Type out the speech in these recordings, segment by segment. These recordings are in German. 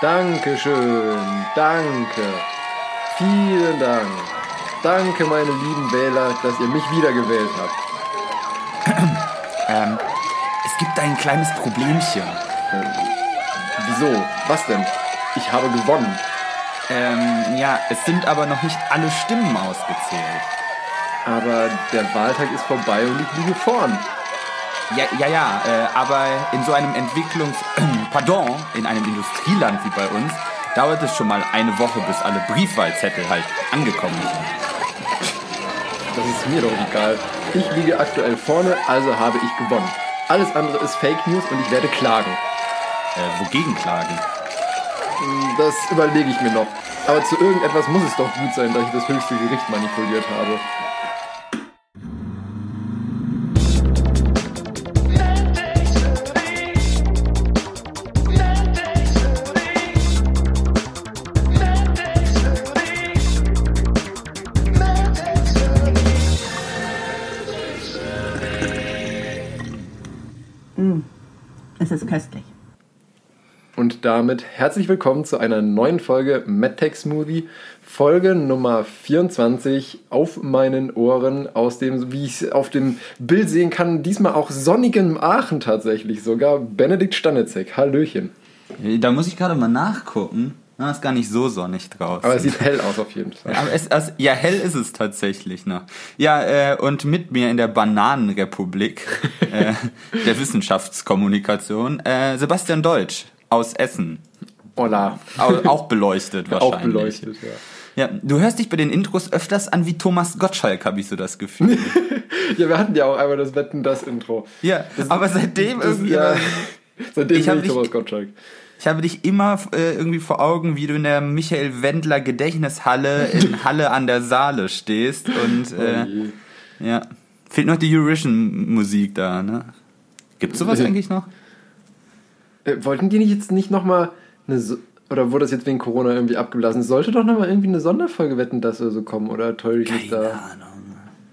Dankeschön, danke. Vielen Dank. Danke, meine lieben Wähler, dass ihr mich wiedergewählt habt. Ähm, es gibt ein kleines Problemchen. Ähm, wieso? Was denn? Ich habe gewonnen. Ähm, ja, es sind aber noch nicht alle Stimmen ausgezählt. Aber der Wahltag ist vorbei und ich liege vorn. Ja, ja, ja, äh, aber in so einem Entwicklungs... Pardon, in einem Industrieland wie bei uns, dauert es schon mal eine Woche, bis alle Briefwahlzettel halt angekommen sind. Das ist mir doch egal. Ich liege aktuell vorne, also habe ich gewonnen. Alles andere ist Fake News und ich werde klagen. Äh, wogegen klagen? Das überlege ich mir noch. Aber zu irgendetwas muss es doch gut sein, da ich das höchste Gericht manipuliert habe. Und damit herzlich willkommen zu einer neuen Folge MedTech Smoothie, Folge Nummer 24 auf meinen Ohren aus dem, wie ich es auf dem Bild sehen kann, diesmal auch sonnigen Aachen tatsächlich sogar, Benedikt Stanitzek. Hallöchen. Da muss ich gerade mal nachgucken. Na, ist gar nicht so sonnig draußen. Aber es sieht hell aus auf jeden Fall. Aber es, also, ja, hell ist es tatsächlich noch. Ja, äh, und mit mir in der Bananenrepublik äh, der Wissenschaftskommunikation äh, Sebastian Deutsch aus Essen. Hola. Auch, beleuchtet wahrscheinlich. Auch beleuchtet, ja. Ja, du hörst dich bei den Intros öfters an wie Thomas Gottschalk, habe ich so das Gefühl. ja, wir hatten ja auch einmal das Wetten, das Intro. Ja, Das- aber seitdem das- irgendwie... ja. Seitdem Ich bin ich Thomas Gottschalk. Ich habe dich immer äh, irgendwie vor Augen, wie du in der Michael Wendler Gedächtnishalle in Halle an der Saale stehst und Oh äh, je. ja, fehlt noch die Eurovision-Musik da, ne? Gibt's sowas Ja. eigentlich noch? Äh, wollten die nicht jetzt nicht nochmal eine. So oder wurde das jetzt wegen Corona irgendwie abgeblasen? Sollte doch nochmal irgendwie eine Sonderfolge wetten, dass oder so kommen. Oder täusche ich mich da? Ahnung.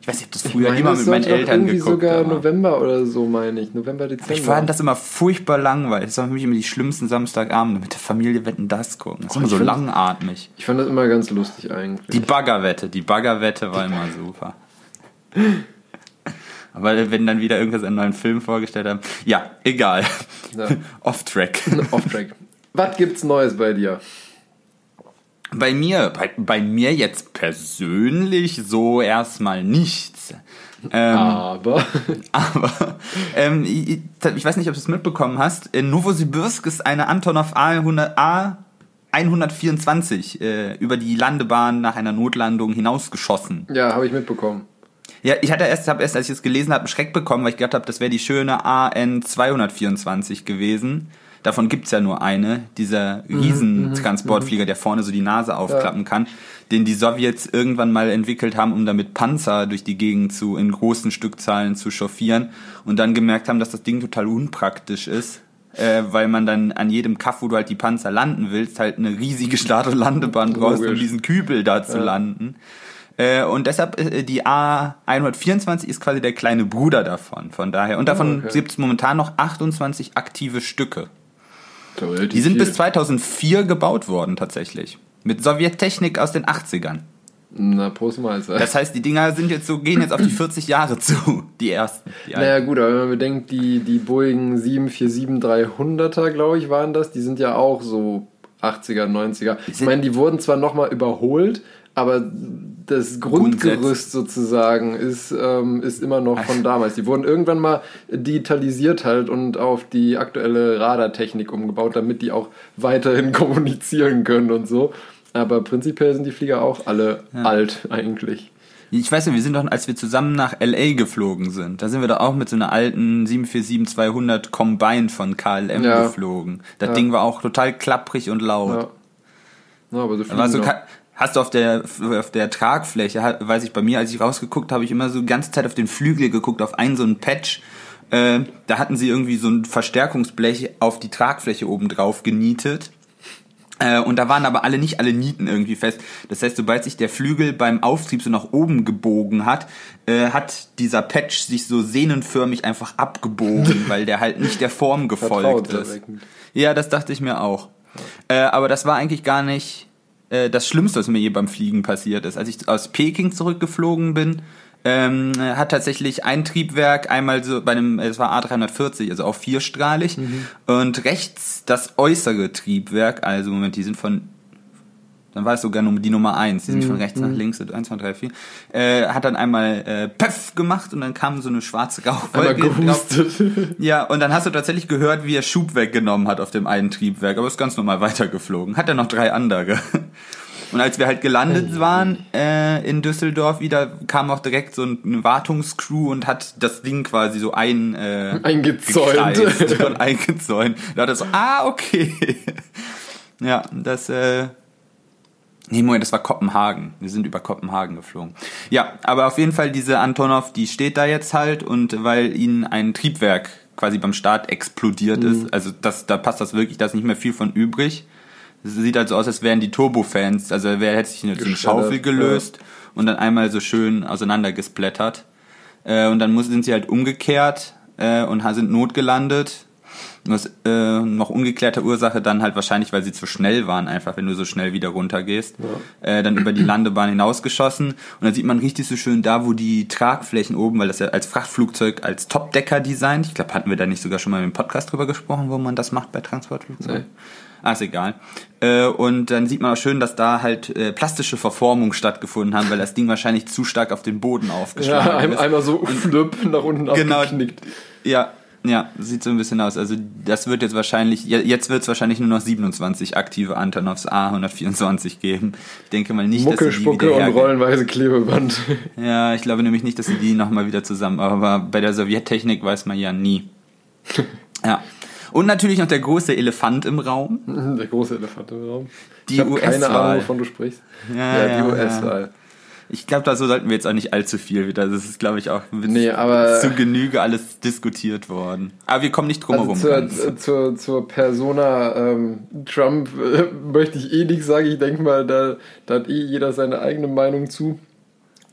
Ich weiß nicht, ob das Ich früher meine, immer mit meinen Eltern irgendwie geguckt sogar habe. November oder so, meine ich. November, Dezember. Ich fand das immer furchtbar langweilig. Das waren für mich immer die schlimmsten Samstagabende mit der Familie wetten das gucken. Das ist Oh, immer ich so langatmig. ich fand das immer ganz lustig eigentlich. Die Baggerwette, die Baggerwette war immer super. Aber wenn dann wieder irgendwas einen neuen Film vorgestellt haben. Ja, egal. Ja. Off-Track. Off-Track. Was gibt's Neues bei dir? Bei mir, bei, bei mir jetzt persönlich so erstmal nichts. Ähm, Aber. Aber ähm, ich, ich weiß nicht, ob du es mitbekommen hast. In Novosibirsk ist eine Antonov A100, A 124 äh, über die Landebahn nach einer Notlandung hinausgeschossen. Ja, habe ich mitbekommen. Ja, ich hatte erst, hab erst, als ich es gelesen habe, einen Schreck bekommen, weil ich gedacht habe, das wäre die schöne AN 224 gewesen. Davon gibt's ja nur eine, dieser Riesentransportflieger, der vorne so die Nase aufklappen kann, den die Sowjets irgendwann mal entwickelt haben, um damit Panzer durch die Gegend zu in großen Stückzahlen zu chauffieren und dann gemerkt haben, dass das Ding total unpraktisch ist. Äh, weil man dann an jedem Kaff, wo du halt die Panzer landen willst, halt eine riesige Start- und Landebahn brauchst, um diesen Kübel da zu landen. Äh, und deshalb, äh, die A124 ist quasi der kleine Bruder davon. Von daher. Und davon okay. gibt's momentan noch 28 aktive Stücke. Toll, Die sind bis 2004 gebaut worden, tatsächlich. Mit Sowjettechnik aus den 80ern. Na, Prost Mahlzeit. Das heißt, die Dinger sind jetzt so, gehen jetzt auf die 40 Jahre zu. Die ersten. Die Naja gut, aber wenn man bedenkt, die, die Boeing 747-300er, glaube ich, waren das, die sind ja auch so 80er, 90er. Ich meine, die wurden zwar nochmal überholt, aber das Grundgerüst sozusagen ist, ähm, ist immer noch von damals. Die wurden irgendwann mal digitalisiert halt und auf die aktuelle Radartechnik umgebaut, damit die auch weiterhin kommunizieren können und so. Aber prinzipiell sind die Flieger auch alle alt eigentlich. Ich weiß ja, wir sind doch, als wir zusammen nach L.A. geflogen sind, da sind wir doch auch mit so einer alten 747-200 Combine von KLM Ja. geflogen. Das Ja. Ding war auch total klapprig und laut. Ja. Ja, aber so Da war so, hast du auf der, auf der Tragfläche, weiß ich bei mir, als ich rausgeguckt habe, ich immer so die ganze Zeit auf den Flügel geguckt, auf einen so einen Patch. Äh, da hatten sie irgendwie so ein Verstärkungsblech auf die Tragfläche oben drauf genietet. Äh, und da waren aber alle nicht alle Nieten irgendwie fest. Das heißt, sobald sich der Flügel beim Auftrieb so nach oben gebogen hat, äh, hat dieser Patch sich so sehnenförmig einfach abgebogen, weil der halt nicht der Form gefolgt ist. Ja, das dachte ich mir auch. Äh, aber das war eigentlich gar nicht äh, das Schlimmste, was mir je beim Fliegen passiert ist. Als ich aus Peking zurückgeflogen bin, ähm, hat tatsächlich ein Triebwerk einmal so bei einem, es war A340, also auch vierstrahlig, mhm. und rechts das äußere Triebwerk, also Moment, die sind von dann war es sogar nur die Nummer eins, die sind von mhm. rechts nach mhm. links, 1, 2, 3, 4, äh, hat dann einmal äh, Pöff gemacht und dann kam so eine schwarze Rauchwolke. Ja, und dann hast du tatsächlich gehört, wie er Schub weggenommen hat auf dem einen Triebwerk, aber ist ganz normal weitergeflogen. Hat er noch drei andere. Und als wir halt gelandet waren äh, in Düsseldorf wieder, kam auch direkt so eine Wartungscrew und hat das Ding quasi so ein äh, eingezäunt und eingezäunt. Da hat er so, ah okay, ja, das äh, Nee, Moment, das war Kopenhagen. Wir sind über Kopenhagen geflogen. Ja, aber auf jeden Fall diese Antonov, die steht da jetzt halt und weil ihnen ein Triebwerk quasi beim Start explodiert mhm. ist, also das, da passt das wirklich, da ist nicht mehr viel von übrig. Es sieht also aus, als wären die Turbofans, also wer hätte sich eine, eine Schaufel gelöst ja. und dann einmal so schön auseinandergesplättert. Äh, und dann muss, sind sie halt umgekehrt äh, und sind notgelandet was äh, noch ungeklärte Ursache dann halt wahrscheinlich, weil sie zu schnell waren, einfach wenn du so schnell wieder runtergehst, ja. äh, dann über die Landebahn hinausgeschossen und dann sieht man richtig so schön da, wo die Tragflächen oben, weil das ja als Frachtflugzeug als Topdecker designt, ich glaube, hatten wir da nicht sogar schon mal im Podcast drüber gesprochen, wo man das macht bei Transportflugzeugen? Nee. Ah, ist egal. Äh, und dann sieht man auch schön, dass da halt äh, plastische Verformungen stattgefunden haben, weil das Ding wahrscheinlich zu stark auf den Boden aufgeschlagen ja, ein, ist. einmal so flip nach unten genau, abgeknickt. Ja, ja, sieht so ein bisschen aus. Also das wird jetzt wahrscheinlich, jetzt wird es wahrscheinlich nur noch 27 aktive Antonovs A124 geben. Ich denke mal nicht, Mucke, dass sie die Spucke wieder und rollenweise Klebeband. Ja, ich glaube nämlich nicht, dass sie die nochmal wieder zusammen, aber bei der Sowjettechnik weiß man ja nie. Ja. Und natürlich noch der große Elefant im Raum. Der große Elefant im Raum. Die US-Wahl. Keine Ahnung, wovon du sprichst. Ja, ja, ja die US-Wahl. Ja. Ich glaube, da so sollten wir jetzt auch nicht allzu viel wieder. Das ist, glaube ich, auch nee, aber, zu Genüge alles diskutiert worden. Aber wir kommen nicht drum also herum. Zur, zur, zur, Persona ähm, Trump äh, möchte ich eh nichts sagen. Ich denke mal, da, da hat eh jeder seine eigene Meinung zu.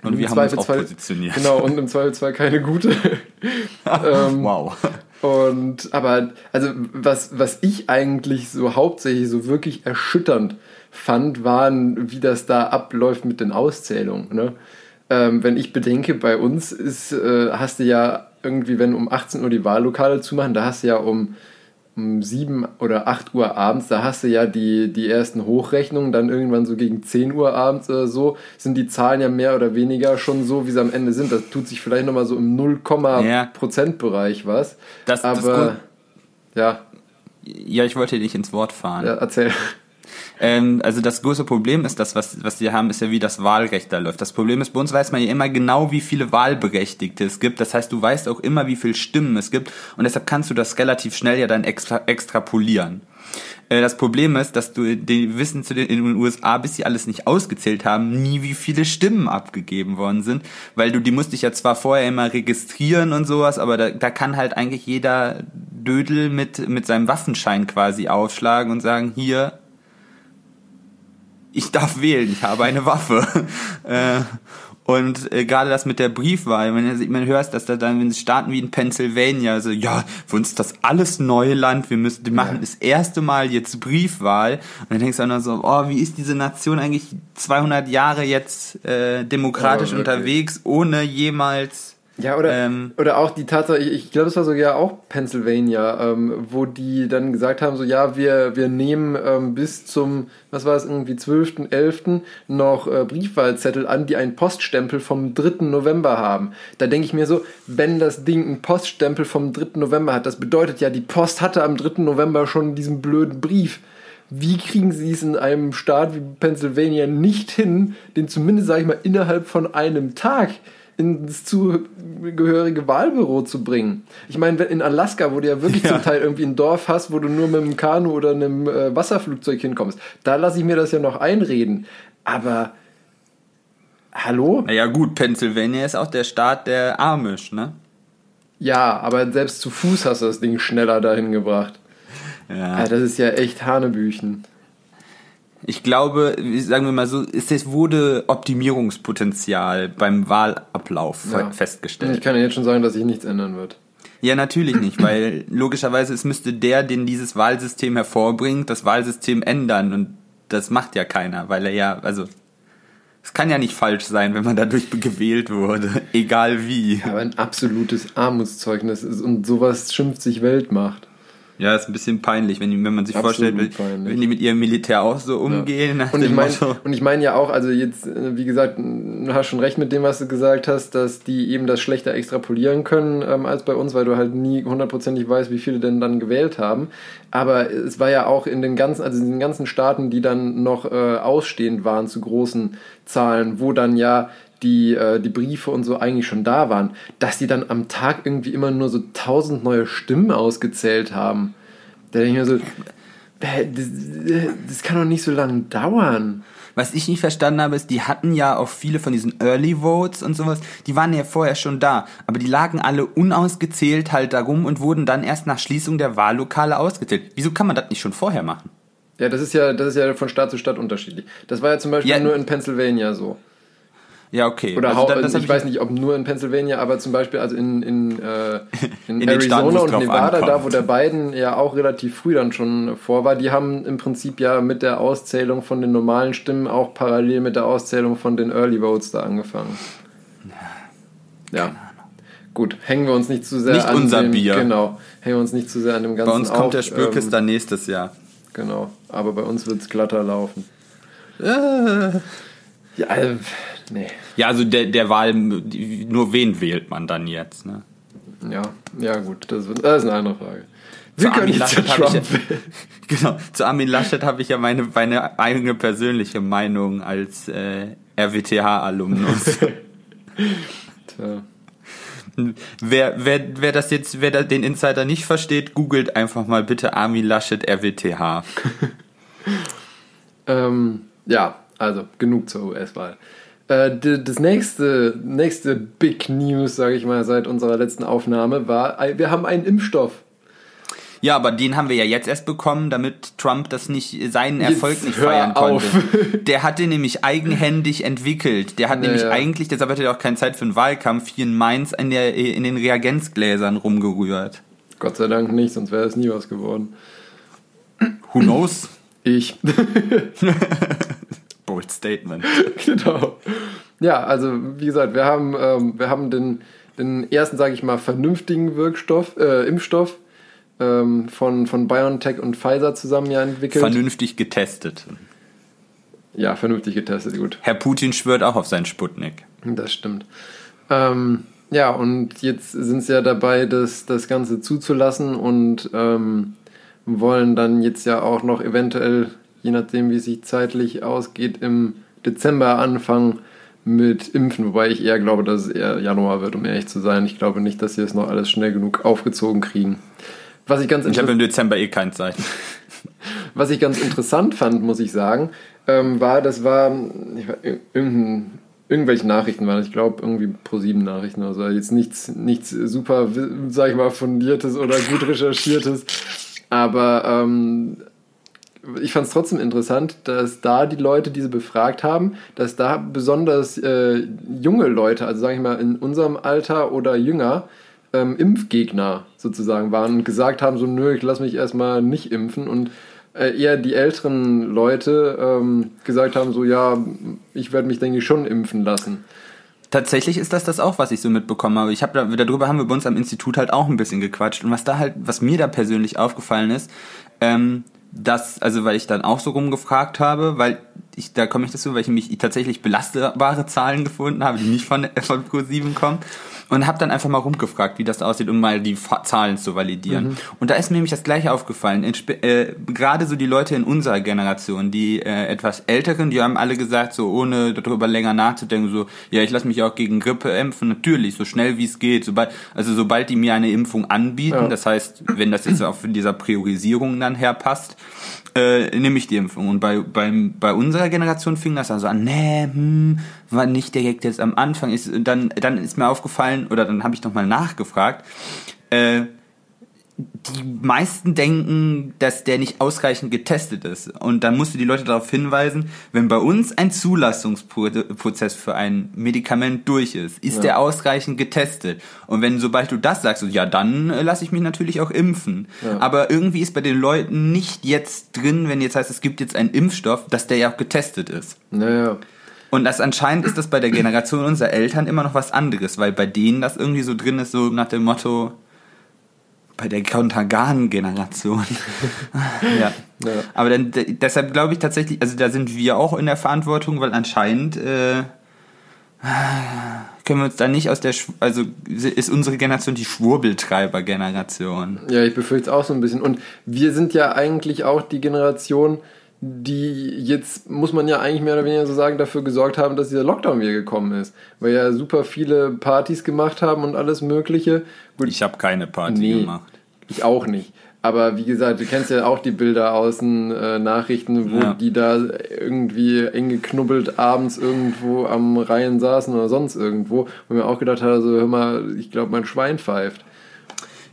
Und, und wir haben uns auch positioniert. Genau, und im Zweifelsfall keine gute. ähm, wow. Und, aber, also, was, was ich eigentlich so hauptsächlich so wirklich erschütternd fand, waren, wie das da abläuft mit den Auszählungen. Ne? Ähm, wenn ich bedenke, bei uns ist, äh, hast du ja irgendwie, wenn um 18 Uhr die Wahllokale zumachen, da hast du ja um, um 7 oder 8 Uhr abends, da hast du ja die, die ersten Hochrechnungen, dann irgendwann so gegen 10 Uhr abends oder so, sind die Zahlen ja mehr oder weniger schon so, wie sie am Ende sind. Das tut sich vielleicht nochmal so im 0, ja. Prozentbereich was. Das, Aber, das ja. Ja, ich wollte dich ins Wort fahren. Ja, erzähl. Ähm, also das große Problem ist, das, was, was die haben, ist ja, wie das Wahlrecht da läuft. Das Problem ist, bei uns weiß man ja immer genau, wie viele Wahlberechtigte es gibt. Das heißt, du weißt auch immer, wie viele Stimmen es gibt. Und deshalb kannst du das relativ schnell ja dann extra, extrapolieren. Äh, das Problem ist, dass du die wissen zu den, in den USA, bis sie alles nicht ausgezählt haben, nie wie viele Stimmen abgegeben worden sind, weil du die musst dich ja zwar vorher immer registrieren und sowas, aber da, da kann halt eigentlich jeder Dödel mit mit seinem Waffenschein quasi aufschlagen und sagen, hier ich darf wählen, ich habe eine Waffe. äh, und äh, gerade das mit der Briefwahl, wenn man hört, dass da dann, wenn Staaten wie in Pennsylvania, so, ja, für uns ist das alles Neuland, wir müssen, die machen ja. das erste Mal jetzt Briefwahl. Und dann denkst du auch noch so, oh, wie ist diese Nation eigentlich 200 Jahre jetzt äh, demokratisch oh, unterwegs, ohne jemals ja, oder, ähm, oder auch die Tatsache, ich, ich glaube, es war sogar auch Pennsylvania, ähm, wo die dann gesagt haben, so ja, wir, wir nehmen ähm, bis zum, was war es, irgendwie 12.11. noch äh, Briefwahlzettel an, die einen Poststempel vom 3. November haben. Da denke ich mir so, wenn das Ding einen Poststempel vom 3. November hat, das bedeutet ja, die Post hatte am 3. November schon diesen blöden Brief. Wie kriegen sie es in einem Staat wie Pennsylvania nicht hin, den zumindest, sage ich mal, innerhalb von einem Tag ins zugehörige Wahlbüro zu bringen. Ich meine, in Alaska, wo du ja wirklich ja. zum Teil irgendwie ein Dorf hast, wo du nur mit einem Kanu oder einem äh, Wasserflugzeug hinkommst, da lasse ich mir das ja noch einreden. Aber hallo? Naja gut, Pennsylvania ist auch der Staat der Amish, ne? Ja, aber selbst zu Fuß hast du das Ding schneller dahin gebracht. Ja. ja das ist ja echt Hanebüchen. Ich glaube, sagen wir mal so, es wurde Optimierungspotenzial beim Wahlablauf ja. festgestellt. Ich kann ja jetzt schon sagen, dass sich nichts ändern wird. Ja, natürlich nicht, weil logischerweise es müsste der, den dieses Wahlsystem hervorbringt, das Wahlsystem ändern und das macht ja keiner, weil er ja, also es kann ja nicht falsch sein, wenn man dadurch gewählt wurde, egal wie. Aber ein absolutes Armutszeugnis ist und sowas schimpft sich Weltmacht. Ja, ist ein bisschen peinlich, wenn, wenn man sich Absolut vorstellt, peinlich. wenn die mit ihrem Militär auch so umgehen. Ja. Und, ich mein, und ich meine ja auch, also jetzt, äh, wie gesagt, du hast schon recht mit dem, was du gesagt hast, dass die eben das schlechter extrapolieren können ähm, als bei uns, weil du halt nie hundertprozentig weißt, wie viele denn dann gewählt haben. Aber es war ja auch in den ganzen, also in den ganzen Staaten, die dann noch äh, ausstehend waren zu großen Zahlen, wo dann ja die, äh, die Briefe und so eigentlich schon da waren, dass die dann am Tag irgendwie immer nur so tausend neue Stimmen ausgezählt haben. Da denke ich mir so, das, das kann doch nicht so lange dauern. Was ich nicht verstanden habe, ist, die hatten ja auch viele von diesen Early Votes und sowas, die waren ja vorher schon da, aber die lagen alle unausgezählt halt darum und wurden dann erst nach Schließung der Wahllokale ausgezählt. Wieso kann man das nicht schon vorher machen? Ja, das ist ja, das ist ja von Stadt zu Stadt unterschiedlich. Das war ja zum Beispiel ja, nur in Pennsylvania so. Ja, okay. Oder also dann, ich, ich weiß nicht, ob nur in Pennsylvania, aber zum Beispiel also in, in, äh, in, in Arizona und Nevada, ankommt. da wo der Biden ja auch relativ früh dann schon vor war, die haben im Prinzip ja mit der Auszählung von den normalen Stimmen auch parallel mit der Auszählung von den Early Votes da angefangen. Ja. Gut, hängen wir uns nicht zu sehr nicht an unser dem, Bier. Genau, hängen wir uns nicht zu sehr an dem ganzen Bei uns kommt auf, der Spürkiss ähm, dann nächstes Jahr. Genau, aber bei uns wird es glatter laufen. Äh. Ja, also, nee. Ja, also der, der Wahl, nur wen wählt man dann jetzt? Ne? Ja, ja gut, das, das ist eine andere Frage. Wir zu Armin Laschet habe ich, ja, genau, zu Armin Laschet habe ich ja meine, meine eigene persönliche Meinung als äh, RWTH-Alumnus. Tja. Wer, wer, wer das jetzt, wer den Insider nicht versteht, googelt einfach mal bitte Armin Laschet RWTH. ähm, ja, also genug zur US-Wahl. Äh, das nächste, nächste Big News, sage ich mal, seit unserer letzten Aufnahme war, wir haben einen Impfstoff. Ja, aber den haben wir ja jetzt erst bekommen, damit Trump das nicht, seinen Erfolg jetzt nicht feiern konnte. Der hat den nämlich eigenhändig entwickelt. Der hat naja. nämlich eigentlich, deshalb hatte er auch keine Zeit für einen Wahlkampf, hier in Mainz in, der, in den Reagenzgläsern rumgerührt. Gott sei Dank nicht, sonst wäre es nie was geworden. Who knows? Ich. Bold Statement. genau. Ja, also wie gesagt, wir haben, ähm, wir haben den, den ersten, sage ich mal, vernünftigen Wirkstoff, äh, Impfstoff ähm, von, von BioNTech und Pfizer zusammen ja entwickelt. Vernünftig getestet. Ja, vernünftig getestet, gut. Herr Putin schwört auch auf seinen Sputnik. Das stimmt. Ähm, ja, und jetzt sind sie ja dabei, das, das Ganze zuzulassen und ähm, wollen dann jetzt ja auch noch eventuell je nachdem, wie es sich zeitlich ausgeht, im Dezember anfangen mit Impfen, wobei ich eher glaube, dass es eher Januar wird, um ehrlich zu sein. Ich glaube nicht, dass sie es noch alles schnell genug aufgezogen kriegen. Was ich ganz ich habe im Dezember eh kein Zeit. Was ich ganz interessant fand, muss ich sagen, ähm, war, das war, irgendein, irgendwelche Nachrichten waren, ich glaube irgendwie pro sieben Nachrichten oder so. Jetzt nichts, nichts super, sag ich mal, fundiertes oder gut recherchiertes. Aber ähm, ich fand es trotzdem interessant, dass da die Leute, die sie befragt haben, dass da besonders äh, junge Leute, also sage ich mal in unserem Alter oder jünger, ähm, Impfgegner sozusagen waren und gesagt haben, so nö, ich lass mich erstmal nicht impfen und äh, eher die älteren Leute ähm, gesagt haben, so ja, ich werde mich, denke ich, schon impfen lassen. Tatsächlich ist das das auch, was ich so mitbekommen habe. Ich habe da, darüber haben wir bei uns am Institut halt auch ein bisschen gequatscht und was da halt, was mir da persönlich aufgefallen ist, ähm, das, also weil ich dann auch so rumgefragt habe, weil ich, da komme ich dazu, weil ich mich tatsächlich belastbare Zahlen gefunden habe, die nicht von, von Pro7 kommen und habe dann einfach mal rumgefragt, wie das aussieht, um mal die Fa Zahlen zu validieren. Mhm. Und da ist mir nämlich das Gleiche aufgefallen. Äh, Gerade so die Leute in unserer Generation, die äh, etwas Älteren, die haben alle gesagt, so ohne darüber länger nachzudenken, so, ja, ich lasse mich auch gegen Grippe impfen, natürlich, so schnell wie es geht. Sobald, also sobald die mir eine Impfung anbieten, ja. das heißt, wenn das jetzt auch von dieser Priorisierung dann her passt, äh, nehme ich die Impfung. Und bei, beim, bei unserer Generation fing das also an, nee, hm, war nicht direkt jetzt am Anfang. Ist, dann, dann ist mir aufgefallen, oder dann habe ich nochmal nachgefragt, äh, die meisten denken, dass der nicht ausreichend getestet ist. Und dann musst du die Leute darauf hinweisen, wenn bei uns ein Zulassungsprozess für ein Medikament durch ist, ist ja. der ausreichend getestet. Und wenn sobald du das sagst, ja, dann äh, lasse ich mich natürlich auch impfen. Ja. Aber irgendwie ist bei den Leuten nicht jetzt drin, wenn jetzt heißt, es gibt jetzt einen Impfstoff, dass der ja auch getestet ist. Naja. Und das anscheinend ist das bei der Generation unserer Eltern immer noch was anderes, weil bei denen das irgendwie so drin ist, so nach dem Motto, bei der Kontergan-Generation. ja. ja. Aber dann, deshalb glaube ich tatsächlich, also da sind wir auch in der Verantwortung, weil anscheinend äh, können wir uns da nicht aus der, also ist unsere Generation die Schwurbeltreiber-Generation. Ja, ich befürchte es auch so ein bisschen. Und wir sind ja eigentlich auch die Generation, die jetzt, muss man ja eigentlich mehr oder weniger so sagen, dafür gesorgt haben, dass dieser Lockdown wieder gekommen ist. Weil ja super viele Partys gemacht haben und alles Mögliche. Gut, ich habe keine Party nee, gemacht. Ich auch nicht. Aber wie gesagt, du kennst ja auch die Bilder aus den äh, Nachrichten, wo ja. die da irgendwie eng geknubbelt abends irgendwo am Reihen saßen oder sonst irgendwo. Und mir auch gedacht habe, also, hör mal, ich glaube, mein Schwein pfeift.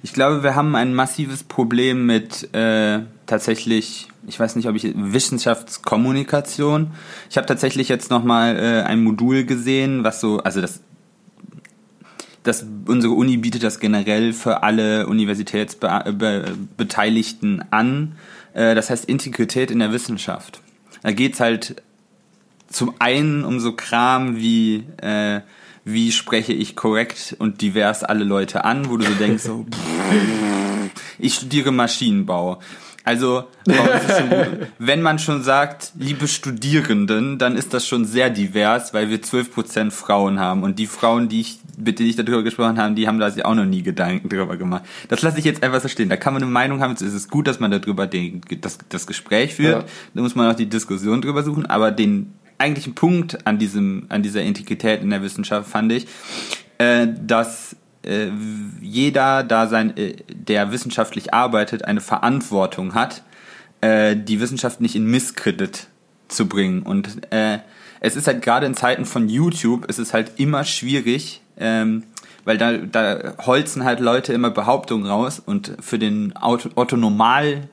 Ich glaube, wir haben ein massives Problem mit äh, tatsächlich, ich weiß nicht, ob ich Wissenschaftskommunikation. Ich habe tatsächlich jetzt nochmal äh, ein Modul gesehen, was so, also das das, unsere Uni bietet das generell für alle Universitätsbeteiligten an. Äh, das heißt Integrität in der Wissenschaft. Da geht's halt zum einen um so Kram wie äh, wie spreche ich korrekt und divers alle Leute an, wo du so denkst, so, ich studiere Maschinenbau. Also, wenn man schon sagt, liebe Studierenden, dann ist das schon sehr divers, weil wir 12% Frauen haben. Und die Frauen, die ich, mit denen ich darüber gesprochen habe, die haben da sich auch noch nie Gedanken drüber gemacht. Das lasse ich jetzt einfach so stehen. Da kann man eine Meinung haben. Es ist gut, dass man darüber den, das, das Gespräch führt. Ja. Da muss man auch die Diskussion drüber suchen. Aber den eigentlichen Punkt an diesem, an dieser Integrität in der Wissenschaft fand ich, äh, dass äh, jeder, da sein, äh, der wissenschaftlich arbeitet, eine Verantwortung hat, äh, die Wissenschaft nicht in Misskredit zu bringen. Und äh, es ist halt gerade in Zeiten von YouTube, es ist halt immer schwierig, ähm, weil da, da holzen halt Leute immer Behauptungen raus und für den Otto Normal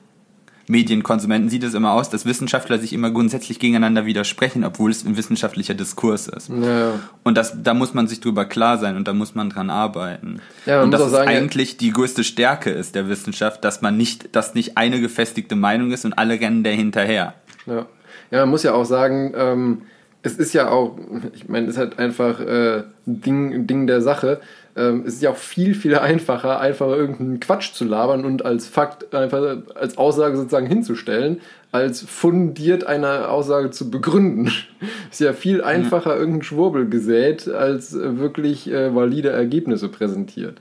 Medienkonsumenten sieht es immer aus, dass Wissenschaftler sich immer grundsätzlich gegeneinander widersprechen, obwohl es ein wissenschaftlicher Diskurs ist. Ja. Und das, da muss man sich drüber klar sein und da muss man dran arbeiten. Ja, man und dass sagen, eigentlich die größte Stärke ist der Wissenschaft, dass man nicht, dass nicht eine gefestigte Meinung ist und alle rennen der hinterher. Ja, ja man muss ja auch sagen, ähm, es ist ja auch, ich meine, es ist halt einfach äh, ein Ding, Ding der Sache ähm, es ist ja auch viel, viel einfacher, einfach irgendeinen Quatsch zu labern und als Fakt einfach als Aussage sozusagen hinzustellen, als fundiert eine Aussage zu begründen. ist ja viel einfacher, irgendein Schwurbel gesät, als wirklich äh, valide Ergebnisse präsentiert.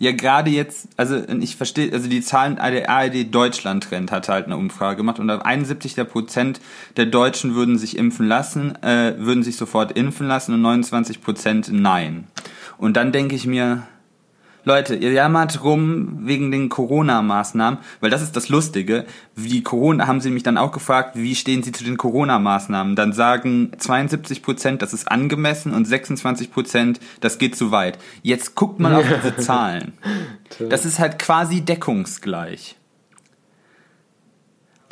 Ja, gerade jetzt, also ich verstehe, also die Zahlen, der ARD Deutschland Trend hat halt eine Umfrage gemacht und 71 der Prozent der Deutschen würden sich impfen lassen, äh, würden sich sofort impfen lassen und 29 Prozent nein. Und dann denke ich mir, Leute, ihr jammert rum wegen den Corona-Maßnahmen, weil das ist das Lustige. Wie Corona, haben sie mich dann auch gefragt, wie stehen sie zu den Corona-Maßnahmen? Dann sagen 72 Prozent, das ist angemessen und 26 Prozent, das geht zu weit. Jetzt guckt man auf diese Zahlen. Das ist halt quasi deckungsgleich.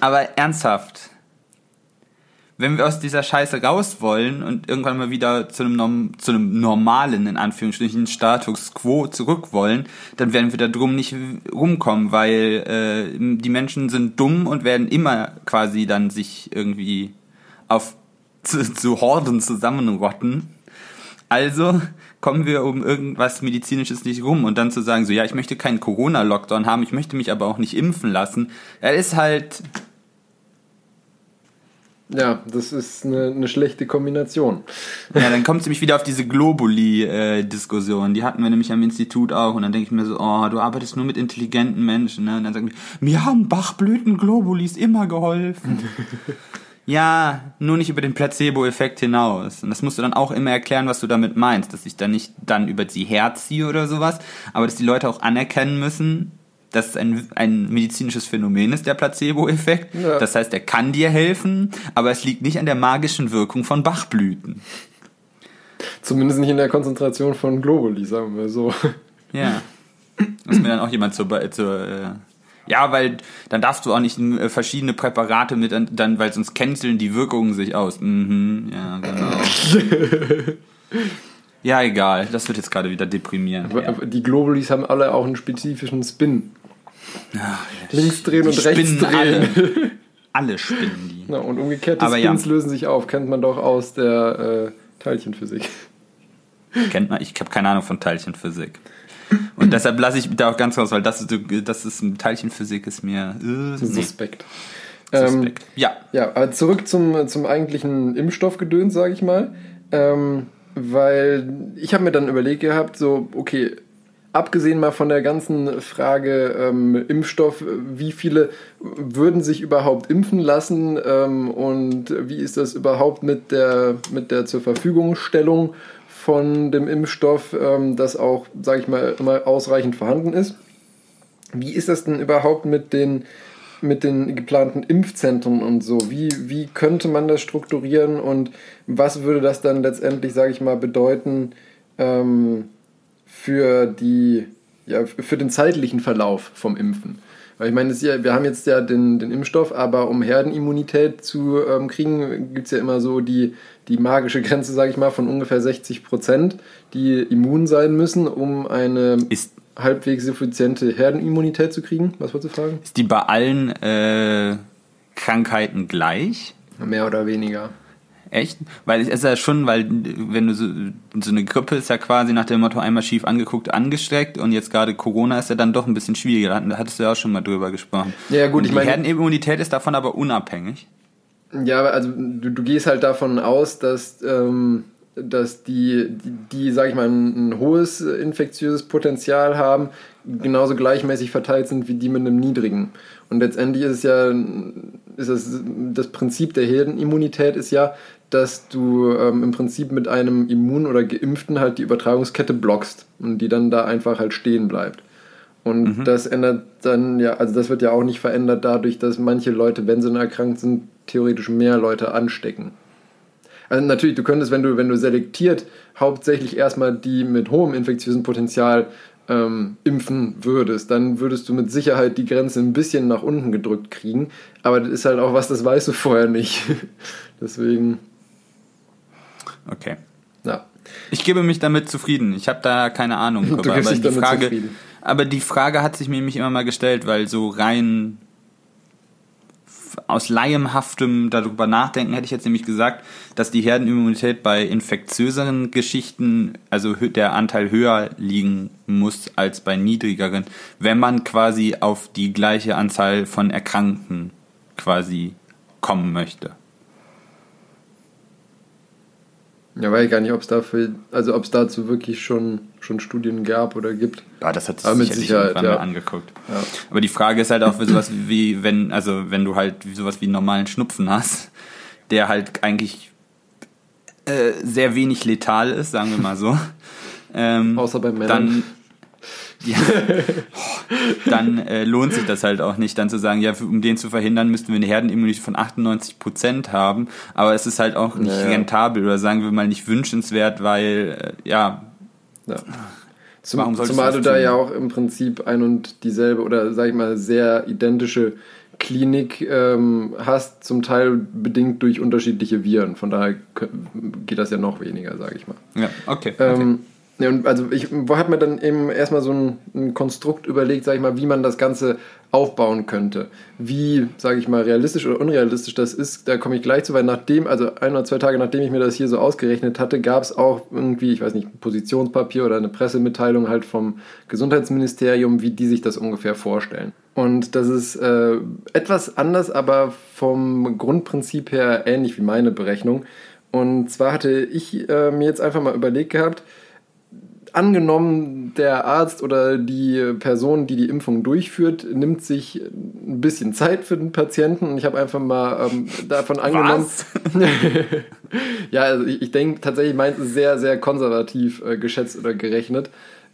Aber ernsthaft, wenn wir aus dieser Scheiße raus wollen und irgendwann mal wieder zu einem, zu einem normalen, in Anführungsstrichen, Status quo zurück wollen, dann werden wir da drum nicht rumkommen, weil äh, die Menschen sind dumm und werden immer quasi dann sich irgendwie auf zu, zu Horden zusammenrotten. Also kommen wir um irgendwas Medizinisches nicht rum und dann zu sagen, so ja, ich möchte keinen Corona-Lockdown haben, ich möchte mich aber auch nicht impfen lassen, er ist halt ja, das ist eine, eine schlechte Kombination. Ja, dann kommt es nämlich wieder auf diese Globuli-Diskussion. Die hatten wir nämlich am Institut auch. Und dann denke ich mir so, oh, du arbeitest nur mit intelligenten Menschen. Ne? Und dann sagen die, mir haben Bachblüten-Globulis immer geholfen. ja, nur nicht über den Placebo-Effekt hinaus. Und das musst du dann auch immer erklären, was du damit meinst. Dass ich dann nicht dann über sie herziehe oder sowas. Aber dass die Leute auch anerkennen müssen, dass es ein, ein medizinisches Phänomen ist, der Placebo-Effekt. Ja. Das heißt, er kann dir helfen, aber es liegt nicht an der magischen Wirkung von Bachblüten. Zumindest nicht in der Konzentration von Globuli, sagen wir so. Ja. Dass mir dann auch jemand zur, zur äh, ja, weil dann darfst du auch nicht äh, verschiedene Präparate mit, dann, weil sonst canceln die Wirkungen sich aus. Mhm, ja, genau. ja, egal, das wird jetzt gerade wieder deprimierend. Ja. Die Globulis haben alle auch einen spezifischen Spin. Ach, Links drehen und rechts drehen. Alle. alle spinnen die. Ja, und umgekehrte Aber Spins ja. lösen sich auf, kennt man doch aus der äh, Teilchenphysik. Kennt man, ich habe keine Ahnung von Teilchenphysik. Und deshalb lasse ich da auch ganz raus, weil das ist, das ist Teilchenphysik ist mir äh, suspekt. Ähm, ja. Ja, aber zurück zum, zum eigentlichen Impfstoffgedöns, sage ich mal. Ähm, weil ich habe mir dann überlegt gehabt, so, okay, abgesehen mal von der ganzen Frage ähm, Impfstoff, wie viele würden sich überhaupt impfen lassen ähm, und wie ist das überhaupt mit der, mit der zur Verfügungstellung von dem Impfstoff, ähm, das auch, sage ich mal, immer ausreichend vorhanden ist. Wie ist das denn überhaupt mit den, mit den geplanten Impfzentren und so? Wie, wie könnte man das strukturieren und was würde das dann letztendlich, sage ich mal, bedeuten ähm, für, die, ja, für den zeitlichen Verlauf vom Impfen? Weil ich meine, ja, wir haben jetzt ja den, den Impfstoff, aber um Herdenimmunität zu ähm, kriegen, gibt es ja immer so die, die magische Grenze, sage ich mal, von ungefähr 60 Prozent, die immun sein müssen, um eine ist, halbwegs suffiziente Herdenimmunität zu kriegen. Was wolltest du fragen? Ist die bei allen äh, Krankheiten gleich? Mehr oder weniger. Echt? Weil es ist ja schon, weil wenn du so, so eine Grippe ist ja quasi nach dem Motto einmal schief angeguckt, angestreckt und jetzt gerade Corona ist ja dann doch ein bisschen schwieriger. Da hattest du ja auch schon mal drüber gesprochen. Ja, gut, und ich meine. Die Herdenimmunität ist davon aber unabhängig. Ja, also du, du gehst halt davon aus, dass, ähm, dass die, die, die, sag ich mal, ein, ein hohes infektiöses Potenzial haben, genauso gleichmäßig verteilt sind wie die mit einem niedrigen. Und letztendlich ist es ja, ist es, das Prinzip der Herdenimmunität ist ja, dass du ähm, im Prinzip mit einem Immun- oder Geimpften halt die Übertragungskette blockst und die dann da einfach halt stehen bleibt. Und mhm. das ändert dann ja, also das wird ja auch nicht verändert dadurch, dass manche Leute, wenn sie erkrankt sind, theoretisch mehr Leute anstecken. Also natürlich, du könntest, wenn du, wenn du selektiert hauptsächlich erstmal die mit hohem infektiösen Potenzial ähm, impfen würdest, dann würdest du mit Sicherheit die Grenze ein bisschen nach unten gedrückt kriegen. Aber das ist halt auch was, das weißt du vorher nicht. Deswegen. Okay. Ja. Ich gebe mich damit zufrieden. Ich habe da keine Ahnung. Du aber, die Frage, zufrieden. aber die Frage hat sich mir nämlich immer mal gestellt, weil so rein aus laienhaftem darüber nachdenken hätte ich jetzt nämlich gesagt, dass die Herdenimmunität bei infektiöseren Geschichten, also der Anteil höher liegen muss als bei niedrigeren, wenn man quasi auf die gleiche Anzahl von Erkrankten quasi kommen möchte. Ja, weiß ich gar nicht, ob es dafür, also ob es dazu wirklich schon, schon Studien gab oder gibt. Ja, das hat sich mit Sicherheit irgendwann ja. mal angeguckt. Ja. Aber die Frage ist halt auch für sowas wie, wenn, also wenn du halt sowas wie einen normalen Schnupfen hast, der halt eigentlich äh, sehr wenig letal ist, sagen wir mal so. Ähm, Außer bei Männern. Dann, ja, dann äh, lohnt sich das halt auch nicht, dann zu sagen, ja, um den zu verhindern, müssten wir eine Herdenimmunität von 98 Prozent haben. Aber es ist halt auch nicht naja. rentabel oder sagen wir mal nicht wünschenswert, weil, äh, ja. ja. Zum, zumal du da ja auch im Prinzip ein und dieselbe oder sag ich mal sehr identische Klinik ähm, hast, zum Teil bedingt durch unterschiedliche Viren. Von daher geht das ja noch weniger, sage ich mal. Ja, okay. Ähm, okay. Ja, und also ich habe mir dann eben erstmal so ein, ein, Konstrukt überlegt, sag ich mal, wie man das Ganze aufbauen könnte. Wie, sage ich mal, realistisch oder unrealistisch das ist, da komme ich gleich zu, weil nachdem, also ein oder zwei Tage nachdem ich mir das hier so ausgerechnet hatte, gab es auch irgendwie, ich weiß nicht, ein Positionspapier oder eine Pressemitteilung halt vom Gesundheitsministerium, wie die sich das ungefähr vorstellen. Und das ist äh, etwas anders, aber vom Grundprinzip her ähnlich wie meine Berechnung. Und zwar hatte ich äh, mir jetzt einfach mal überlegt gehabt, angenommen, der Arzt oder die Person, die die Impfung durchführt, nimmt sich ein bisschen Zeit für den Patienten und ich habe einfach mal ähm, davon angenommen. Ja, also ich, ich denke tatsächlich meint es sehr, sehr konservativ äh, geschätzt oder gerechnet.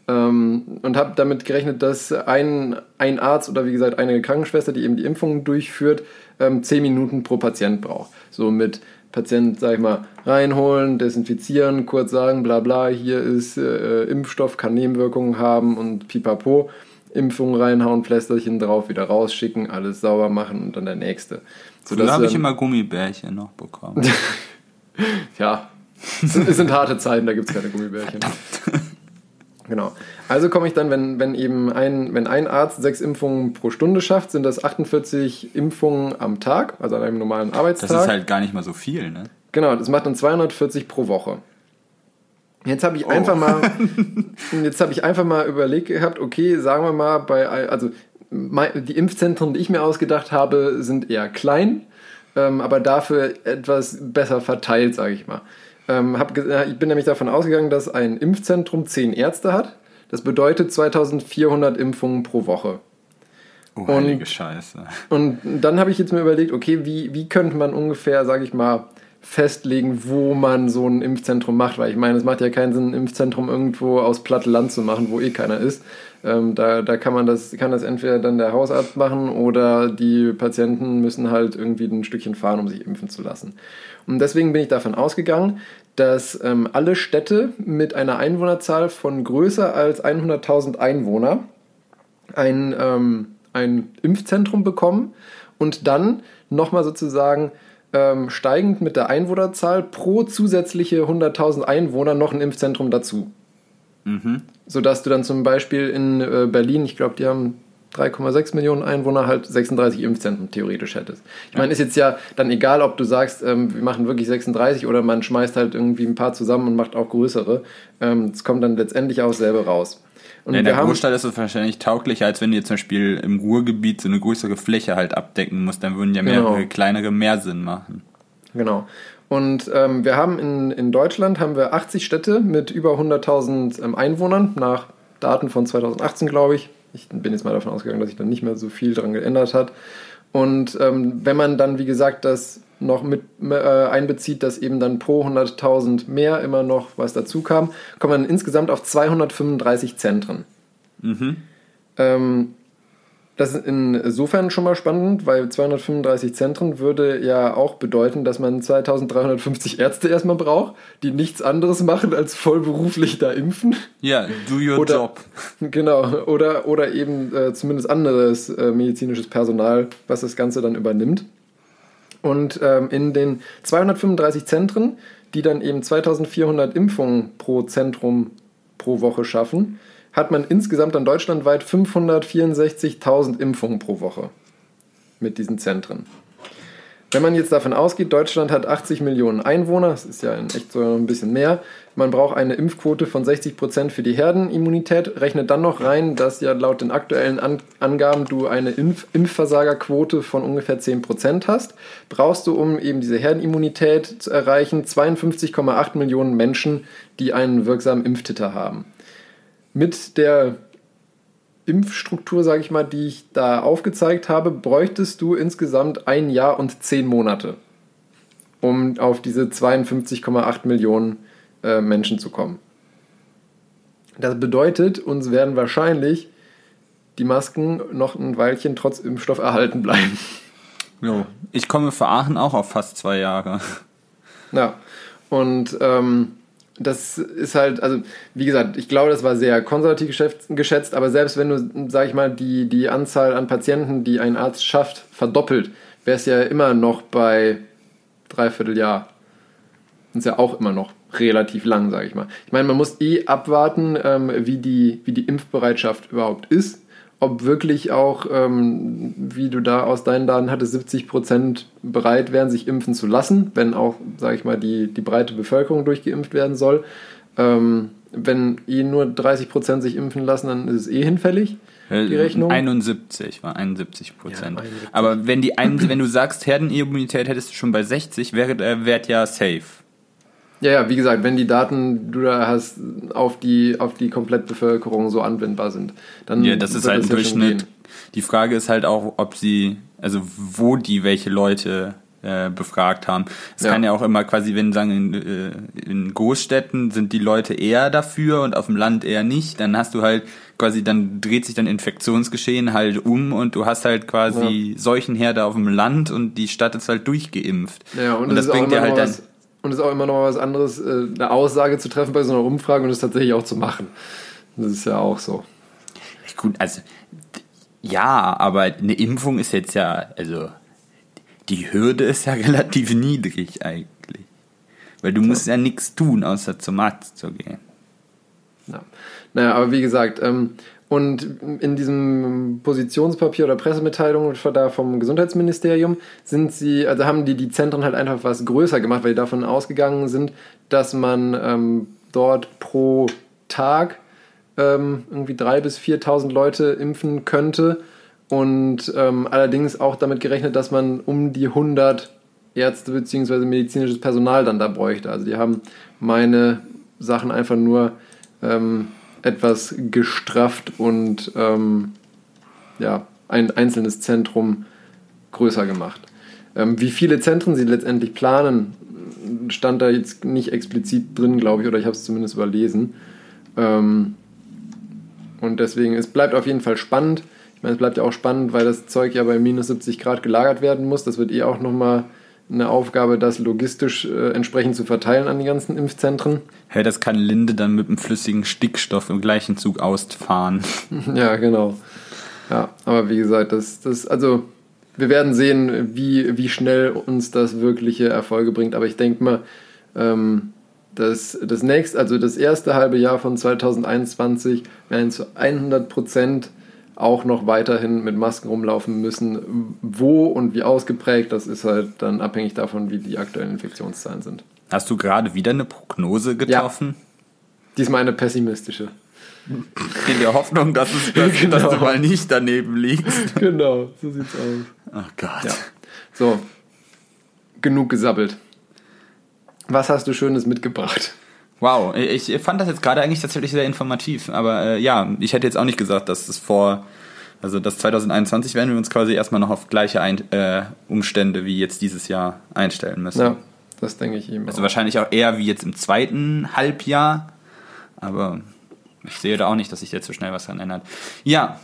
Ähm, und habe damit gerechnet, dass ein, ein Arzt oder wie gesagt eine Krankenschwester, die eben die Impfung durchführt, ähm, 10 Minuten pro Patient braucht. So mit Patient, sag ich mal, reinholen, desinfizieren, kurz sagen, bla bla, hier ist äh, Impfstoff, kann Nebenwirkungen haben und pipapo. Impfung reinhauen, Pflästerchen drauf, wieder rausschicken, alles sauber machen und dann der nächste. So habe ich immer Gummibärchen noch bekommen. ja, es sind, es sind, harte Zeiten, da gibt es keine Gummibärchen. Genau. Also komme ich dann, wenn, wenn eben ein, wenn ein Arzt sechs Impfungen pro Stunde schafft, sind das 48 Impfungen am Tag, also an einem normalen Arbeitstag. Das ist halt gar nicht mal so viel, ne? Genau, das macht dann 240 pro Woche. Jetzt habe ich oh. einfach mal, jetzt habe ich einfach mal überlegt gehabt, okay, sagen wir mal, bei, also die Impfzentren, die ich mir ausgedacht habe, sind eher klein, ähm, aber dafür etwas besser verteilt, sage ich mal. Ähm, hab, ich bin nämlich davon ausgegangen, dass ein Impfzentrum zehn Ärzte hat. Das bedeutet 2400 Impfungen pro Woche. Oh, und, Scheiße. Und dann habe ich jetzt mir überlegt, okay, wie, wie könnte man ungefähr, sage ich mal, festlegen, wo man so ein Impfzentrum macht, weil ich meine, es macht ja keinen Sinn, ein Impfzentrum irgendwo aus Plattland zu machen, wo eh keiner ist. Ähm, da da kann man das, kann das entweder dann der Hausarzt machen oder die Patienten müssen halt irgendwie ein Stückchen fahren, um sich impfen zu lassen. Und deswegen bin ich davon ausgegangen, dass ähm, alle Städte mit einer Einwohnerzahl von größer als 100.000 Einwohner ein, ähm, ein Impfzentrum bekommen und dann nochmal sozusagen ähm, steigend mit der Einwohnerzahl pro zusätzliche 100.000 Einwohner noch ein Impfzentrum dazu. Mhm. Sodass du dann zum Beispiel in äh, Berlin, ich glaube, die haben 3,6 Millionen Einwohner halt 36 Impfzentren theoretisch hättest. Ich meine, ist jetzt ja dann egal, ob du sagst, ähm, wir machen wirklich 36 oder man schmeißt halt irgendwie ein paar zusammen und macht auch größere. Ähm, es ähm, kommt dann letztendlich auch selber raus. Und in der Großstadt ist es wahrscheinlich tauglicher, als wenn du jetzt zum Beispiel im Ruhrgebiet so eine größere Fläche halt abdecken musst. Dann würden ja mehrere genau. kleinere mehr Sinn machen. Genau. Und ähm, wir haben in, in Deutschland haben wir 80 Städte mit über 100.000 ähm, Einwohnern, nach Daten von 2018, glaube ich. Ich bin jetzt mal davon ausgegangen, dass sich dann nicht mehr so viel daran geändert hat. Und ähm, wenn man dann, wie gesagt, das noch mit äh, einbezieht, dass eben dann pro 100.000 mehr immer noch was dazu kam, kommt man insgesamt auf 235 Zentren. Mhm. Ähm, das ist insofern schon mal spannend, weil 235 Zentren würde ja auch bedeuten, dass man 2350 Ärzte erstmal braucht, die nichts anderes machen als vollberuflich da impfen. Ja, do your oder, job. Genau, oder, oder eben äh, zumindest anderes äh, medizinisches Personal, was das Ganze dann übernimmt. Und ähm, in den 235 Zentren, die dann eben 2400 Impfungen pro Zentrum pro Woche schaffen, hat man insgesamt dann deutschlandweit 564.000 Impfungen pro Woche mit diesen Zentren. Wenn man jetzt davon ausgeht, Deutschland hat 80 Millionen Einwohner, das ist ja in echt so ein bisschen mehr, man braucht eine Impfquote von 60 Prozent für die Herdenimmunität, rechnet dann noch rein, dass ja laut den aktuellen Angaben du eine Impf Impfversagerquote von ungefähr 10 Prozent hast, brauchst du, um eben diese Herdenimmunität zu erreichen, 52,8 Millionen Menschen, die einen wirksamen Impftitter haben mit der Impfstruktur, sage ich mal, die ich da aufgezeigt habe, bräuchtest du insgesamt ein Jahr und zehn Monate, um auf diese 52,8 Millionen äh, Menschen zu kommen. Das bedeutet, uns werden wahrscheinlich die Masken noch ein Weilchen trotz Impfstoff erhalten bleiben. Jo. Ich komme für Aachen auch auf fast zwei Jahre. Ja, und ähm, das ist halt, also wie gesagt, ich glaube, das war sehr konservativ geschätzt, aber selbst wenn du, sag ich mal, die, die Anzahl an Patienten, die ein Arzt schafft, verdoppelt, wäre es ja immer noch bei dreiviertel Jahr. Das ist ja auch immer noch relativ lang, sage ich mal. Ich meine, man muss eh abwarten, ähm, wie, die, wie die Impfbereitschaft überhaupt ist ob wirklich auch, ähm, wie du da aus deinen Daten hattest, 70 Prozent bereit wären, sich impfen zu lassen, wenn auch, sage ich mal, die, die breite Bevölkerung durchgeimpft werden soll. Ähm, wenn eh nur 30 Prozent sich impfen lassen, dann ist es eh hinfällig. Die Rechnung. 71 war 71 Prozent. Ja, Aber wenn, die ein, wenn du sagst, Herdenimmunität hättest du schon bei 60, wäre der Wert ja safe. Ja, ja, wie gesagt, wenn die Daten, du da hast, auf die, auf die Komplettbevölkerung so anwendbar sind, dann. Ja, das ist halt ein Durchschnitt. Die Frage ist halt auch, ob sie, also wo die welche Leute äh, befragt haben. Es ja. kann ja auch immer quasi, wenn sagen, in, äh, in Großstädten sind die Leute eher dafür und auf dem Land eher nicht, dann hast du halt quasi, dann dreht sich dann Infektionsgeschehen halt um und du hast halt quasi ja. Seuchenherde auf dem Land und die Stadt ist halt durchgeimpft. Ja, und, und das, das bringt dir halt dann. Und es ist auch immer noch was anderes, äh, eine Aussage zu treffen bei so einer Umfrage und es tatsächlich auch zu machen. Das ist ja auch so. Gut, also ja, aber eine Impfung ist jetzt ja, also die Hürde ist ja relativ niedrig eigentlich. Weil du musst ja nichts tun, außer zum Arzt zu gehen. Ja. Naja, aber wie gesagt, ähm, und in diesem Positionspapier oder Pressemitteilung da vom Gesundheitsministerium sind sie, also haben die die Zentren halt einfach was größer gemacht, weil die davon ausgegangen sind, dass man ähm, dort pro Tag ähm, irgendwie 3.000 bis 4.000 Leute impfen könnte und ähm, allerdings auch damit gerechnet, dass man um die 100 Ärzte bzw. medizinisches Personal dann da bräuchte. Also die haben meine Sachen einfach nur ähm, etwas gestrafft und ähm, ja, ein einzelnes Zentrum größer gemacht. Ähm, wie viele Zentren sie letztendlich planen, stand da jetzt nicht explizit drin, glaube ich, oder ich habe es zumindest überlesen. Ähm, und deswegen, es bleibt auf jeden Fall spannend. Ich meine, es bleibt ja auch spannend, weil das Zeug ja bei minus 70 Grad gelagert werden muss. Das wird eh auch nochmal eine Aufgabe, das logistisch äh, entsprechend zu verteilen an die ganzen Impfzentren. Hey, das kann Linde dann mit einem flüssigen Stickstoff im gleichen Zug ausfahren. ja, genau. Ja, aber wie gesagt, das, das, also wir werden sehen, wie, wie schnell uns das wirkliche Erfolge bringt. Aber ich denke mal, ähm, das, das nächste, also das erste halbe Jahr von 2021 werden zu 100 Prozent auch noch weiterhin mit Masken rumlaufen müssen. Wo und wie ausgeprägt, das ist halt dann abhängig davon, wie die aktuellen Infektionszahlen sind. Hast du gerade wieder eine Prognose getroffen? Ja. Diesmal eine pessimistische. In der Hoffnung, dass, es, dass, genau. dass, du mal nicht daneben liegst. Genau, so sieht's aus. Oh Gott. Ja. So, genug gesabbelt. Was hast du Schönes mitgebracht? Wow, ich fand das jetzt gerade eigentlich tatsächlich sehr informativ. Aber äh, ja, ich hätte jetzt auch nicht gesagt, dass es vor, also das 2021 werden wir uns quasi erstmal noch auf gleiche Ein äh, Umstände wie jetzt dieses Jahr einstellen müssen. Ja, das denke ich eben. Also auch. wahrscheinlich auch eher wie jetzt im zweiten Halbjahr. Aber ich sehe da auch nicht, dass sich jetzt so schnell was dran ändert. Ja,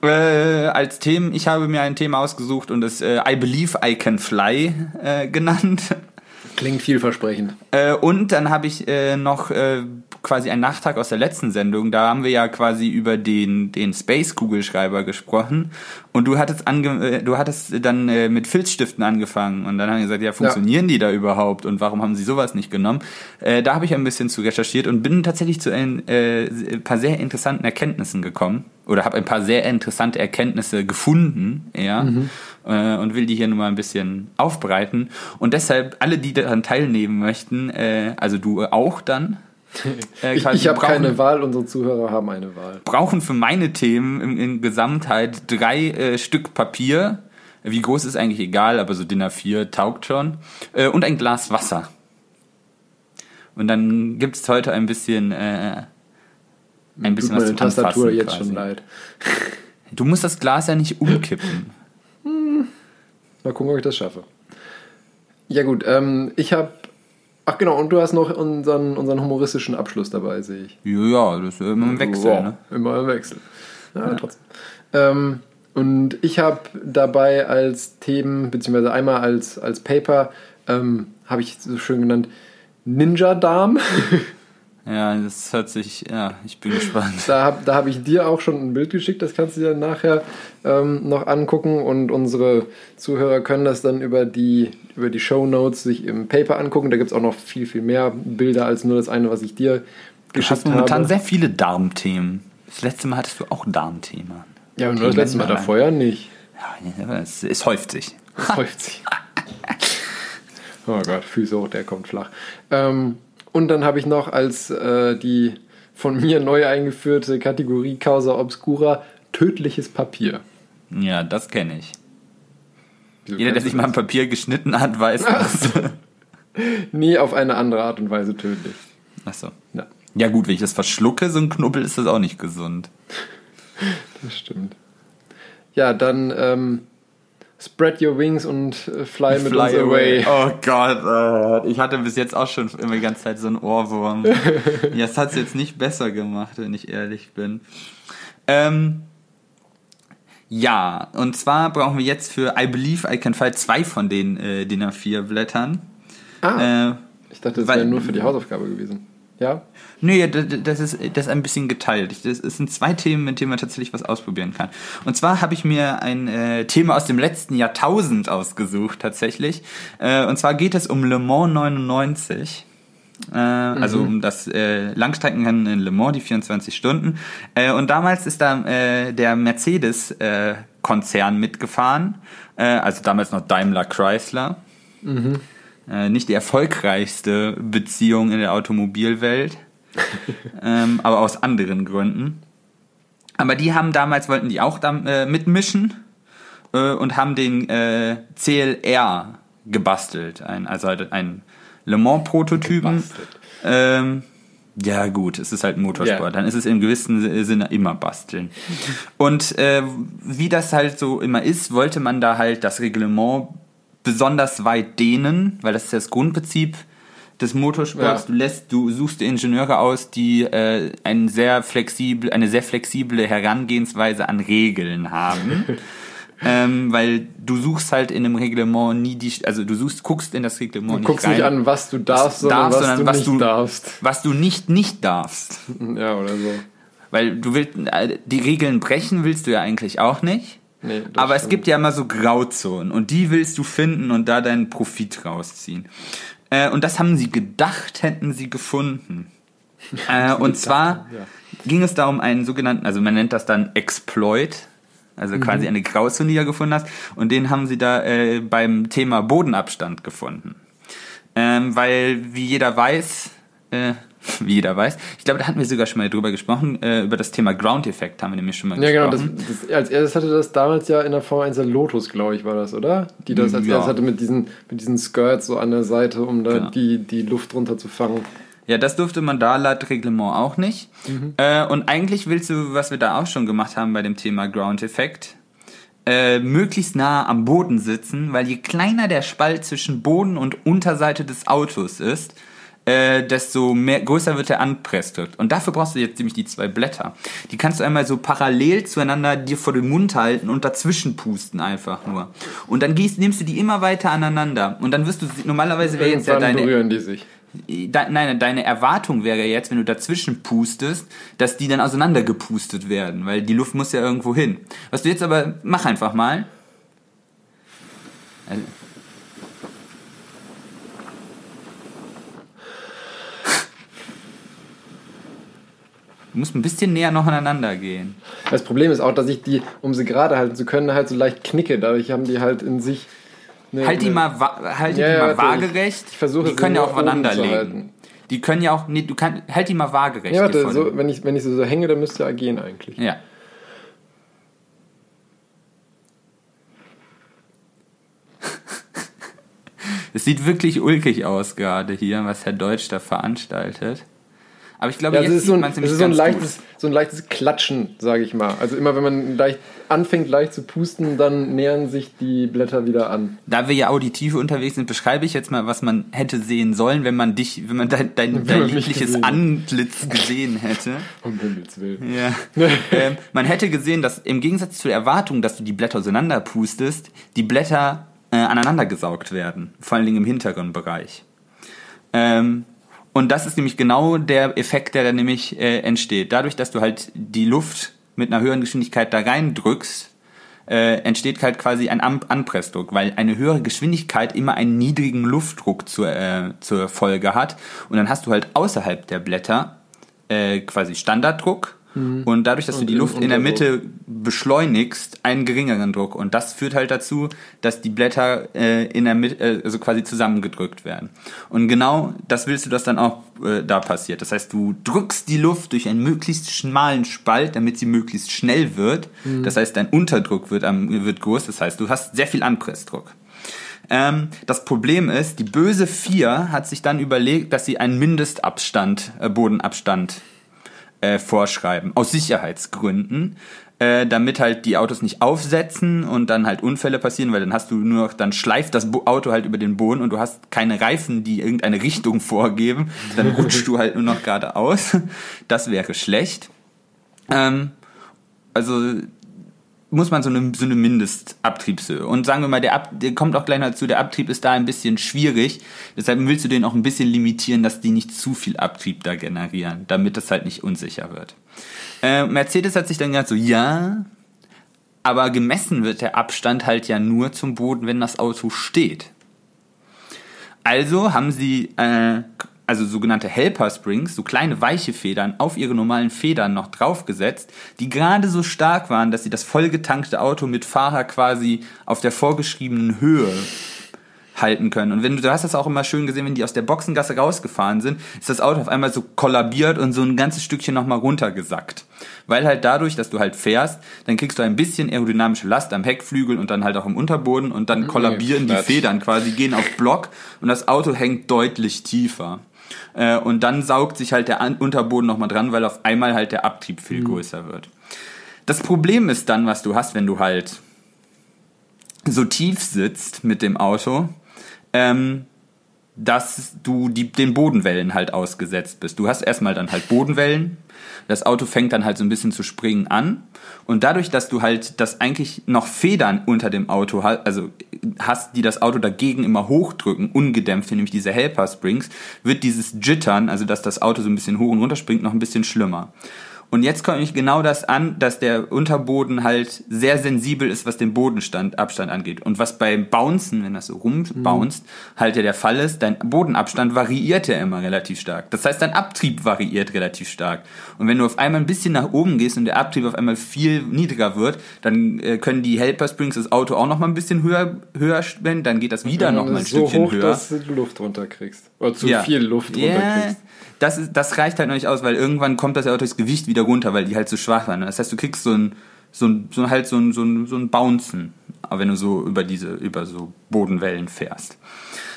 äh, als Themen, ich habe mir ein Thema ausgesucht und es äh, I Believe I Can Fly äh, genannt. Klingt vielversprechend. Äh, und dann habe ich äh, noch äh, quasi einen Nachtrag aus der letzten Sendung. Da haben wir ja quasi über den, den Space-Kugelschreiber gesprochen. Und du hattest, ange äh, du hattest dann äh, mit Filzstiften angefangen. Und dann haben wir gesagt, ja, funktionieren ja. die da überhaupt? Und warum haben sie sowas nicht genommen? Äh, da habe ich ein bisschen zu recherchiert und bin tatsächlich zu ein äh, paar sehr interessanten Erkenntnissen gekommen. Oder habe ein paar sehr interessante Erkenntnisse gefunden, ja. Mhm äh, und will die hier nur mal ein bisschen aufbreiten. Und deshalb, alle, die daran teilnehmen möchten, äh, also du auch dann, äh, ich, ich habe keine Wahl, unsere Zuhörer haben eine Wahl. Brauchen für meine Themen in, in Gesamtheit drei äh, Stück Papier. Wie groß ist eigentlich egal, aber so DIN A4 taugt schon. Äh, und ein Glas Wasser. Und dann gibt es heute ein bisschen, äh, ein bisschen Tut was meine Tastatur jetzt quasi. schon leid. Du musst das Glas ja nicht umkippen. Hm. Mal gucken, ob ich das schaffe. Ja gut, ähm, ich habe Ach genau, und du hast noch unseren, unseren humoristischen Abschluss dabei, sehe ich. Ja, das ist immer im Wechsel. Wow, ne? Immer im Wechsel. Ja, ja. trotzdem. Ähm, und ich habe dabei als Themen, beziehungsweise einmal als, als Paper, ähm, habe ich so schön genannt, Ninja-Darm. Ja, das hört sich, ja, ich bin gespannt. Da habe da hab ich dir auch schon ein Bild geschickt, das kannst du dir nachher ähm, noch angucken und unsere Zuhörer können das dann über die, über die Show Notes sich im Paper angucken. Da gibt es auch noch viel, viel mehr Bilder als nur das eine, was ich dir geschickt habe. Du hast momentan habe. sehr viele Darmthemen. Das letzte Mal hattest du auch Darmthemen. Ja, aber nur das letzte Mal davor ja nicht. Ja, es, es häuft sich. Es häuft sich. oh Gott, Füße hoch, der kommt flach. Ähm, und dann habe ich noch als äh, die von mir neu eingeführte Kategorie Causa Obscura tödliches Papier. Ja, das kenne ich. Wieso Jeder, der sich mal ein Papier geschnitten hat, weiß das. Nie auf eine andere Art und Weise tödlich. Achso. Ja. ja, gut, wenn ich das verschlucke, so ein Knubbel, ist das auch nicht gesund. das stimmt. Ja, dann ähm, Spread your wings und äh, fly mit fly uns away. away. Oh Gott, äh, ich hatte bis jetzt auch schon immer die ganze Zeit so einen Ohrwurm. ja, das hat es jetzt nicht besser gemacht, wenn ich ehrlich bin. Ähm, ja, und zwar brauchen wir jetzt für I Believe I Can Fly zwei von den äh, DIN A4 Blättern. Ah, äh, ich dachte, das wäre nur für die Hausaufgabe gewesen. Ja? Nö, das ist, das ist ein bisschen geteilt. Das sind zwei Themen, mit denen man tatsächlich was ausprobieren kann. Und zwar habe ich mir ein äh, Thema aus dem letzten Jahrtausend ausgesucht, tatsächlich. Äh, und zwar geht es um Le Mans 99. Äh, also mhm. um das äh, Langstreckenrennen in Le Mans, die 24 Stunden. Äh, und damals ist da äh, der Mercedes-Konzern äh, mitgefahren, also damals noch Daimler Chrysler. Mhm. Äh, nicht die erfolgreichste Beziehung in der Automobilwelt, ähm, aber aus anderen Gründen. Aber die haben damals, wollten die auch da, äh, mitmischen äh, und haben den äh, CLR gebastelt, ein, also halt ein Le Mans-Prototypen. Ähm, ja, gut, es ist halt ein Motorsport. Yeah. Dann ist es im gewissen Sinne immer basteln. Und äh, wie das halt so immer ist, wollte man da halt das Reglement besonders weit dehnen, weil das ist das Grundprinzip des Motorsports. Ja. Du lässt, du suchst Ingenieure aus, die äh, ein sehr flexibel, eine sehr flexible Herangehensweise an Regeln haben. ähm, weil du suchst halt in einem Reglement nie die, also du suchst, guckst in das Reglement du nicht guckst rein, nicht an, was du darfst, sondern, darfst, was, sondern du was, du nicht darfst. Was du nicht nicht darfst. Ja, oder so. Weil du willst, äh, die Regeln brechen willst du ja eigentlich auch nicht. Nee, Aber stimmt. es gibt ja immer so Grauzonen und die willst du finden und da deinen Profit rausziehen. Äh, und das haben sie gedacht, hätten sie gefunden. äh, und zwar ja. ging es da um einen sogenannten, also man nennt das dann Exploit, also mhm. quasi eine Grauzone, die du gefunden hast. Und den haben sie da äh, beim Thema Bodenabstand gefunden. Ähm, weil, wie jeder weiß, äh, wie jeder weiß. Ich glaube, da hatten wir sogar schon mal drüber gesprochen. Äh, über das Thema Ground-Effekt haben wir nämlich schon mal ja, gesprochen. Ja, genau. Das, das, als erstes hatte das damals ja in der Formel 1 der Lotus, glaube ich, war das, oder? Die das als ja. erstes hatte mit diesen, mit diesen Skirts so an der Seite, um da genau. die, die Luft runter zu fangen. Ja, das durfte man da laut Reglement auch nicht. Mhm. Äh, und eigentlich willst du, was wir da auch schon gemacht haben bei dem Thema Ground-Effekt, äh, möglichst nah am Boden sitzen, weil je kleiner der Spalt zwischen Boden und Unterseite des Autos ist, äh, desto mehr, größer wird der Anpressdruck. Und dafür brauchst du jetzt nämlich die zwei Blätter. Die kannst du einmal so parallel zueinander dir vor den Mund halten und dazwischen pusten einfach nur. Und dann gehst, nimmst du die immer weiter aneinander. Und dann wirst du, normalerweise wäre jetzt ja deine... berühren die sich. De, nein, deine Erwartung wäre jetzt, wenn du dazwischen pustest, dass die dann auseinandergepustet werden, weil die Luft muss ja irgendwo hin. Was du jetzt aber, mach einfach mal. Also, Du musst ein bisschen näher noch aneinander gehen. Das Problem ist auch, dass ich die, um sie gerade halten zu können, halt so leicht knicke. Dadurch haben die halt in sich. Eine, halt die mal, halt ja, die mal waagerecht. Ich, ich versuche Die können ja auch aufeinander legen. Die können ja auch, nee, du kannst, halt die mal waagerecht. Ja, warte, so, wenn ich, wenn ich sie so hänge, dann müsste er gehen eigentlich. Ja. Es sieht wirklich ulkig aus gerade hier, was Herr Deutsch da veranstaltet. Aber ich glaube, ja, jetzt sieht man es nämlich so ein leichtes, gut. so ein leichtes Klatschen, sage ich mal. Also immer wenn man leicht anfängt leicht zu pusten, dann nähern sich die Blätter wieder an. Da wir ja auditiv unterwegs sind, beschreibe ich jetzt mal, was man hätte sehen sollen, wenn man dich, wenn man dein, dein, dein liebliches Antlitz gesehen hätte. um Himmels Willen. Ja. ähm, man hätte gesehen, dass im Gegensatz zur Erwartung, dass du die Blätter auseinander pustest, die Blätter äh, aneinander gesaugt werden. Vor allen Dingen im hinteren Bereich. Ähm, und das ist nämlich genau der Effekt, der da nämlich äh, entsteht. Dadurch, dass du halt die Luft mit einer höheren Geschwindigkeit da reindrückst, äh, entsteht halt quasi ein An Anpressdruck, weil eine höhere Geschwindigkeit immer einen niedrigen Luftdruck zur, äh, zur Folge hat. Und dann hast du halt außerhalb der Blätter äh, quasi Standarddruck Mhm. Und dadurch, dass und du die Luft in der Mitte beschleunigst, einen geringeren Druck. Und das führt halt dazu, dass die Blätter äh, in der Mitte, äh, also quasi zusammengedrückt werden. Und genau das willst du, dass dann auch äh, da passiert. Das heißt, du drückst die Luft durch einen möglichst schmalen Spalt, damit sie möglichst schnell wird. Mhm. Das heißt, dein Unterdruck wird, am, wird groß. Das heißt, du hast sehr viel Anpressdruck. Ähm, das Problem ist, die böse 4 hat sich dann überlegt, dass sie einen Mindestabstand, äh, Bodenabstand äh, vorschreiben, aus Sicherheitsgründen. äh, damit halt die Autos nicht aufsetzen und dann halt Unfälle passieren, weil dann hast du nur noch, dann schleift das Auto halt über den Boden und du hast keine Reifen, die irgendeine Richtung vorgeben. Dann rutschst du halt nur noch geradeaus. Das wäre schlecht. Ähm, also muss man so eine, so eine Mindestabtriebshöhe. Und sagen wir mal, der, Ab, der kommt auch gleich dazu, der Abtrieb ist da ein bisschen schwierig. Deshalb willst du den auch ein bisschen limitieren, dass die nicht zu viel Abtrieb da generieren, damit es halt nicht unsicher wird. Äh, Mercedes hat sich dann gesagt so, ja, aber gemessen wird der Abstand halt ja nur zum Boden, wenn das Auto steht. Also haben sie äh, also sogenannte Helper Springs, so kleine weiche Federn, auf ihre normalen Federn noch draufgesetzt, die gerade so stark waren, dass sie das vollgetankte Auto mit Fahrer quasi auf der vorgeschriebenen Höhe halten können. Und wenn du, du hast das auch immer schön gesehen, wenn die aus der Boxengasse rausgefahren sind, ist das Auto auf einmal so kollabiert und so ein ganzes Stückchen nochmal runtergesackt. Weil halt dadurch, dass du halt fährst, dann kriegst du ein bisschen aerodynamische Last am Heckflügel und dann halt auch im Unterboden und dann kollabieren nee, die Federn quasi, gehen auf Block und das Auto hängt deutlich tiefer. Äh, und dann saugt sich halt der Unterboden nochmal dran, weil auf einmal halt der Abtrieb viel mhm. größer wird. Das Problem ist dann, was du hast, wenn du halt so tief sitzt mit dem Auto, ähm, dass du die, den Bodenwellen halt ausgesetzt bist. Du hast erstmal dann halt Bodenwellen, das Auto fängt dann halt so ein bisschen zu springen an. Und dadurch, dass du halt das eigentlich noch Federn unter dem Auto hast, also hast, die das Auto dagegen immer hochdrücken, ungedämpft, nämlich diese Helper Springs, wird dieses Jittern, also dass das Auto so ein bisschen hoch und runter springt, noch ein bisschen schlimmer. Und jetzt kommt ich genau das an, dass der Unterboden halt sehr sensibel ist, was den Bodenabstand angeht. Und was beim Bouncen, wenn das so rumbounced, mhm. halt ja der Fall ist, dein Bodenabstand variiert ja immer relativ stark. Das heißt, dein Abtrieb variiert relativ stark. Und wenn du auf einmal ein bisschen nach oben gehst und der Abtrieb auf einmal viel niedriger wird, dann äh, können die Helper Springs das Auto auch noch mal ein bisschen höher, höher spenden, dann geht das wieder ja, noch mal ein so Stückchen hoch, höher. dass du Luft runterkriegst. Oder zu ja. viel Luft runterkriegst. Das, ist, das reicht halt noch nicht aus, weil irgendwann kommt das ja auch durchs Gewicht wieder runter, weil die halt so schwach waren. Das heißt, du kriegst so ein, so ein, so halt so ein, so ein, so ein Bouncen, wenn du so über diese, über so Bodenwellen fährst.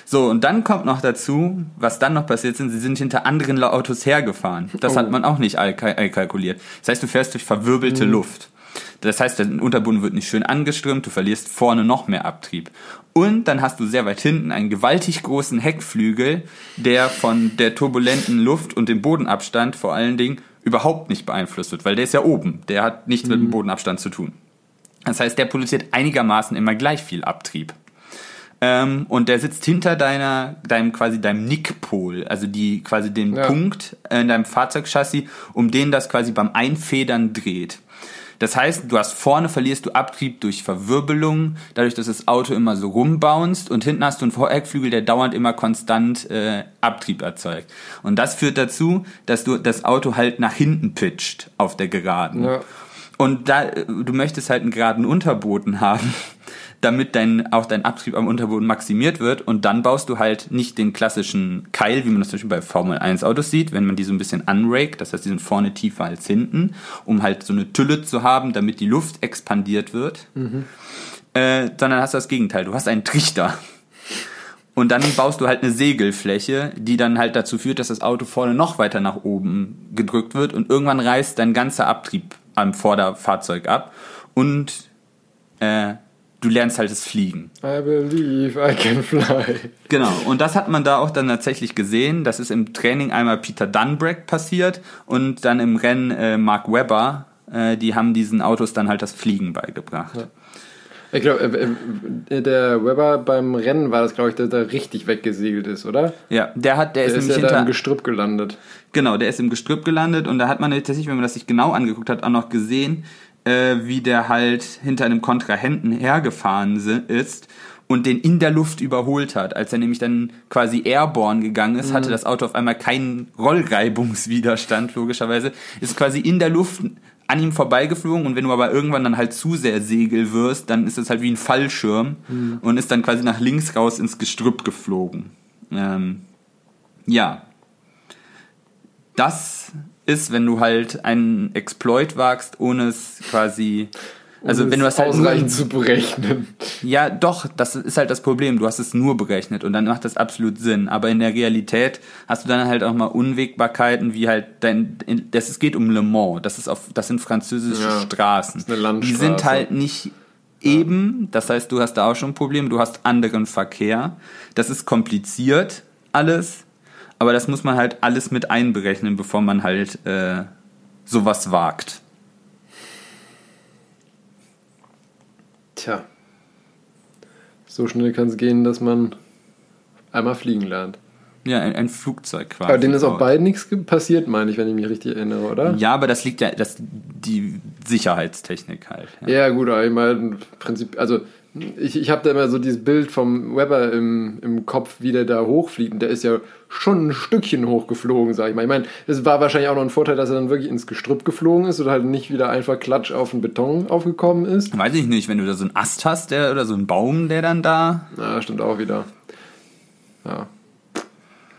So, und dann kommt noch dazu, was dann noch passiert sind, sie sind hinter anderen Autos hergefahren. Das oh. hat man auch nicht kalkuliert. Das heißt, du fährst durch verwirbelte mhm. Luft. Das heißt, der Unterboden wird nicht schön angeströmt, du verlierst vorne noch mehr Abtrieb. Und dann hast du sehr weit hinten einen gewaltig großen Heckflügel, der von der turbulenten Luft und dem Bodenabstand vor allen Dingen überhaupt nicht beeinflusst wird, weil der ist ja oben. Der hat nichts mhm. mit dem mhm. Bodenabstand zu tun. Das heißt, der produziert einigermaßen immer gleich viel Abtrieb. Ähm, und der sitzt hinter deiner, deinem quasi deinem Nickpol, also die quasi den ja. Punkt in deinem Fahrzeugchassis, um den das quasi beim Einfedern dreht. Das heißt, du hast vorne verlierst du Abtrieb durch Verwirbelung, dadurch, dass das Auto immer so rumbounced und hinten hast du einen Voreckflügel, der dauernd immer konstant äh, Abtrieb erzeugt. Und das führt dazu, dass du das Auto halt nach hinten pitcht auf der Geraden. Ja. Und da, du möchtest halt einen geraden Unterboden haben damit dein, auch dein Abtrieb am Unterboden maximiert wird. Und dann baust du halt nicht den klassischen Keil, wie man das zum Beispiel bei Formel 1 Autos sieht, wenn man die so ein bisschen unrake, das heißt, die sind vorne tiefer als hinten, um halt so eine Tülle zu haben, damit die Luft expandiert wird. Mhm. Äh, sondern hast du das Gegenteil. Du hast einen Trichter. Und dann baust du halt eine Segelfläche, die dann halt dazu führt, dass das Auto vorne noch weiter nach oben gedrückt wird und irgendwann reißt dein ganzer Abtrieb am Vorderfahrzeug ab und äh, du lernst halt das Fliegen. I believe I can fly. Genau, und das hat man da auch dann tatsächlich gesehen. Das ist im Training einmal Peter Dunbrack passiert und dann im Rennen äh, Mark Webber. Äh, die haben diesen Autos dann halt das Fliegen beigebracht. Ja. Ich glaube, äh, äh, der Webber beim Rennen war das, glaube ich, der da richtig weggesegelt ist, oder? Ja, der hat, der, der ist, ist ja hinter, im Gestrüpp gelandet. Genau, der ist im Gestrüpp gelandet und da hat man tatsächlich, wenn man das sich genau angeguckt hat, auch noch gesehen, äh, wie der halt hinter einem Kontrahenten hergefahren ist und den in der Luft überholt hat. Als er nämlich dann quasi airborne gegangen ist, mhm. hatte das Auto auf einmal keinen Rollreibungswiderstand, logischerweise, ist quasi in der Luft an ihm vorbeigeflogen und wenn du aber irgendwann dann halt zu sehr Segel wirst, dann ist es halt wie ein Fallschirm mhm. und ist dann quasi nach links raus ins Gestrüpp geflogen. Ähm, ja. Das ist, wenn du halt einen Exploit wagst, ohne es quasi Also um wenn du es das halt nur, ausreichend zu berechnen. ja, doch, das ist halt das Problem. Du hast es nur berechnet und dann macht das absolut Sinn. Aber in der Realität hast du dann halt auch mal Unwägbarkeiten, wie halt dein, in- das, es geht um Le Mans. Das ist auf, das sind französische Ja, Straßen. das ist eine Landstraße. Die sind halt nicht eben. Das heißt, du hast da auch schon ein Problem. Du hast anderen Verkehr. Das ist kompliziert alles. Aber das muss man halt alles mit einberechnen, bevor man halt äh, sowas wagt. Tja. So schnell kann es gehen, dass man einmal fliegen lernt. Ja, ein, ein Flugzeug quasi. Aber denen ist auch beiden nichts passiert, meine ich, wenn ich mich richtig erinnere, oder? Ja, aber das liegt ja, das, die Sicherheitstechnik halt. Ja. Ja, gut, aber ich meine, im Prinzip, also ich, ich habe da immer so dieses Bild vom Weber im, im Kopf, wie der da hochfliegt. Und der ist ja schon ein Stückchen hochgeflogen, sag ich mal. Ich meine, es war wahrscheinlich auch noch ein Vorteil, dass er dann wirklich ins Gestrüpp geflogen ist oder halt nicht wieder einfach klatsch auf den Beton aufgekommen ist. Weiß ich nicht, wenn du da so einen Ast hast der, oder so einen Baum, der dann da. Ja, stimmt auch wieder. Ja.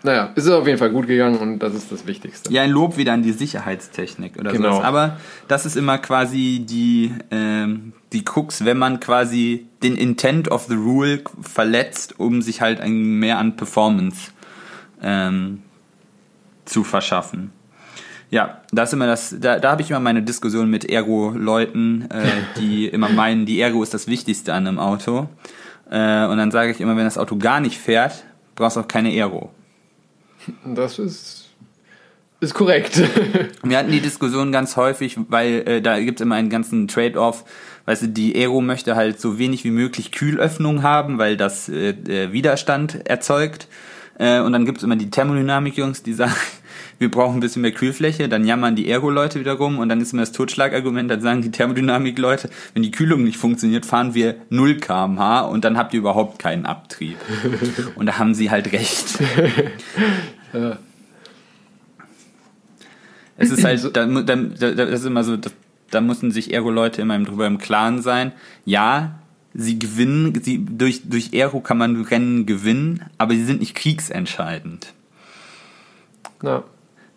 Naja, ist es auf jeden Fall gut gegangen und das ist das Wichtigste. Ja, ein Lob wieder an die Sicherheitstechnik oder Genau. sowas. Aber das ist immer quasi die, ähm, die Krux, wenn man quasi den Intent of the Rule verletzt, um sich halt ein mehr an Performance ähm, zu verschaffen. Ja, das ist immer das, da, da habe ich immer meine Diskussion mit Ergo-Leuten, äh, die immer meinen, die Ergo ist das Wichtigste an einem Auto. Äh, und dann sage ich immer, wenn das Auto gar nicht fährt, brauchst du auch keine Aero. Das ist, ist korrekt. Wir hatten die Diskussion ganz häufig, weil äh, da gibt es immer einen ganzen Trade-off. Weißt du, die Aero möchte halt so wenig wie möglich Kühlöffnung haben, weil das äh, äh, Widerstand erzeugt. Äh, und dann gibt es immer die Thermodynamik-Jungs, die sagen, wir brauchen ein bisschen mehr Kühlfläche. Dann jammern die Aero-Leute wieder rum und dann ist immer das Totschlagargument, dann sagen die Thermodynamik-Leute, wenn die Kühlung nicht funktioniert, fahren wir 0 kmh und dann habt ihr überhaupt keinen Abtrieb. und da haben sie halt recht. Ja. Es ist halt, da, da, da, das ist immer so, da, da müssen sich Aero-Leute immer drüber im Klaren sein. Ja, sie gewinnen, sie, durch, durch Aero kann man Rennen gewinnen, aber sie sind nicht kriegsentscheidend. Na,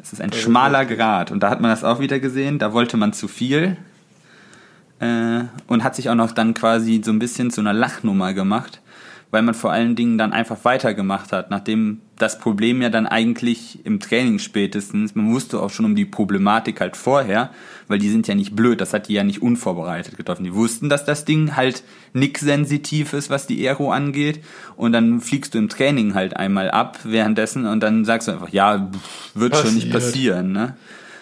Es ist ein schmaler Grad und da hat man das auch wieder gesehen, da wollte man zu viel äh, und hat sich auch noch dann quasi so ein bisschen zu einer Lachnummer gemacht, weil man vor allen Dingen dann einfach weitergemacht hat, nachdem das Problem ja dann eigentlich im Training spätestens, man wusste auch schon um die Problematik halt vorher, weil die sind ja nicht blöd, das hat die ja nicht unvorbereitet getroffen. Die wussten, dass das Ding halt nix sensitiv ist, was die Aero angeht und dann fliegst du im Training halt einmal ab währenddessen und dann sagst du einfach, ja, wird schon nicht Passiert. passieren, ne?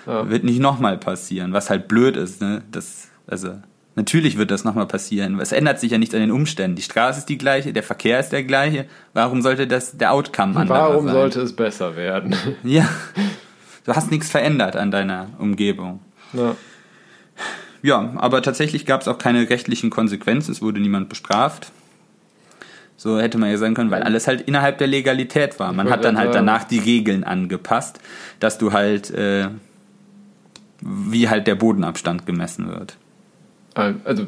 Ja. Wird nicht nochmal passieren, was halt blöd ist, ne? Das, also, natürlich wird das nochmal passieren. Es ändert sich ja nichts an den Umständen. Die Straße ist die gleiche, der Verkehr ist der gleiche. Warum sollte das der Outcome anderer warum sein? sollte es besser werden? Ja. Du hast nichts verändert an deiner Umgebung. Na, Ja, aber tatsächlich gab es auch keine rechtlichen Konsequenzen, es wurde niemand bestraft. So hätte man ja sagen können, weil alles halt innerhalb der Legalität war. Man hat dann halt danach die Regeln angepasst, dass du halt, äh, wie halt der Bodenabstand gemessen wird. Also,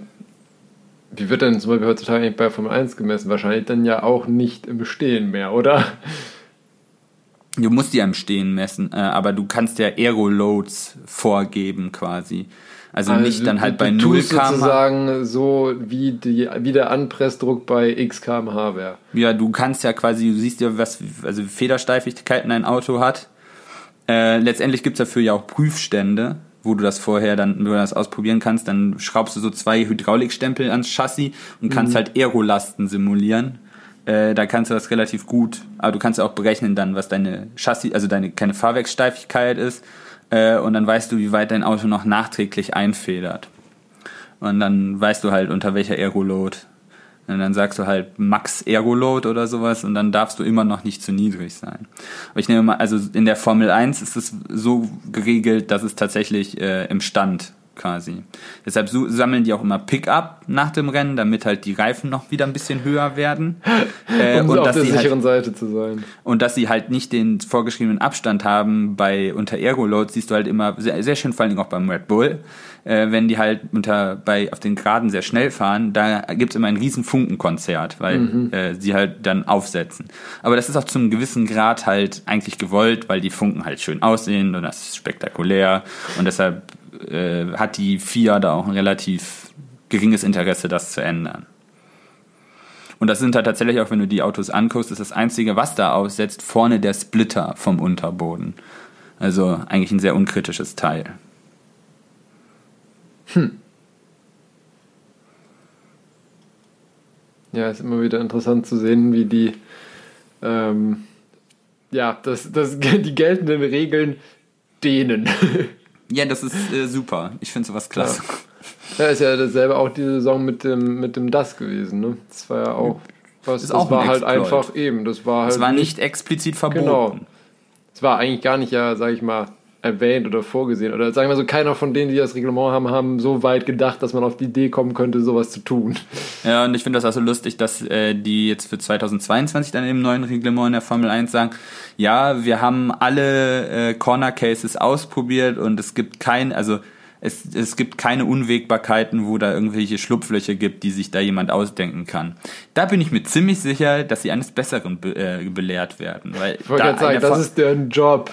wie wird denn zum Beispiel heutzutage eigentlich bei Formel 1 gemessen? Wahrscheinlich dann ja auch nicht im Stehen mehr, oder? Du musst die am Stehen messen, äh, aber du kannst ja Aero-Loads vorgeben quasi. Also, nicht dann halt bei du 0 tust km sozusagen so, wie, die, wie der Anpressdruck bei x kmh wäre. Ja, du kannst ja quasi, du siehst ja, was, also Federsteifigkeiten ein Auto hat. Äh, letztendlich gibt's dafür ja auch Prüfstände, wo du das vorher dann, wenn du das ausprobieren kannst, dann schraubst du so zwei Hydraulikstempel ans Chassis und kannst halt Aerolasten simulieren. Äh, da kannst du das relativ gut, aber du kannst ja auch berechnen dann, was deine Chassis, also deine keine Fahrwerkssteifigkeit ist. Äh, und dann weißt du, wie weit dein Auto noch nachträglich einfedert. Und dann weißt du halt, unter welcher Aeroload. Und dann sagst du halt Max Ergoload oder sowas und dann darfst du immer noch nicht zu niedrig sein. Aber ich nehme mal, also in der Formel 1 ist es so geregelt, dass es tatsächlich äh, im Stand quasi. Deshalb so, sammeln die auch immer Pickup nach dem Rennen, damit halt die Reifen noch wieder ein bisschen höher werden. Äh, Um und, auf dass der sie halt, sicheren Seite zu sein. und dass sie halt nicht den vorgeschriebenen Abstand haben bei unter Ergoload, siehst du halt immer sehr, sehr schön, vor allen Dingen auch beim Red Bull, äh, wenn die halt unter bei auf den Geraden sehr schnell fahren, da gibt's immer ein riesen Funkenkonzert, weil Mhm. äh, sie halt dann aufsetzen. Aber das ist auch zum gewissen Grad halt eigentlich gewollt, weil die Funken halt schön aussehen und das ist spektakulär und deshalb äh, hat die FIA da auch ein relativ geringes Interesse, das zu ändern. Und das sind halt tatsächlich auch, wenn du die Autos anguckst, ist das Einzige, was da aussetzt, vorne der Splitter vom Unterboden. Also eigentlich ein sehr unkritisches Teil. Hm. Ja, ist immer wieder interessant zu sehen, wie die, ähm, ja, das, das, die geltenden Regeln dehnen. ja, das ist äh, super. Ich finde sowas klasse. Ja. ja. ist ja dasselbe auch die Saison mit dem, mit dem Das gewesen, ne? Das war ja auch. Was, das, das auch war halt einfach eben. Das war halt. Das war nicht explizit verboten. Genau. Es war eigentlich gar nicht ja, sag ich mal, erwähnt oder vorgesehen. Oder sagen wir so, keiner von denen, die das Reglement haben, haben so weit gedacht, dass man auf die Idee kommen könnte, sowas zu tun. Ja, und ich finde das auch so lustig, dass äh, die jetzt für 2022 dann im neuen Reglement in der Formel 1 sagen, ja, wir haben alle äh, Corner Cases ausprobiert und es gibt kein, also es, es gibt keine Unwägbarkeiten, wo da irgendwelche Schlupflöcher gibt, die sich da jemand ausdenken kann. Da bin ich mir ziemlich sicher, dass sie eines Besseren be äh, belehrt werden. Weil ich wollte gerade sagen, das ist deren Job.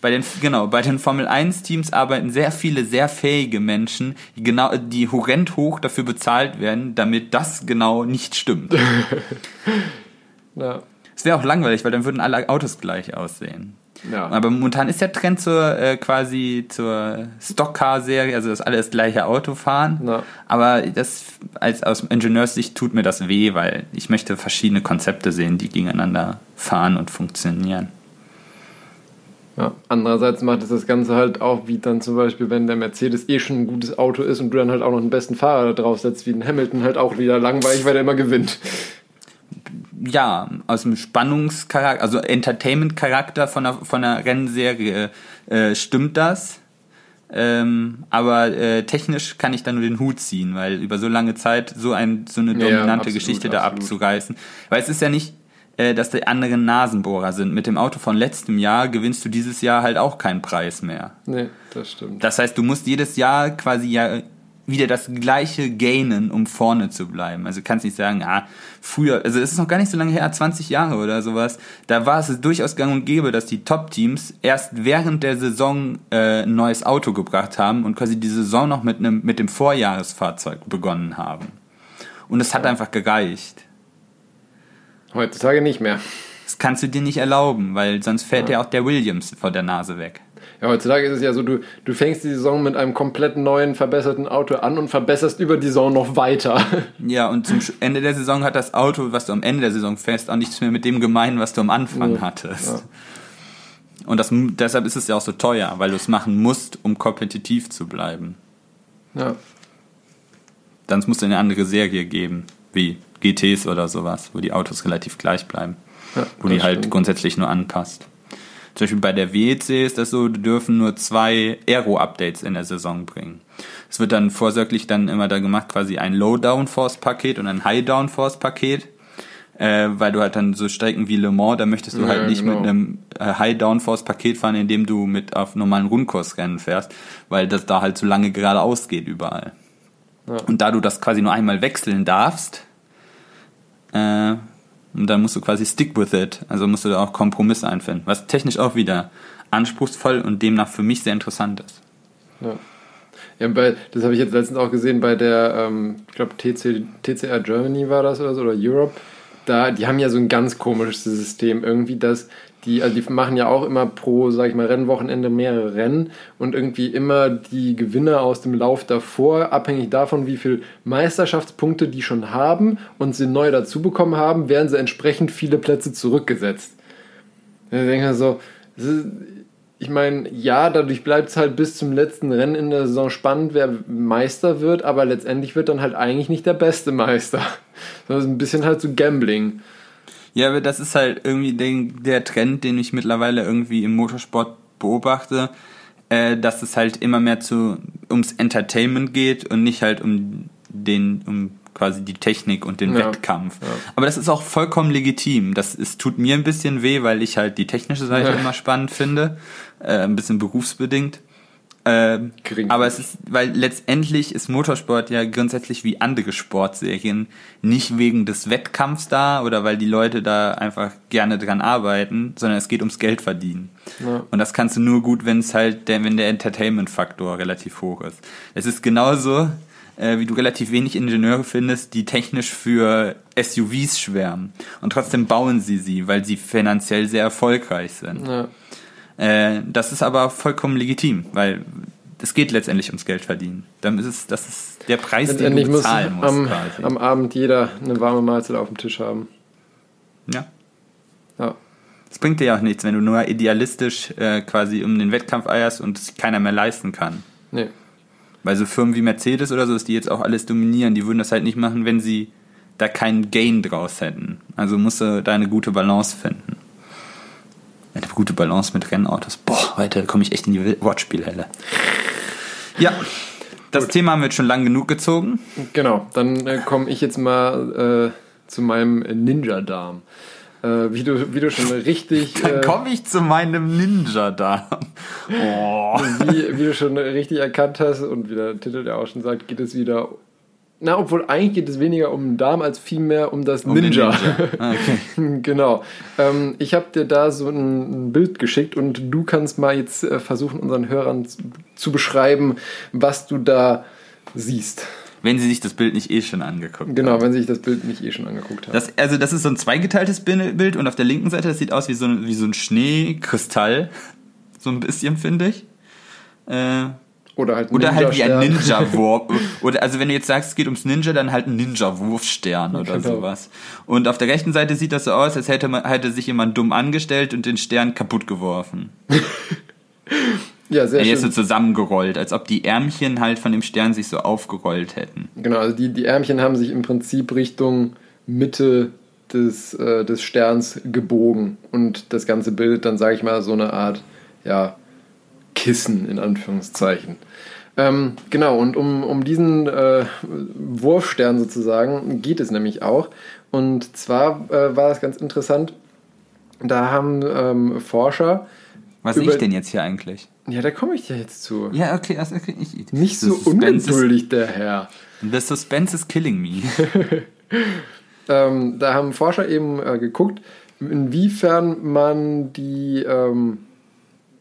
Bei den, genau, bei den Formel 1 Teams arbeiten sehr viele sehr fähige Menschen, die genau, die horrend hoch dafür bezahlt werden, damit das genau nicht stimmt. ja. Es wäre auch langweilig, weil dann würden alle Autos gleich aussehen. Ja. Aber momentan ist der Trend zur äh, quasi zur Stockcar-Serie, also dass alle das gleiche Auto fahren. Ja. Aber das als aus Ingenieurssicht tut mir das weh, weil ich möchte verschiedene Konzepte sehen, die gegeneinander fahren und funktionieren. Ja, andererseits macht es das Ganze halt auch, wie dann zum Beispiel, wenn der Mercedes eh schon ein gutes Auto ist und du dann halt auch noch einen besten Fahrer da drauf setzt, wie den Hamilton, halt auch wieder langweilig, weil der immer gewinnt. Ja, aus dem Spannungscharakter, also Entertainment-Charakter von der, von der Rennserie äh, stimmt das. Ähm, aber äh, technisch kann ich da nur den Hut ziehen, weil über so lange Zeit so, ein, so eine dominante ja, absolut, Geschichte da absolut. abzureißen. Weil es ist ja nicht, äh, dass die anderen Nasenbohrer sind. Mit dem Auto von letztem Jahr gewinnst du dieses Jahr halt auch keinen Preis mehr. Nee, das stimmt. Das heißt, du musst jedes Jahr quasi ja wieder das gleiche gainen, um vorne zu bleiben. Also kannst nicht sagen, ah, früher, also es ist noch gar nicht so lange her, 20 Jahre oder sowas, da war es durchaus gang und gäbe, dass die Top-Teams erst während der Saison äh, ein neues Auto gebracht haben und quasi die Saison noch mit, einem, mit dem Vorjahresfahrzeug begonnen haben. Und es hat einfach gereicht. Heutzutage nicht mehr. Das kannst du dir nicht erlauben, weil sonst fällt ja. dir auch der Williams vor der Nase weg. Ja, heutzutage ist es ja so, du, du fängst die Saison mit einem komplett neuen, verbesserten Auto an und verbesserst über die Saison noch weiter. Ja, und zum Ende der Saison hat das Auto, was du am Ende der Saison fährst, auch nichts mehr mit dem gemein, was du am Anfang ja. hattest. Ja. Und das, deshalb ist es ja auch so teuer, weil du es machen musst, um kompetitiv zu bleiben. Ja. Dann musst du eine andere Serie geben, wie GTs oder sowas, wo die Autos relativ gleich bleiben. Ja, wo die halt stimmt. grundsätzlich nur anpasst. Zum Beispiel bei der WEC ist das so, die dürfen nur zwei Aero-Updates in der Saison bringen. Es wird dann vorsorglich dann immer da gemacht, quasi ein Low-Downforce-Paket und ein High-Downforce-Paket. Äh, weil du halt dann so Strecken wie Le Mans, da möchtest du ja, halt nicht genau. mit einem äh, High-Downforce-Paket fahren, indem du mit auf normalen Rundkursrennen fährst, weil das da halt so lange geradeaus geht überall. Ja. Und da du das quasi nur einmal wechseln darfst, äh, und dann musst du quasi stick with it. Also musst du da auch Kompromisse einfinden. Was technisch auch wieder anspruchsvoll und demnach für mich sehr interessant ist. Ja. Ja, bei, das habe ich jetzt letztens auch gesehen bei der, ähm, ich glaube, TC, TCR Germany war das oder so, oder Europe. Da, die haben ja so ein ganz komisches System. Irgendwie, dass die, also die machen ja auch immer pro, sag ich mal, Rennwochenende mehrere Rennen und irgendwie immer die Gewinner aus dem Lauf davor, abhängig davon, wie viele Meisterschaftspunkte die schon haben und sie neu dazu bekommen haben, werden sie entsprechend viele Plätze zurückgesetzt. Ich denke so, ich meine, ja, dadurch bleibt es halt bis zum letzten Rennen in der Saison spannend, wer Meister wird, aber letztendlich wird dann halt eigentlich nicht der beste Meister. Das ist ein bisschen halt so Gambling. Ja, aber das ist halt irgendwie den, der Trend, den ich mittlerweile irgendwie im Motorsport beobachte, äh, dass es halt immer mehr zu ums Entertainment geht und nicht halt um den um quasi die Technik und den ja, Wettkampf. Ja. Aber das ist auch vollkommen legitim. Das ist, tut mir ein bisschen weh, weil ich halt die technische Seite ja. immer spannend finde, äh, ein bisschen berufsbedingt. Ähm, aber es ist, weil letztendlich ist Motorsport ja grundsätzlich wie andere Sportserien nicht wegen des Wettkampfs da oder weil die Leute da einfach gerne dran arbeiten, sondern es geht ums Geld verdienen. Ja. Und das kannst du nur gut, wenn es halt, der, wenn der Entertainment-Faktor relativ hoch ist. Es ist genauso, äh, wie du relativ wenig Ingenieure findest, die technisch für SUVs schwärmen. Und trotzdem bauen sie sie, weil sie finanziell sehr erfolgreich sind. Ja. Äh, das ist aber vollkommen legitim, weil es geht letztendlich ums Geld verdienen. Dann ist es, das ist der Preis, den du bezahlen muss musst. Am, quasi. am Abend jeder eine warme Mahlzeit auf dem Tisch haben. Ja. Ja. Es bringt dir ja auch nichts, wenn du nur idealistisch äh, quasi um den Wettkampf eierst und es keiner mehr leisten kann. Nee. Weil so Firmen wie Mercedes oder so, die jetzt auch alles dominieren, die würden das halt nicht machen, wenn sie da keinen Gain draus hätten. Also musst du da eine gute Balance finden. Eine gute Balance mit Rennautos. Boah, heute komme ich echt in die Wortspielhelle. Ja, das Gut. Thema haben wir jetzt schon lang genug gezogen. Genau, dann äh, komme ich jetzt mal äh, zu meinem Ninja-Darm. Äh, wie, du, wie du schon richtig. Dann äh, komme ich zu meinem Ninja-Darm. Oh. Wie, wie du schon richtig erkannt hast und wie der Titel ja auch schon sagt, geht es wieder. Na, obwohl eigentlich geht es weniger um den Darm als vielmehr um das um Ninja. Ninja. Ah, okay. genau. Ähm, ich habe dir da so ein, Bild geschickt und du kannst mal jetzt äh, versuchen, unseren Hörern zu, zu beschreiben, was du da siehst. Wenn sie sich das Bild nicht eh schon angeguckt genau, haben. Genau, wenn sie sich das Bild nicht eh schon angeguckt haben. Das, also das ist so ein zweigeteiltes Bild und auf der linken Seite, das sieht aus wie so ein, wie so ein Schneekristall. So ein bisschen, finde ich. Äh, oder halt, oder halt wie ein Ninja-Wurf. oder also wenn du jetzt sagst, es geht ums Ninja, dann halt ein Ninja-Wurfstern oder genau. sowas. Und auf der rechten Seite sieht das so aus, als hätte, man, hätte sich jemand dumm angestellt und den Stern kaputt geworfen. Ja, sehr schön. Er ist so zusammengerollt, als ob die Ärmchen halt von dem Stern sich so aufgerollt hätten. Genau, also die, die Ärmchen haben sich im Prinzip Richtung Mitte des, äh, des Sterns gebogen und das Ganze bildet dann, sage ich mal, so eine Art, ja, Kissen in Anführungszeichen. Ähm, genau, und um, um diesen äh, Wurfstern sozusagen geht es nämlich auch. Und zwar äh, war es ganz interessant, da haben ähm, Forscher. Was sehe ich denn jetzt hier eigentlich? Ja, da komme ich ja jetzt zu. Ja, okay, also okay ich, Nicht so ungeduldig, der Herr. The suspense is killing me. ähm, da haben Forscher eben äh, geguckt, inwiefern man die, ähm,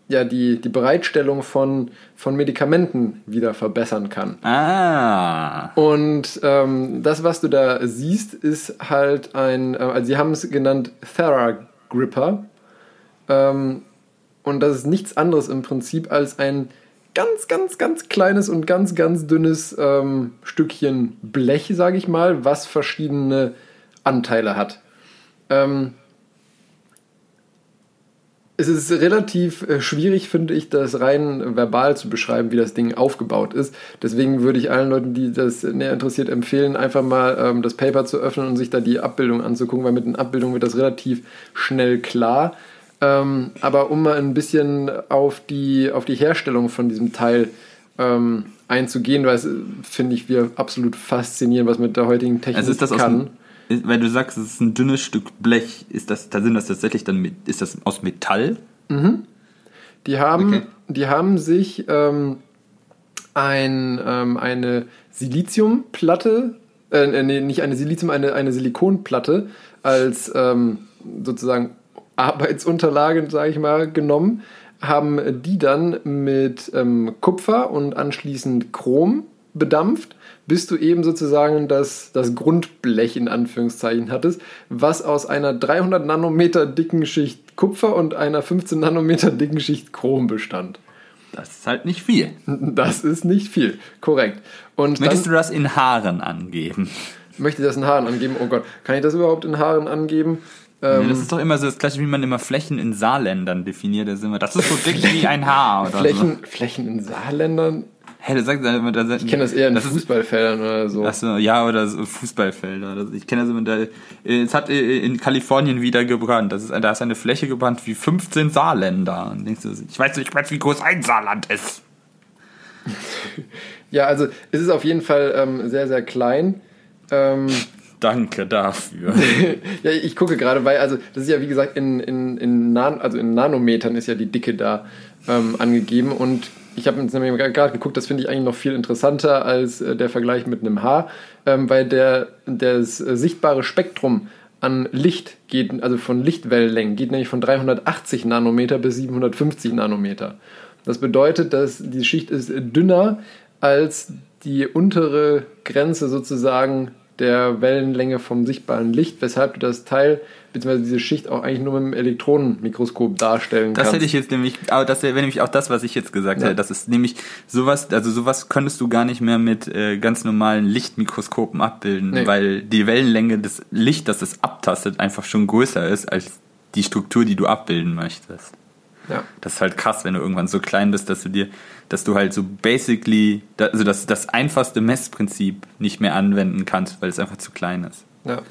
ja, die, die Bereitstellung von, von Medikamenten wieder verbessern kann. Ah. Und ähm, das, was du da siehst, ist halt ein, äh, also sie haben es genannt Theragripper. Ähm, und das ist nichts anderes im Prinzip als ein ganz, ganz, ganz kleines und ganz, ganz dünnes ähm, Stückchen Blech, sage ich mal, was verschiedene Anteile hat. Ähm, es ist relativ äh, schwierig, finde ich, das rein verbal zu beschreiben, wie das Ding aufgebaut ist. Deswegen würde ich allen Leuten, die das näher interessiert, empfehlen, einfach mal ähm, das Paper zu öffnen und sich da die Abbildung anzugucken, weil mit den Abbildungen wird das relativ schnell klar. Ähm, aber um mal ein bisschen auf die, auf die Herstellung von diesem Teil ähm, einzugehen, weil es finde ich wir absolut faszinierend, was mit der heutigen Technik also ist das kann. Aus, weil du sagst, es ist ein dünnes Stück Blech, ist das, da sind das tatsächlich dann, ist das aus Metall? Mhm. Die haben, okay. die haben sich ähm, ein, ähm, eine Siliziumplatte, äh, nee, nicht eine Silizium, eine, eine Silikonplatte als ähm, sozusagen Arbeitsunterlagen, sage ich mal, genommen, haben die dann mit ähm, Kupfer und anschließend Chrom bedampft, bis du eben sozusagen das, das Grundblech in Anführungszeichen hattest, was aus einer 300 Nanometer dicken Schicht Kupfer und einer 15 Nanometer dicken Schicht Chrom bestand. Das ist halt nicht viel. Das ist nicht viel, korrekt. Und Möchtest dann, du das in Haaren angeben? Möchte ich das in Haaren angeben? Oh Gott, kann ich das überhaupt in Haaren angeben? Ähm, ja, das ist doch immer so das gleiche, wie man immer Flächen in Saarländern definiert. Das ist, immer, das ist so dick wie ein Haar. Oder Flächen, so. Flächen in Saarländern? Hey, du sagst immer, da, ich kenne das eher in das Fußballfeldern oder so. Achso, ja, oder so Fußballfelder. Ich kenne das immer, da, es hat in Kalifornien wieder gebrannt. Das ist, da ist eine Fläche gebrannt wie 15 Saarländer. Und denkst du, ich weiß nicht, wie groß ein Saarland ist. ja, also es ist auf jeden Fall ähm, sehr, sehr klein. Ähm, Danke dafür. ja, ich gucke gerade, weil, also das ist ja wie gesagt in, in, in, Nan also in Nanometern ist ja die Dicke da ähm, angegeben und ich habe jetzt nämlich gerade geguckt, das finde ich eigentlich noch viel interessanter als äh, der Vergleich mit einem Haar, ähm, weil der, das äh, sichtbare Spektrum an Licht geht, also von Lichtwellenlängen, geht nämlich von 380 Nanometer bis 750 Nanometer. Das bedeutet, dass die Schicht ist dünner als die untere Grenze sozusagen der Wellenlänge vom sichtbaren Licht, weshalb du das Teil bzw. diese Schicht auch eigentlich nur mit dem Elektronenmikroskop darstellen das kannst. Das hätte ich jetzt nämlich, aber das wäre nämlich auch das, was ich jetzt gesagt ja. hätte. Das ist nämlich sowas, also sowas könntest du gar nicht mehr mit äh, ganz normalen Lichtmikroskopen abbilden, nee. weil die Wellenlänge des Lichts, das es abtastet, einfach schon größer ist als die Struktur, die du abbilden möchtest. Ja. Das ist halt krass, wenn du irgendwann so klein bist, dass du dir, dass du halt so basically, also das, das einfachste Messprinzip nicht mehr anwenden kannst, weil es einfach zu klein ist. Ja.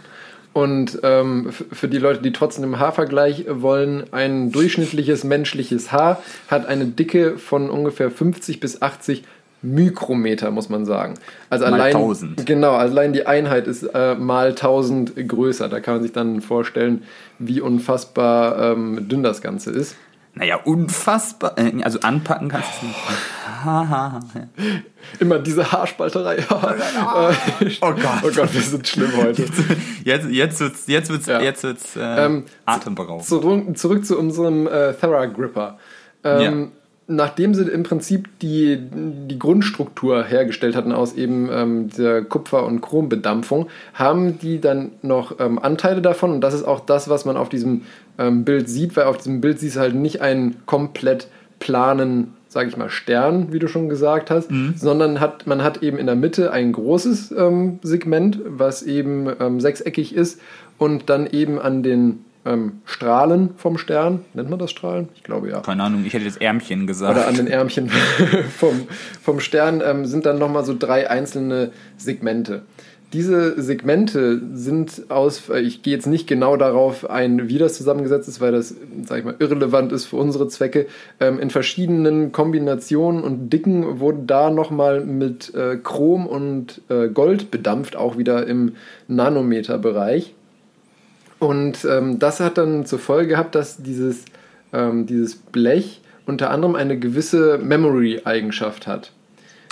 Und ähm, für die Leute, die trotzdem im Haarvergleich wollen, ein durchschnittliches menschliches Haar hat eine Dicke von ungefähr 50 bis 80 Mikrometer, muss man sagen. Also mal allein, 1000. Genau, allein die Einheit ist äh, mal 1000 größer. Da kann man sich dann vorstellen, wie unfassbar ähm, dünn das Ganze ist. Naja, unfassbar. Äh, also anpacken kannst du nicht. Immer diese Haarspalterei. oh Gott. Oh Gott, wir sind schlimm heute. Jetzt, jetzt wird's, jetzt wird's, ja. jetzt wird's äh, ähm, atemberaubend. Zurück, zurück zu unserem äh, Theragripper. Ähm, ja nachdem sie im Prinzip die, die Grundstruktur hergestellt hatten aus eben ähm, der Kupfer- und Chrombedampfung, haben die dann noch ähm, Anteile davon und das ist auch das, was man auf diesem ähm, Bild sieht, weil auf diesem Bild siehst du halt nicht einen komplett planen, sage ich mal, Stern, wie du schon gesagt hast, mhm. sondern hat, man hat eben in der Mitte ein großes ähm, Segment, was eben ähm, sechseckig ist und dann eben an den ähm, Strahlen vom Stern. Nennt man das Strahlen? Ich glaube ja. Keine Ahnung, ich hätte jetzt Ärmchen gesagt. Oder an den Ärmchen vom, vom Stern ähm, sind dann nochmal so drei einzelne Segmente. Diese Segmente sind aus, äh, ich gehe jetzt nicht genau darauf ein, wie das zusammengesetzt ist, weil das, sag ich mal, irrelevant ist für unsere Zwecke. Ähm, in verschiedenen Kombinationen und Dicken wurde da nochmal mit äh, Chrom und äh, Gold bedampft, auch wieder im Nanometerbereich. Und ähm, das hat dann zur Folge gehabt, dass dieses, ähm, dieses Blech unter anderem eine gewisse Memory-Eigenschaft hat.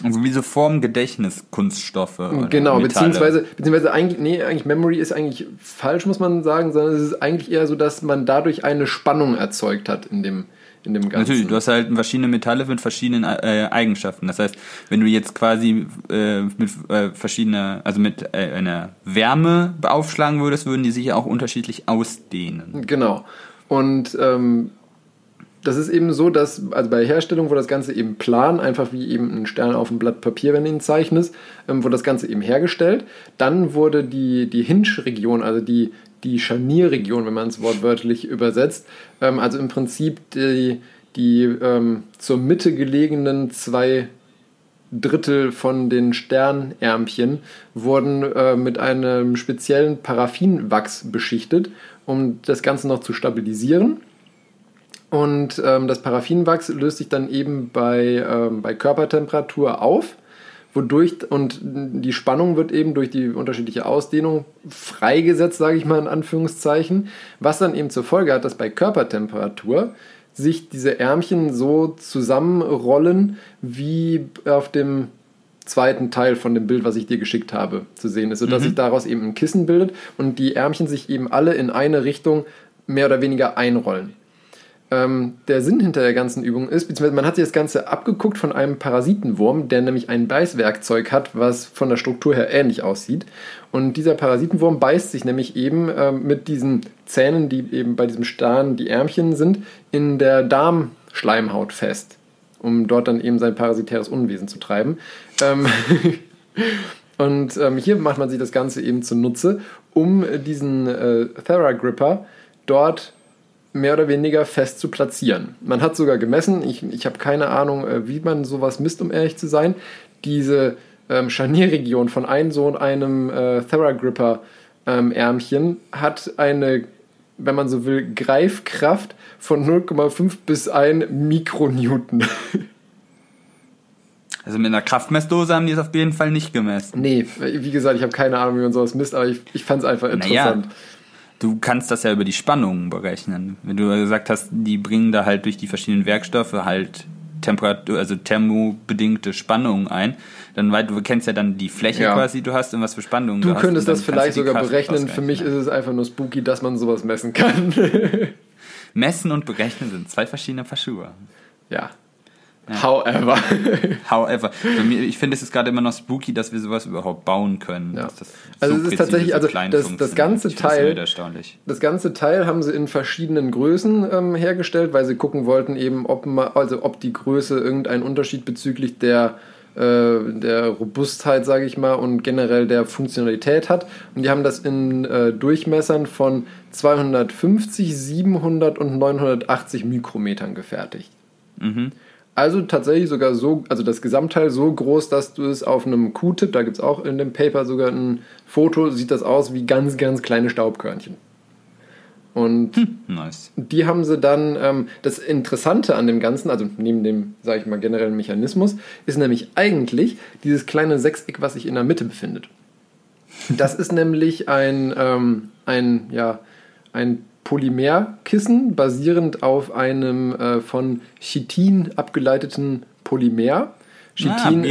Also wie so Formgedächtniskunststoffe. Genau, beziehungsweise, beziehungsweise eigentlich, nee, eigentlich Memory ist eigentlich falsch, muss man sagen, sondern es ist eigentlich eher so, dass man dadurch eine Spannung erzeugt hat in dem, in dem Ganzen. Natürlich, du hast halt verschiedene Metalle mit verschiedenen äh, Eigenschaften. Das heißt, wenn du jetzt quasi äh, mit äh, verschiedener, also mit äh, einer Wärme beaufschlagen würdest, würden die sich ja auch unterschiedlich ausdehnen. Genau. Und ähm, das ist eben so, dass also bei Herstellung wurde das Ganze eben plan, einfach wie eben ein Stern auf dem Blatt Papier, wenn du ihn zeichnest, ähm, wurde das Ganze eben hergestellt. Dann wurde die, die Hinge-Region, also die, die Scharnierregion, wenn man es wortwörtlich übersetzt, ähm, also im Prinzip die, die ähm, zur Mitte gelegenen zwei Drittel von den Sternärmchen wurden äh, mit einem speziellen Paraffinwachs beschichtet, um das Ganze noch zu stabilisieren. Und ähm, das Paraffinwachs löst sich dann eben bei, ähm, bei Körpertemperatur auf, wodurch und die Spannung wird eben durch die unterschiedliche Ausdehnung freigesetzt, sage ich mal in Anführungszeichen, was dann eben zur Folge hat, dass bei Körpertemperatur sich diese Ärmchen so zusammenrollen, wie auf dem zweiten Teil von dem Bild, was ich dir geschickt habe, zu sehen ist, sodass mhm. sich daraus eben ein Kissen bildet und die Ärmchen sich eben alle in eine Richtung mehr oder weniger einrollen ähm, der Sinn hinter der ganzen Übung ist, beziehungsweise man hat sich das Ganze abgeguckt von einem Parasitenwurm, der nämlich ein Beißwerkzeug hat, was von der Struktur her ähnlich aussieht. Und dieser Parasitenwurm beißt sich nämlich eben ähm, mit diesen Zähnen, die eben bei diesem Stern die Ärmchen sind, in der Darmschleimhaut fest, um dort dann eben sein parasitäres Unwesen zu treiben. Ähm Und ähm, hier macht man sich das Ganze eben zunutze, um diesen äh, Theragripper dort mehr oder weniger fest zu platzieren. Man hat sogar gemessen, ich, ich habe keine Ahnung, äh, wie man sowas misst, um ehrlich zu sein, diese ähm, Scharnierregion von einem so und einem äh, Theragripper ähm, Ärmchen hat eine, wenn man so will, Greifkraft von 0,5 bis 1 Mikronewton. Also mit einer Kraftmessdose haben die es auf jeden Fall nicht gemessen. Nee, wie gesagt, ich habe keine Ahnung, wie man sowas misst, aber ich, ich fand es einfach interessant. Naja, du kannst das ja über die Spannungen berechnen. Wenn du gesagt hast, die bringen da halt durch die verschiedenen Werkstoffe halt Temperatur, also thermobedingte Spannungen ein, dann weil du kennst ja dann die Fläche ja. quasi, du hast und was für Spannungen du, du könntest das vielleicht sogar berechnen. Für mich ist es einfach nur spooky, dass man sowas messen kann. Messen und berechnen sind zwei verschiedene Paar Schuhe. Ja. Ja. However. However. Mir, ich finde es ist gerade immer noch spooky, dass wir sowas überhaupt bauen können. Ja. also so es ist tatsächlich, also das, das ganze Teil, das ganze Teil haben sie in verschiedenen Größen ähm, hergestellt, weil sie gucken wollten eben, ob man, also ob die Größe irgendeinen Unterschied bezüglich der äh, der Robustheit, sage ich mal, und generell der Funktionalität hat. Und die haben das in äh, Durchmessern von 250, 700 und 980 Mikrometern gefertigt. Mhm. Also tatsächlich sogar so, also das Gesamtteil so groß, dass du es auf einem Q-Tip, da gibt es auch in dem Paper sogar ein Foto, sieht das aus wie ganz, ganz kleine Staubkörnchen. Und hm, nice. die haben sie dann, ähm, das Interessante an dem Ganzen, also neben dem, sage ich mal, generellen Mechanismus, ist nämlich eigentlich dieses kleine Sechseck, was sich in der Mitte befindet. Das ist nämlich ein, ähm, ein, ja, ein Polymerkissen basierend auf einem äh, von Chitin abgeleiteten Polymer. Chitin ah,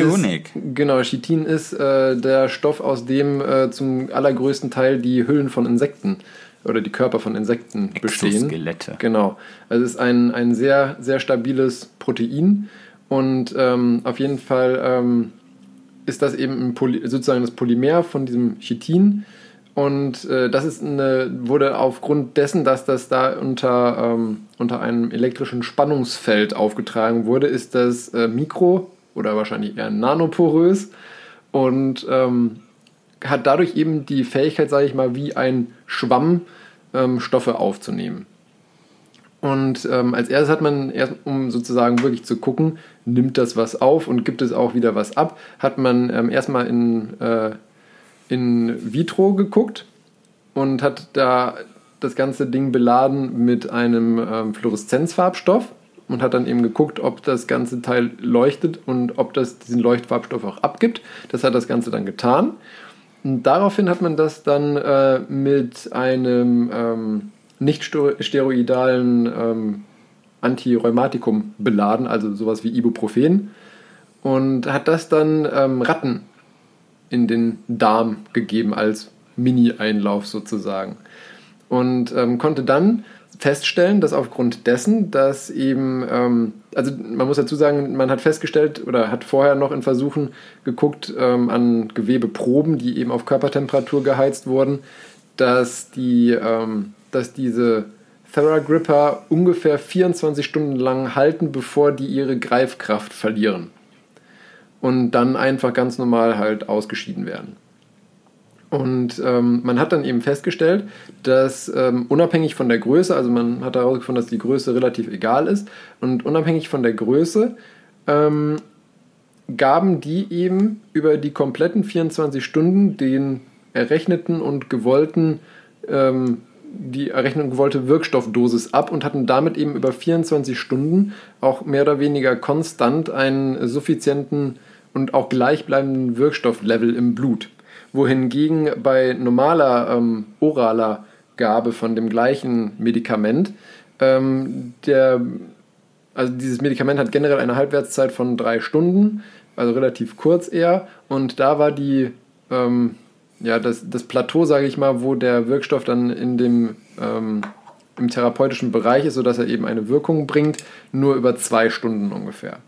Ist, genau, Chitin ist äh, der Stoff, aus dem äh, zum allergrößten Teil die Hüllen von Insekten oder die Körper von Insekten bestehen. Genau. Also es ist ein, ein sehr, sehr stabiles Protein und ähm, auf jeden Fall ähm, ist das eben sozusagen das Polymer von diesem Chitin. Und äh, das ist eine, wurde aufgrund dessen, dass das da unter, ähm, unter einem elektrischen Spannungsfeld aufgetragen wurde, ist das äh, mikro oder wahrscheinlich eher nanoporös und ähm, hat dadurch eben die Fähigkeit, sage ich mal, wie ein Schwamm ähm, Stoffe aufzunehmen. Und ähm, als erstes hat man, erst, um sozusagen wirklich zu gucken, nimmt das was auf und gibt es auch wieder was ab, hat man ähm, erstmal in, äh, in vitro geguckt und hat da das ganze Ding beladen mit einem ähm, Fluoreszenzfarbstoff und hat dann eben geguckt, ob das ganze Teil leuchtet und ob das diesen Leuchtfarbstoff auch abgibt. Das hat das Ganze dann getan. Und daraufhin hat man das dann äh, mit einem ähm, nicht steroidalen ähm, Antirheumatikum beladen, also sowas wie Ibuprofen, und hat das dann ähm, Ratten in den Darm gegeben als Mini-Einlauf sozusagen. Und ähm, konnte dann feststellen, dass aufgrund dessen, dass eben, ähm, also man muss dazu sagen, man hat festgestellt oder hat vorher noch in Versuchen geguckt ähm, an Gewebeproben, die eben auf Körpertemperatur geheizt wurden, dass, die, ähm, dass diese Theragripper ungefähr 24 Stunden lang halten, bevor die ihre Greifkraft verlieren. Und dann einfach ganz normal halt ausgeschieden werden. Und ähm, man hat dann eben festgestellt, dass ähm, unabhängig von der Größe, also man hat herausgefunden, dass die Größe relativ egal ist, und unabhängig von der Größe ähm, gaben die eben über die kompletten 24 Stunden den errechneten und gewollten ähm, die errechnete und gewollte Wirkstoffdosis ab und hatten damit eben über 24 Stunden auch mehr oder weniger konstant einen suffizienten und auch gleichbleibenden Wirkstofflevel im Blut wohingegen bei normaler ähm, oraler Gabe von dem gleichen Medikament ähm, der also dieses Medikament hat generell eine Halbwertszeit von drei Stunden, also relativ kurz eher. Und da war die, ähm, ja, das, das Plateau, sage ich mal, wo der Wirkstoff dann in dem, ähm, im therapeutischen Bereich ist, sodass er eben eine Wirkung bringt, nur über zwei Stunden ungefähr.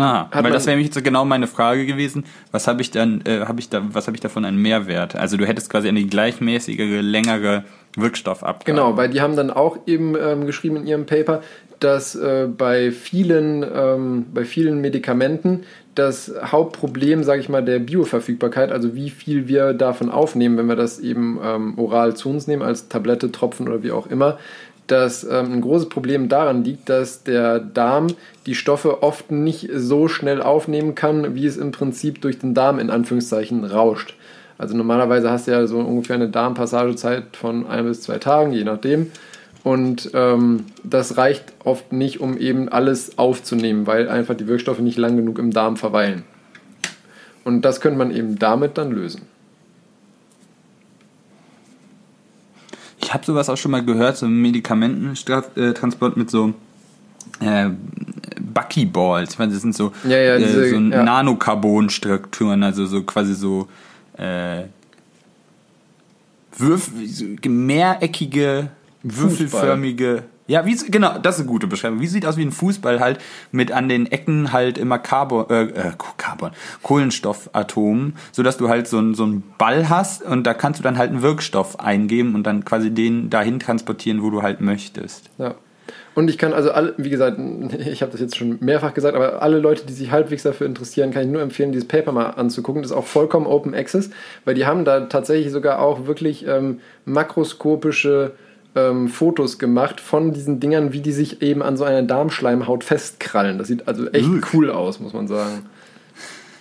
Ah, weil das wäre nämlich jetzt genau meine Frage gewesen. Was habe ich dann, äh, habe ich da, was habe ich davon einen Mehrwert? Also du hättest quasi eine gleichmäßigere, längere Wirkstoffabgabe. Genau, weil die haben dann auch eben ähm, geschrieben in ihrem Paper, dass äh, bei vielen, ähm, bei vielen Medikamenten das Hauptproblem, sage ich mal, der Bioverfügbarkeit, also wie viel wir davon aufnehmen, wenn wir das eben ähm, oral zu uns nehmen, als Tablette, Tropfen oder wie auch immer, dass ähm, ein großes Problem daran liegt, dass der Darm die Stoffe oft nicht so schnell aufnehmen kann, wie es im Prinzip durch den Darm in Anführungszeichen rauscht. Also normalerweise hast du ja so ungefähr eine Darmpassagezeit von ein bis zwei Tagen, je nachdem. Und ähm, das reicht oft nicht, um eben alles aufzunehmen, weil einfach die Wirkstoffe nicht lang genug im Darm verweilen. Und das könnte man eben damit dann lösen. Ich habe sowas auch schon mal gehört, so Medikamententransport mit so äh, Buckyballs. Ich meine, das sind so, ja, ja, äh, diese, äh, so ja. Nanocarbon-Strukturen, also so quasi so, äh, Würf so mehreckige, würfelförmige Ja, wie, genau, das ist eine gute Beschreibung. Wie sieht aus wie ein Fußball halt mit an den Ecken halt immer Carbon, äh, äh, Carbon, Kohlenstoffatomen, sodass du halt so einen so einen Ball hast und da kannst du dann halt einen Wirkstoff eingeben und dann quasi den dahin transportieren, wo du halt möchtest. Ja. Und ich kann also alle, wie gesagt, ich habe das jetzt schon mehrfach gesagt, aber alle Leute, die sich halbwegs dafür interessieren, kann ich nur empfehlen, dieses Paper mal anzugucken. Das ist auch vollkommen Open Access, weil die haben da tatsächlich sogar auch wirklich ähm, makroskopische ähm, Fotos gemacht von diesen Dingern, wie die sich eben an so einer Darmschleimhaut festkrallen. Das sieht also echt cool aus, muss man sagen.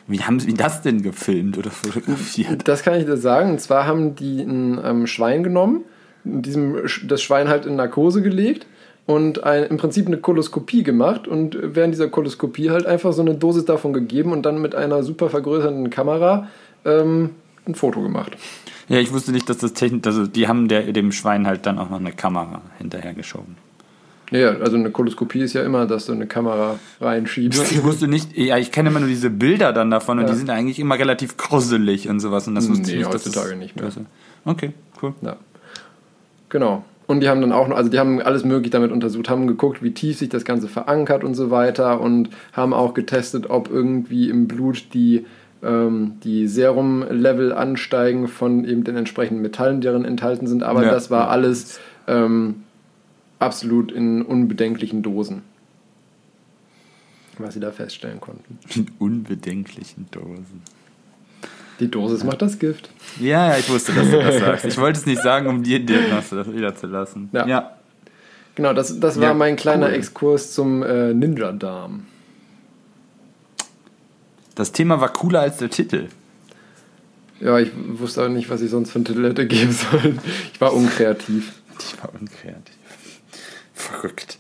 Wie haben sie das denn gefilmt oder fotografiert? Das kann ich dir sagen. Und zwar haben die ein ähm, Schwein genommen, diesem, das Schwein halt in Narkose gelegt und ein, im Prinzip eine Koloskopie gemacht und während dieser Koloskopie halt einfach so eine Dosis davon gegeben und dann mit einer super vergrößernden Kamera ähm, ein Foto gemacht. Ja, ich wusste nicht, dass das Technik, also die haben der, dem Schwein halt dann auch noch eine Kamera hinterhergeschoben. Ja, also eine Koloskopie ist ja immer, dass du eine Kamera reinschiebst. Ich wusste nicht, ja, ich kenne immer nur diese Bilder dann davon und ja. die sind eigentlich immer relativ gruselig und sowas. Und das wusste nee, ich nicht, heutzutage das, nicht mehr. Okay, cool. Ja. Genau. Und die haben dann auch noch, also die haben alles möglich damit untersucht, haben geguckt, wie tief sich das Ganze verankert und so weiter und haben auch getestet, ob irgendwie im Blut die die Serum-Level ansteigen von eben den entsprechenden Metallen, die darin enthalten sind. Aber ja. das war alles ähm, absolut in unbedenklichen Dosen. Was sie da feststellen konnten. In unbedenklichen Dosen. Die Dosis macht das Gift. Ja, ja, ich wusste, dass du das sagst. Ich wollte es nicht sagen, um dir das wieder zu lassen. Ja. ja. Genau, das, das war ja, mein kleiner cool. Exkurs zum äh, Ninja-Darm. Das Thema war cooler als der Titel. Ja, ich wusste auch nicht, was ich sonst für einen Titel hätte geben sollen. Ich war unkreativ. Ich war unkreativ. Verrückt.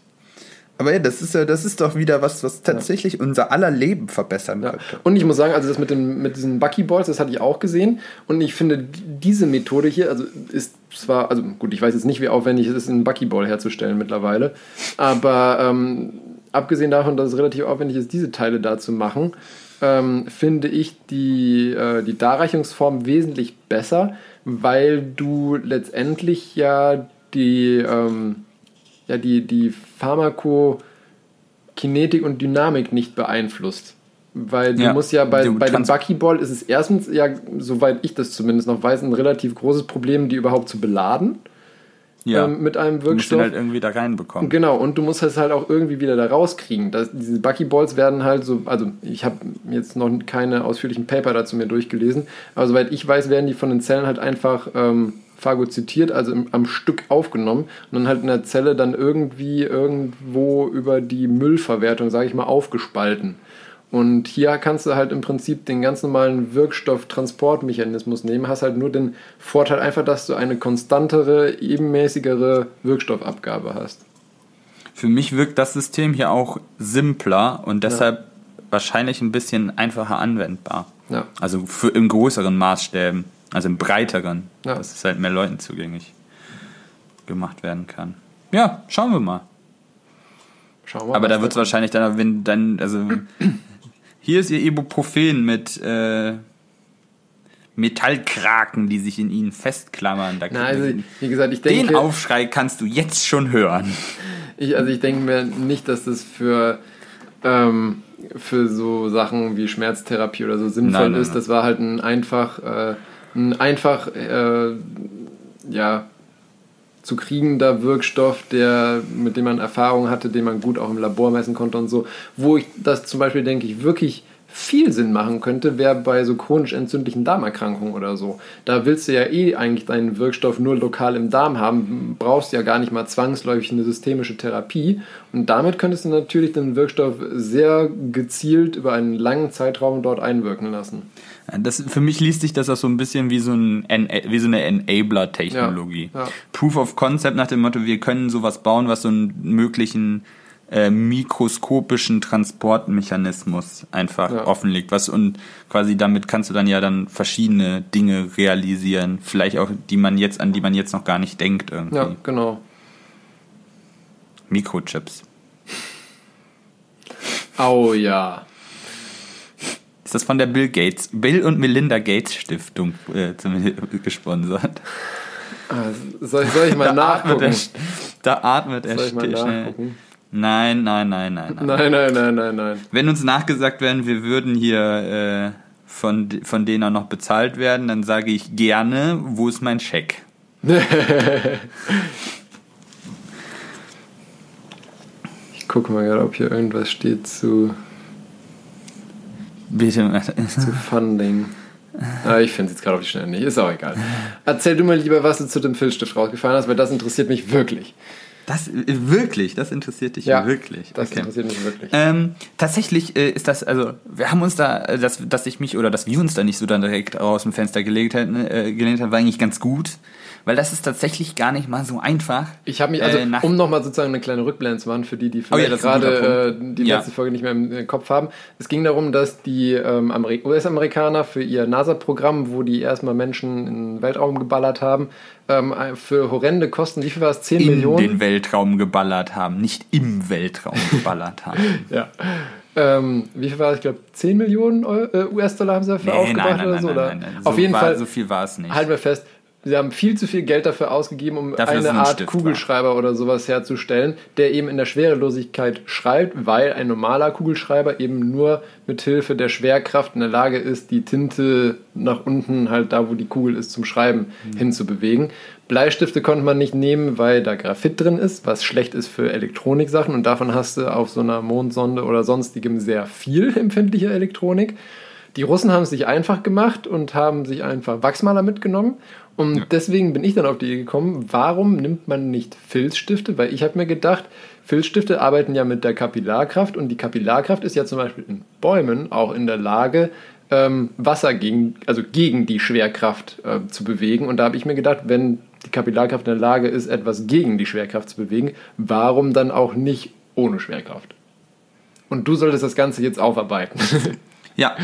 Aber ja, das ist ja, das ist doch wieder was, was tatsächlich ja. unser aller Leben verbessern ja. könnte. Und ich muss sagen, also das mit, den, mit diesen Buckyballs, das hatte ich auch gesehen. Und ich finde, diese Methode hier, also ist zwar, also gut, ich weiß jetzt nicht, wie aufwendig es ist, einen Buckyball herzustellen mittlerweile. Aber ähm, abgesehen davon, dass es relativ aufwendig ist, diese Teile da zu machen, ähm, finde ich die, äh, die Darreichungsform wesentlich besser, weil du letztendlich ja die, ähm, ja, die, die Pharmakokinetik und Dynamik nicht beeinflusst. Weil du ja, musst ja bei, bei dem Buckyball ist es erstens ja, soweit ich das zumindest noch weiß, ein relativ großes Problem, die überhaupt zu beladen ja. ähm, mit einem Wirkstoff. Du musst ihn halt irgendwie da reinbekommen. Genau, und du musst es halt auch irgendwie wieder da rauskriegen. Das, diese Buckyballs werden halt so, also ich habe jetzt noch keine ausführlichen Paper dazu mir durchgelesen, aber soweit ich weiß, werden die von den Zellen halt einfach ähm, phagozytiert, also im, am Stück aufgenommen und dann halt in der Zelle dann irgendwie irgendwo über die Müllverwertung, sage ich mal, aufgespalten. Und hier kannst du halt im Prinzip den ganz normalen Wirkstofftransportmechanismus nehmen, hast halt nur den Vorteil einfach, dass du eine konstantere, ebenmäßigere Wirkstoffabgabe hast. Für mich wirkt das System hier auch simpler und deshalb ja. wahrscheinlich ein bisschen einfacher anwendbar. Ja. Also für im größeren Maßstäben, also im breiteren, ja. dass es halt mehr Leuten zugänglich gemacht werden kann. Ja, schauen wir mal. Schauen wir mal Aber da wird es wahrscheinlich dann, wenn dann, also hier ist ihr Ibuprofen mit äh, Metallkraken, die sich in ihnen festklammern. Da Na, also, wie gesagt, ich denke, den Aufschrei kannst du jetzt schon hören. Ich, also ich denke mir nicht, dass das für, ähm, für so Sachen wie Schmerztherapie oder so sinnvoll nein, nein, ist. Das war halt ein einfach, äh, ein einfach, äh, ja, zu kriegender Wirkstoff, der, mit dem man Erfahrung hatte, den man gut auch im Labor messen konnte und so. Wo ich das zum Beispiel, denke ich, wirklich viel Sinn machen könnte, wäre bei so chronisch entzündlichen Darmerkrankungen oder so. Da willst du ja eh eigentlich deinen Wirkstoff nur lokal im Darm haben, brauchst ja gar nicht mal zwangsläufig eine systemische Therapie. Und damit könntest du natürlich den Wirkstoff sehr gezielt über einen langen Zeitraum dort einwirken lassen. Das, für mich liest sich das auch so ein bisschen wie so, ein, wie so eine Enabler-Technologie. Ja, ja. Proof of Concept nach dem Motto, wir können sowas bauen, was so einen möglichen äh, mikroskopischen Transportmechanismus einfach ja. offenlegt. Was und quasi damit kannst du dann ja dann verschiedene Dinge realisieren, vielleicht auch die man jetzt, an die man jetzt noch gar nicht denkt irgendwie. Ja, genau. Mikrochips. Oh ja. Ist das von der Bill Gates, Bill und Melinda Gates Stiftung äh, gesponsert? Ah, soll, ich, soll ich mal nachgucken? Da atmet er Soll ich mal schnell. nachgucken? Nein, nein, nein, nein, nein. Nein, nein, nein, nein, nein. Wenn uns nachgesagt werden, wir würden hier äh, von, von denen auch noch bezahlt werden, dann sage ich gerne, wo ist mein Scheck? Ich gucke mal gerade, ob hier irgendwas steht zu, Bitte. zu Funding. Ah, ich finde es jetzt gerade auf die Schnelle nicht. Ist auch egal. Erzähl du mal lieber, was du zu dem Filzstift rausgefahren hast, weil das interessiert mich wirklich. Das äh, wirklich, das interessiert dich wirklich. Das Okay. interessiert mich wirklich. Ähm, tatsächlich äh, ist das, also wir haben uns da, äh, dass, dass ich mich oder dass wir uns da nicht so dann direkt aus dem Fenster gelegt hätten, äh, gelehnt haben, war eigentlich ganz gut, weil das ist tatsächlich gar nicht mal so einfach. Ich habe mich, also Äh, um nochmal sozusagen eine kleine Rückblende zu machen, für die, die Oh ja, vielleicht ein guter gerade äh, die Ja. letzte Folge nicht mehr im äh, Kopf haben. Es ging darum, dass die ähm, Ameri- US-Amerikaner für ihr NASA-Programm, wo die erstmal Menschen in den Weltraum geballert haben, ähm, für horrende Kosten, wie viel war es? 10 In Millionen? den Weltraum geballert haben, nicht im Weltraum geballert haben. Ja. Ähm, wie viel war es? Ich glaube, 10 Millionen Eu- äh, US-Dollar haben sie dafür Nee, aufgebracht nein, nein, oder nein, so? nein, oder? nein, nein. Auf So jeden war, Fall, So viel war es nicht. halten wir fest, sie haben viel zu viel Geld dafür ausgegeben, um Dafür, eine ein Art Stift Kugelschreiber oder sowas herzustellen, der eben in der Schwerelosigkeit schreibt, weil ein normaler Kugelschreiber eben nur mit Hilfe der Schwerkraft in der Lage ist, die Tinte nach unten, halt da, wo die Kugel ist, zum Schreiben Mhm. hinzubewegen. Bleistifte konnte man nicht nehmen, weil da Graphit drin ist, was schlecht ist für Elektroniksachen und davon hast du auf so einer Mondsonde oder sonstigem sehr viel empfindliche Elektronik. Die Russen haben es sich einfach gemacht und haben sich einfach Wachsmaler mitgenommen. Und deswegen bin ich dann auf die Idee gekommen, warum nimmt man nicht Filzstifte? Weil ich habe mir gedacht, Filzstifte arbeiten ja mit der Kapillarkraft und die Kapillarkraft ist ja zum Beispiel in Bäumen auch in der Lage, ähm, Wasser gegen, also gegen die Schwerkraft äh, zu bewegen. Und da habe ich mir gedacht, wenn die Kapillarkraft in der Lage ist, etwas gegen die Schwerkraft zu bewegen, warum dann auch nicht ohne Schwerkraft? Und du solltest das Ganze jetzt aufarbeiten. Ja,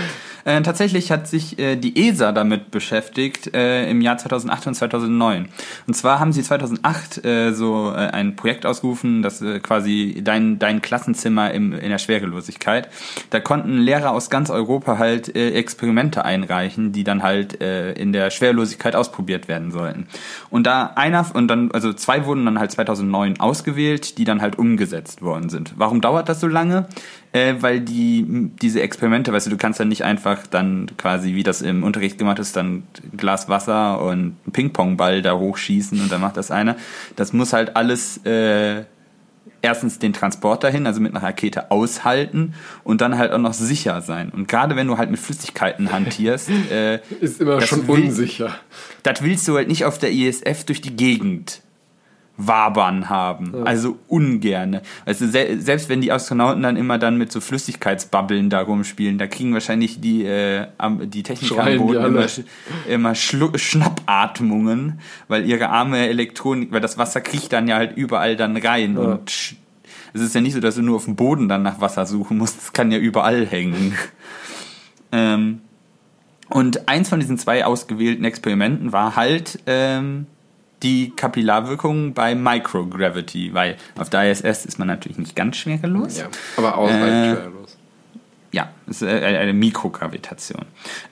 äh, tatsächlich hat sich äh, die ESA damit beschäftigt äh, im Jahr 2008 und 2009. Und zwar haben sie 2008 äh, so äh, ein Projekt ausgerufen, das äh, quasi dein, dein Klassenzimmer im, in der Schwerelosigkeit. Da konnten Lehrer aus ganz Europa halt äh, Experimente einreichen, die dann halt äh, in der Schwerelosigkeit ausprobiert werden sollten. Und da einer und dann also zwei wurden dann halt 2009 ausgewählt, die dann halt umgesetzt worden sind. Warum dauert das so lange? Äh, weil die diese Experimente, weißt du, du kannst ja nicht einfach dann quasi, wie das im Unterricht gemacht ist, dann ein Glas Wasser und einen Ping-Pong-Ball da hochschießen und dann macht das einer. Das muss halt alles äh, erstens den Transport dahin, also mit einer Rakete aushalten und dann halt auch noch sicher sein. Und gerade wenn du halt mit Flüssigkeiten hantierst, äh, ist immer schon will- unsicher. das willst du halt nicht auf der ISF durch die Gegend wabern haben. Also ungerne. Also se selbst wenn die Astronauten dann immer dann mit so Flüssigkeitsbubbeln da rumspielen, da kriegen wahrscheinlich die, äh, am- die Techniker am Boden immer, immer Schnappatmungen, weil ihre arme Elektronik, weil das Wasser kriecht dann ja halt überall dann rein Ja. und es ist ja nicht so, dass du nur auf dem Boden dann nach Wasser suchen musst, es kann ja überall hängen. ähm, und eins von diesen zwei ausgewählten Experimenten war halt ähm, die Kapillarwirkung bei Microgravity, weil auf der ISS ist man natürlich nicht ganz schwerelos. Ja, aber ausreichend Äh, schwerlos. Ja, es ist äh, eine Mikrogravitation.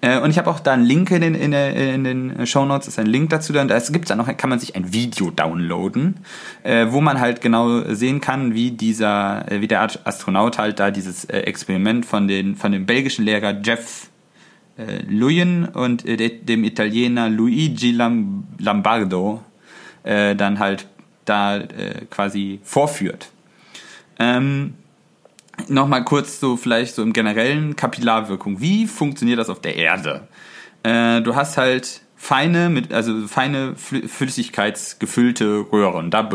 Äh, Und ich habe auch da einen Link in den, in, in den Show Notes, ist ein Link dazu. Da es gibt da noch, kann man sich ein Video downloaden, äh, wo man halt genau sehen kann, wie dieser, wie der Astronaut halt da dieses Experiment von den, von dem belgischen Lehrer Jeff äh, Luyen und de- dem Italiener Luigi Lam Lombardo äh, dann halt da äh, quasi vorführt. Ähm, Nochmal kurz so vielleicht so im generellen Kapillarwirkung. Wie funktioniert das auf der Erde? Äh, du hast halt feine, mit, also feine flü- flüssigkeitsgefüllte Röhren. Da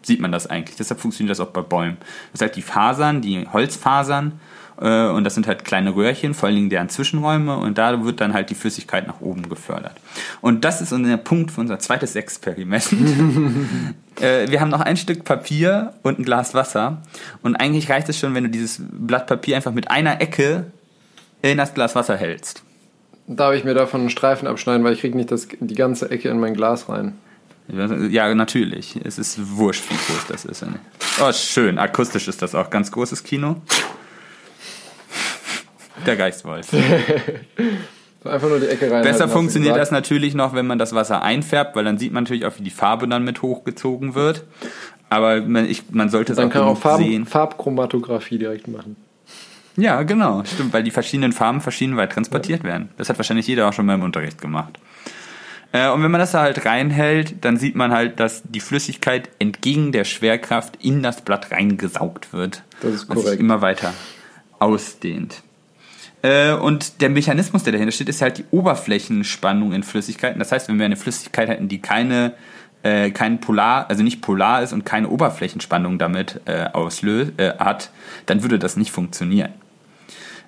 sieht man das eigentlich. Deshalb funktioniert das auch bei Bäumen. Das sind halt die Fasern, die Holzfasern. Äh, und das sind halt kleine Röhrchen, vor allen Dingen deren Zwischenräume. Und da wird dann halt die Flüssigkeit nach oben gefördert. Und das ist unser Punkt für unser zweites Experiment. Äh, wir haben noch ein Stück Papier und ein Glas Wasser. Und eigentlich reicht es schon, wenn du dieses Blatt Papier einfach mit einer Ecke in das Glas Wasser hältst. Darf ich mir davon einen Streifen abschneiden, weil ich kriege nicht das, die ganze Ecke in mein Glas rein. Ja, natürlich. Es ist wurscht, wie groß das ist. Oh, schön. Akustisch ist das auch. Ganz großes Kino. Der Geistwolf. Einfach nur die Ecke rein. Besser funktioniert das natürlich noch, wenn man das Wasser einfärbt, weil dann sieht man natürlich auch, wie die Farbe dann mit hochgezogen wird. Aber man, ich, man sollte es auch kann auch Farb, sehen. Farbchromatographie direkt machen. Ja, genau, stimmt, weil die verschiedenen Farben verschieden weit transportiert werden. Das hat wahrscheinlich jeder auch schon mal im Unterricht gemacht. Äh, und wenn man das da halt reinhält, dann sieht man halt, dass die Flüssigkeit entgegen der Schwerkraft in das Blatt reingesaugt wird. Das ist Und sich korrekt. immer weiter ausdehnt. Äh, und der Mechanismus, der dahinter steht, ist halt die Oberflächenspannung in Flüssigkeiten. Das heißt, wenn wir eine Flüssigkeit hätten, die keine, äh, kein Polar, also nicht polar ist und keine Oberflächenspannung damit äh, auslöst, äh, hat, dann würde das nicht funktionieren.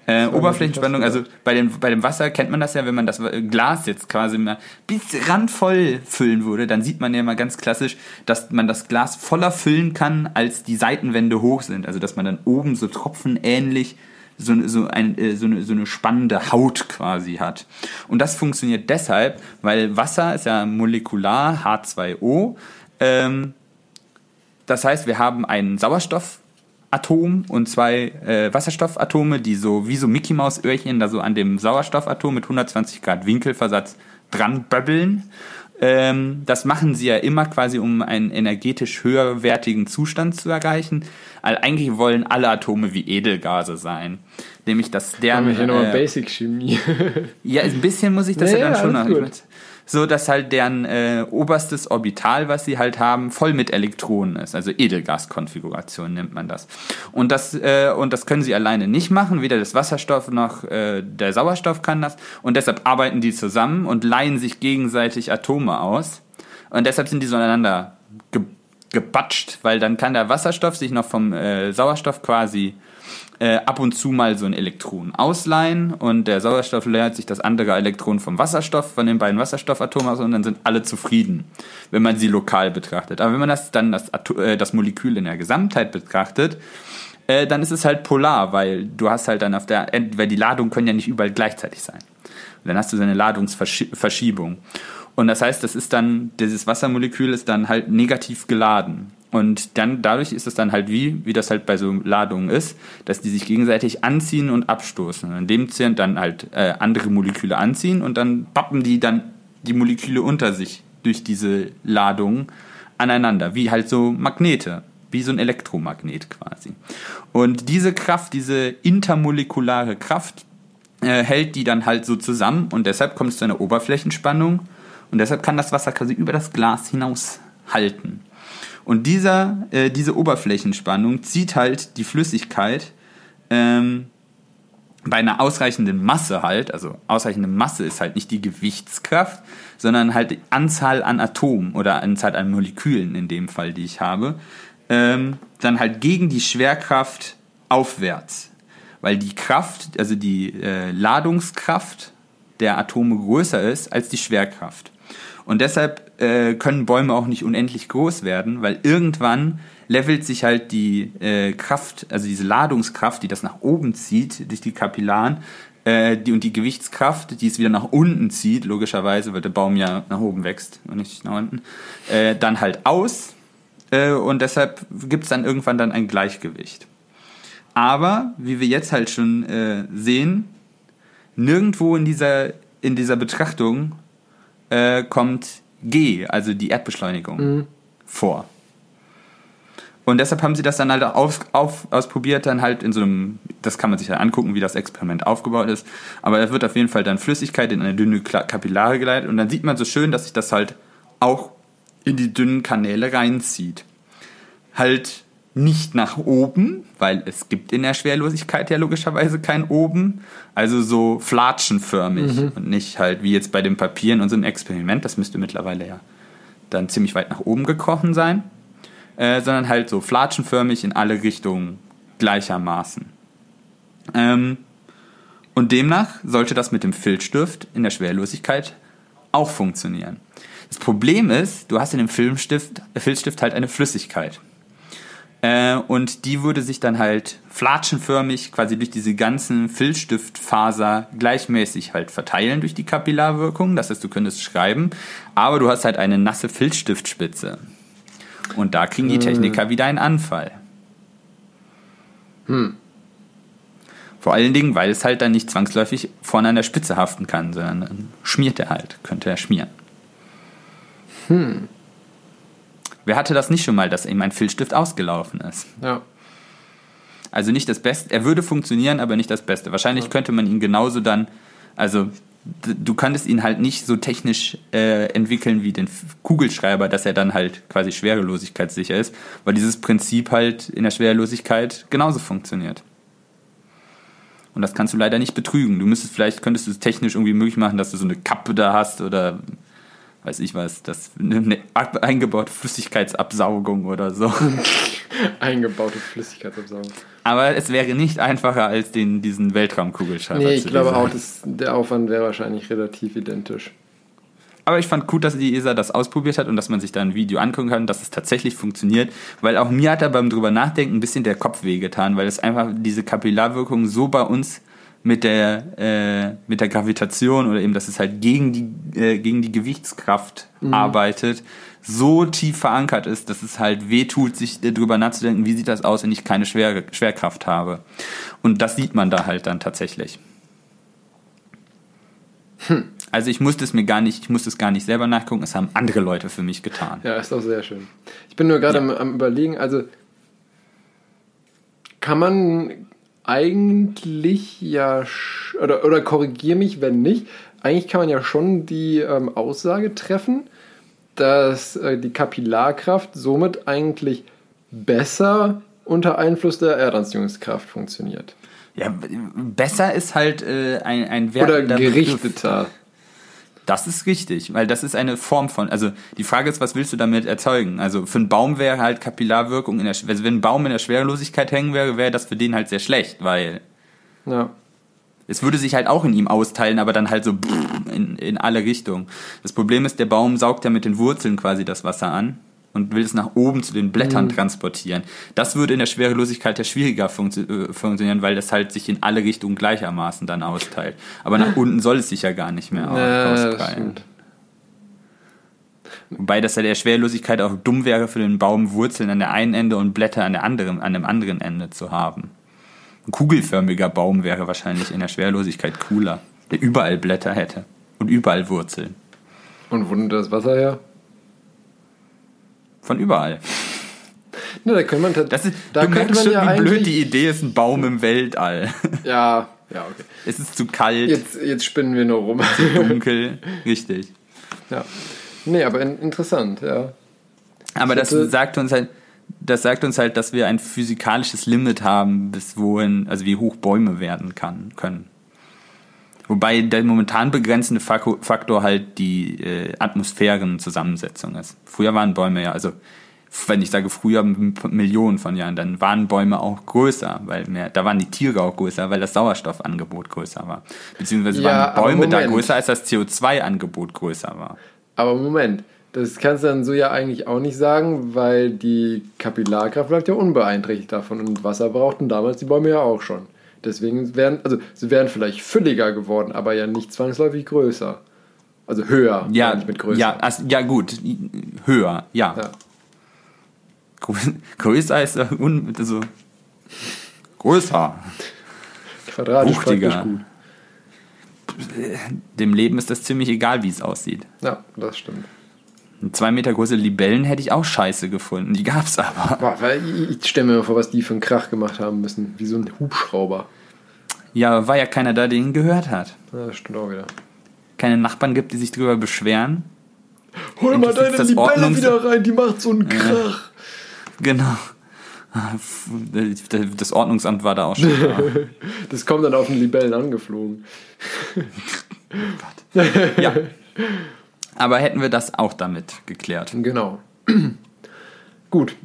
Äh, Oberflächenspannung, also bei dem, bei dem Wasser kennt man das ja, wenn man das Glas jetzt quasi mal bis randvoll füllen würde, dann sieht man ja mal ganz klassisch, dass man das Glas voller füllen kann, als die Seitenwände hoch sind. Also dass man dann oben so tropfenähnlich so, so, ein, äh, so, eine, so eine spannende Haut quasi hat. Und das funktioniert deshalb, weil Wasser ist ja molekular H2O. Ähm, das heißt, wir haben ein Sauerstoffatom und zwei äh, Wasserstoffatome, die so wie so Mickey Maus Öhrchen da so an dem Sauerstoffatom mit 120 Grad Winkelversatz dran böbbeln. Ähm, das machen sie ja immer quasi, um einen energetisch höherwertigen Zustand zu erreichen. Also eigentlich wollen alle Atome wie Edelgase sein. Nämlich, dass Haben deren. wir hier nochmal äh, Basic Chemie. ja, ein bisschen muss ich das ja, Ja, dann schon noch. So, dass halt deren äh, oberstes Orbital, was sie halt haben, voll mit Elektronen ist. Also Edelgaskonfiguration nennt man das. Und das, äh, und das können sie alleine nicht machen. Weder das Wasserstoff noch äh, der Sauerstoff kann das. Und deshalb arbeiten die zusammen und leihen sich gegenseitig Atome aus. Und deshalb sind die so aneinander ge gebatscht, weil dann kann der Wasserstoff sich noch vom äh, Sauerstoff quasi äh, ab und zu mal so ein Elektron ausleihen und der Sauerstoff leiert sich das andere Elektron vom Wasserstoff, von den beiden Wasserstoffatomen aus und dann sind alle zufrieden, wenn man sie lokal betrachtet. Aber wenn man das dann das, äh, das Molekül in der Gesamtheit betrachtet, äh, dann ist es halt polar, weil du hast halt dann auf der, weil die Ladungen können ja nicht überall gleichzeitig sein. Und dann hast du so eine Ladungsverschiebung. Und das heißt, das ist dann, dieses Wassermolekül ist dann halt negativ geladen. Und dann, dadurch ist es dann halt wie, wie das halt bei so Ladungen ist, dass die sich gegenseitig anziehen und abstoßen. Und in dem Zehnt dann halt äh, andere Moleküle anziehen und dann pappen die dann die Moleküle unter sich durch diese Ladung aneinander, wie halt so Magnete, wie so ein Elektromagnet quasi. Und diese Kraft, diese intermolekulare Kraft, äh, hält die dann halt so zusammen und deshalb kommt es zu einer Oberflächenspannung und deshalb kann das Wasser quasi über das Glas hinaus halten. Und dieser, äh, diese Oberflächenspannung zieht halt die Flüssigkeit ähm, bei einer ausreichenden Masse halt, also ausreichende Masse ist halt nicht die Gewichtskraft, sondern halt die Anzahl an Atomen oder Anzahl an Molekülen in dem Fall, die ich habe, ähm, dann halt gegen die Schwerkraft aufwärts. Weil die Kraft, also die äh, Ladungskraft der Atome größer ist als die Schwerkraft. Und deshalb äh, können Bäume auch nicht unendlich groß werden, weil irgendwann levelt sich halt die äh, Kraft, also diese Ladungskraft, die das nach oben zieht durch die Kapillaren, äh, die, und die Gewichtskraft, die es wieder nach unten zieht, logischerweise, weil der Baum ja nach oben wächst und nicht nach unten, äh, dann halt aus. Äh, und deshalb gibt es dann irgendwann dann ein Gleichgewicht. Aber, wie wir jetzt halt schon äh, sehen, nirgendwo in dieser, in dieser Betrachtung äh, kommt G, also die Erdbeschleunigung, vor. Und deshalb haben sie das dann halt auch auf, auf, ausprobiert, dann halt in so einem, das kann man sich dann angucken, wie das Experiment aufgebaut ist. Aber da wird auf jeden Fall dann Flüssigkeit in eine dünne Kapillare geleitet und dann sieht man so schön, dass sich das halt auch in die dünnen Kanäle reinzieht. Halt nicht nach oben, weil es gibt in der Schwerlosigkeit ja logischerweise kein oben, also so flatschenförmig und nicht halt wie jetzt bei dem Papier in unserem Experiment, das müsste mittlerweile ja dann ziemlich weit nach oben gekrochen sein, äh, sondern halt so flatschenförmig in alle Richtungen gleichermaßen. Ähm, und demnach sollte das mit dem Filzstift in der Schwerlosigkeit auch funktionieren. Das Problem ist, du hast in dem Filmstift, Filzstift halt eine Flüssigkeit. Äh, und die würde sich dann halt flatschenförmig quasi durch diese ganzen Filzstiftfaser gleichmäßig halt verteilen durch die Kapillarwirkung. Das heißt, du könntest schreiben, aber du hast halt eine nasse Filzstiftspitze. Und da kriegen die Techniker wieder einen Anfall. Vor allen Dingen, weil es halt dann nicht zwangsläufig vorne an der Spitze haften kann, sondern dann schmiert er halt, könnte er schmieren. Wer hatte das nicht schon mal, dass ihm ein Filzstift ausgelaufen ist? Ja. Also nicht das Beste. Er würde funktionieren, aber nicht das Beste. Wahrscheinlich ja. könnte man ihn genauso dann, also du könntest ihn halt nicht so technisch äh, entwickeln wie den Kugelschreiber, dass er dann halt quasi schwerelosigkeitssicher ist, weil dieses Prinzip halt in der Schwerelosigkeit genauso funktioniert. Und das kannst du leider nicht betrügen. Du müsstest vielleicht, könntest du es technisch irgendwie möglich machen, dass du so eine Kappe da hast oder weiß ich was, das eine eingebaute Flüssigkeitsabsaugung oder so. eingebaute Flüssigkeitsabsaugung. Aber es wäre nicht einfacher als den, diesen Weltraumkugelschreiber. Nee, ich glaube auch, dass der Aufwand wäre wahrscheinlich relativ identisch. Aber ich fand gut, dass die ESA das ausprobiert hat und dass man sich da ein Video angucken kann, dass es tatsächlich funktioniert. Weil auch mir hat da beim drüber nachdenken ein bisschen der Kopf wehgetan, weil es einfach diese Kapillarwirkung so bei uns mit der, äh, mit der Gravitation oder eben, dass es halt gegen die, äh, gegen die Gewichtskraft mhm. arbeitet, so tief verankert ist, dass es halt weh tut, sich darüber nachzudenken, wie sieht das aus, wenn ich keine Schwer Schwerkraft habe. Und das sieht man da halt dann tatsächlich. Hm. Also ich musste es mir gar nicht, ich musste es gar nicht selber nachgucken, es haben andere Leute für mich getan. Ja, ist auch sehr schön. Ich bin nur gerade ja. am, am überlegen, also kann man eigentlich ja, oder, oder korrigiere mich, wenn nicht, eigentlich kann man ja schon die ähm, Aussage treffen, dass äh, die Kapillarkraft somit eigentlich besser unter Einfluss der Erdanziehungskraft funktioniert. Ja, besser ist halt äh, ein, ein Wert. Oder gerichteter. Begriff. Das ist richtig, weil das ist eine Form von, also die Frage ist, was willst du damit erzeugen? Also für einen Baum wäre halt Kapillarwirkung in der, also wenn ein Baum in der Schwerelosigkeit hängen wäre, wäre das für den halt sehr schlecht, weil ja. es würde sich halt auch in ihm austeilen, aber dann halt so in, in alle Richtungen. Das Problem ist, der Baum saugt ja mit den Wurzeln quasi das Wasser an und will es nach oben zu den Blättern mhm. transportieren. Das würde in der Schwerelosigkeit ja schwieriger funktio äh, funktionieren, weil das halt sich in alle Richtungen gleichermaßen dann austeilt. Aber nach unten soll es sich ja gar nicht mehr ja, austeilen. Wobei das ja der Schwerelosigkeit auch dumm wäre für den Baum, Wurzeln an der einen Ende und Blätter an, der anderen, an dem anderen Ende zu haben. Ein kugelförmiger Baum wäre wahrscheinlich in der Schwerelosigkeit cooler, der überall Blätter hätte und überall Wurzeln. Und wo nimmt das Wasser her? Von überall. Ne, da könnte man, das ist, da du merkst schon, ja wie blöd die Idee ist, ein Baum im Weltall. Ja, ja, okay. Es ist zu kalt. Jetzt, jetzt spinnen wir nur rum. Zu dunkel, richtig. Ja. Nee, aber interessant, ja. Aber das sagt uns halt, das sagt uns halt, dass wir ein physikalisches Limit haben, bis wohin, also wie hoch Bäume werden kann, können. Wobei der momentan begrenzende Faktor halt die äh, Atmosphärenzusammensetzung ist. Früher waren Bäume ja, also wenn ich sage früher Millionen von Jahren, dann waren Bäume auch größer, weil mehr, da waren die Tiere auch größer, weil das Sauerstoffangebot größer war. Beziehungsweise ja, waren Bäume da größer, als das CO2-Angebot größer war. Aber Moment, das kannst du dann so ja eigentlich auch nicht sagen, weil die Kapillarkraft bleibt ja unbeeinträchtigt davon und Wasser brauchten damals die Bäume ja auch schon. Deswegen wären, also sie wären vielleicht fülliger geworden, aber ja nicht zwangsläufig größer. Also höher, ja, nicht mit größer. Ja, also, ja gut, höher, ja. ja. Größer ist un, also größer. Quadratisch Wuchtiger. gut. Dem Leben ist das ziemlich egal, wie es aussieht. Ja, das stimmt. Zwei Meter große Libellen hätte ich auch scheiße gefunden. Die gab's aber. Boah, weil ich stelle mir vor, was die für einen Krach gemacht haben müssen. Wie so ein Hubschrauber. Ja, war ja keiner da, der ihn gehört hat. Ja, das stimmt auch wieder. Keine Nachbarn gibt, die sich drüber beschweren. Hol mal deine Libelle Ordnungs wieder rein, die macht so einen Krach. genau. Das Ordnungsamt war da auch schon da. das kommt dann auf den Libellen angeflogen. ja. Aber hätten wir das auch damit geklärt. Genau. Gut,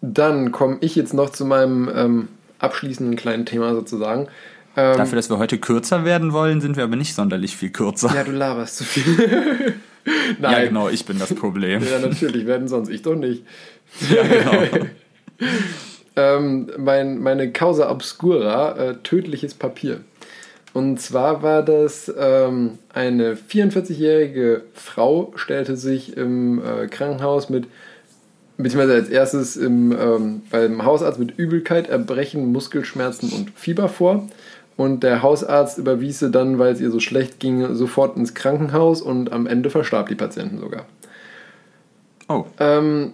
dann komme ich jetzt noch zu meinem ähm, abschließenden kleinen Thema sozusagen. Ähm, Dafür, dass wir heute kürzer werden wollen, sind wir aber nicht sonderlich viel kürzer. Ja, du laberst zu viel. Nein. Ja, genau, ich bin das Problem. ja, natürlich, werden sonst ich doch nicht. Ja, genau. ähm, mein, meine Causa Obscura, äh, tödliches Papier. Und zwar war das ähm, eine 44-jährige Frau, stellte sich im äh, Krankenhaus mit, beziehungsweise als erstes im, ähm, beim Hausarzt mit Übelkeit, Erbrechen, Muskelschmerzen und Fieber vor. Und der Hausarzt überwies sie dann, weil es ihr so schlecht ging, sofort ins Krankenhaus und am Ende verstarb die Patientin sogar. Oh. Ähm,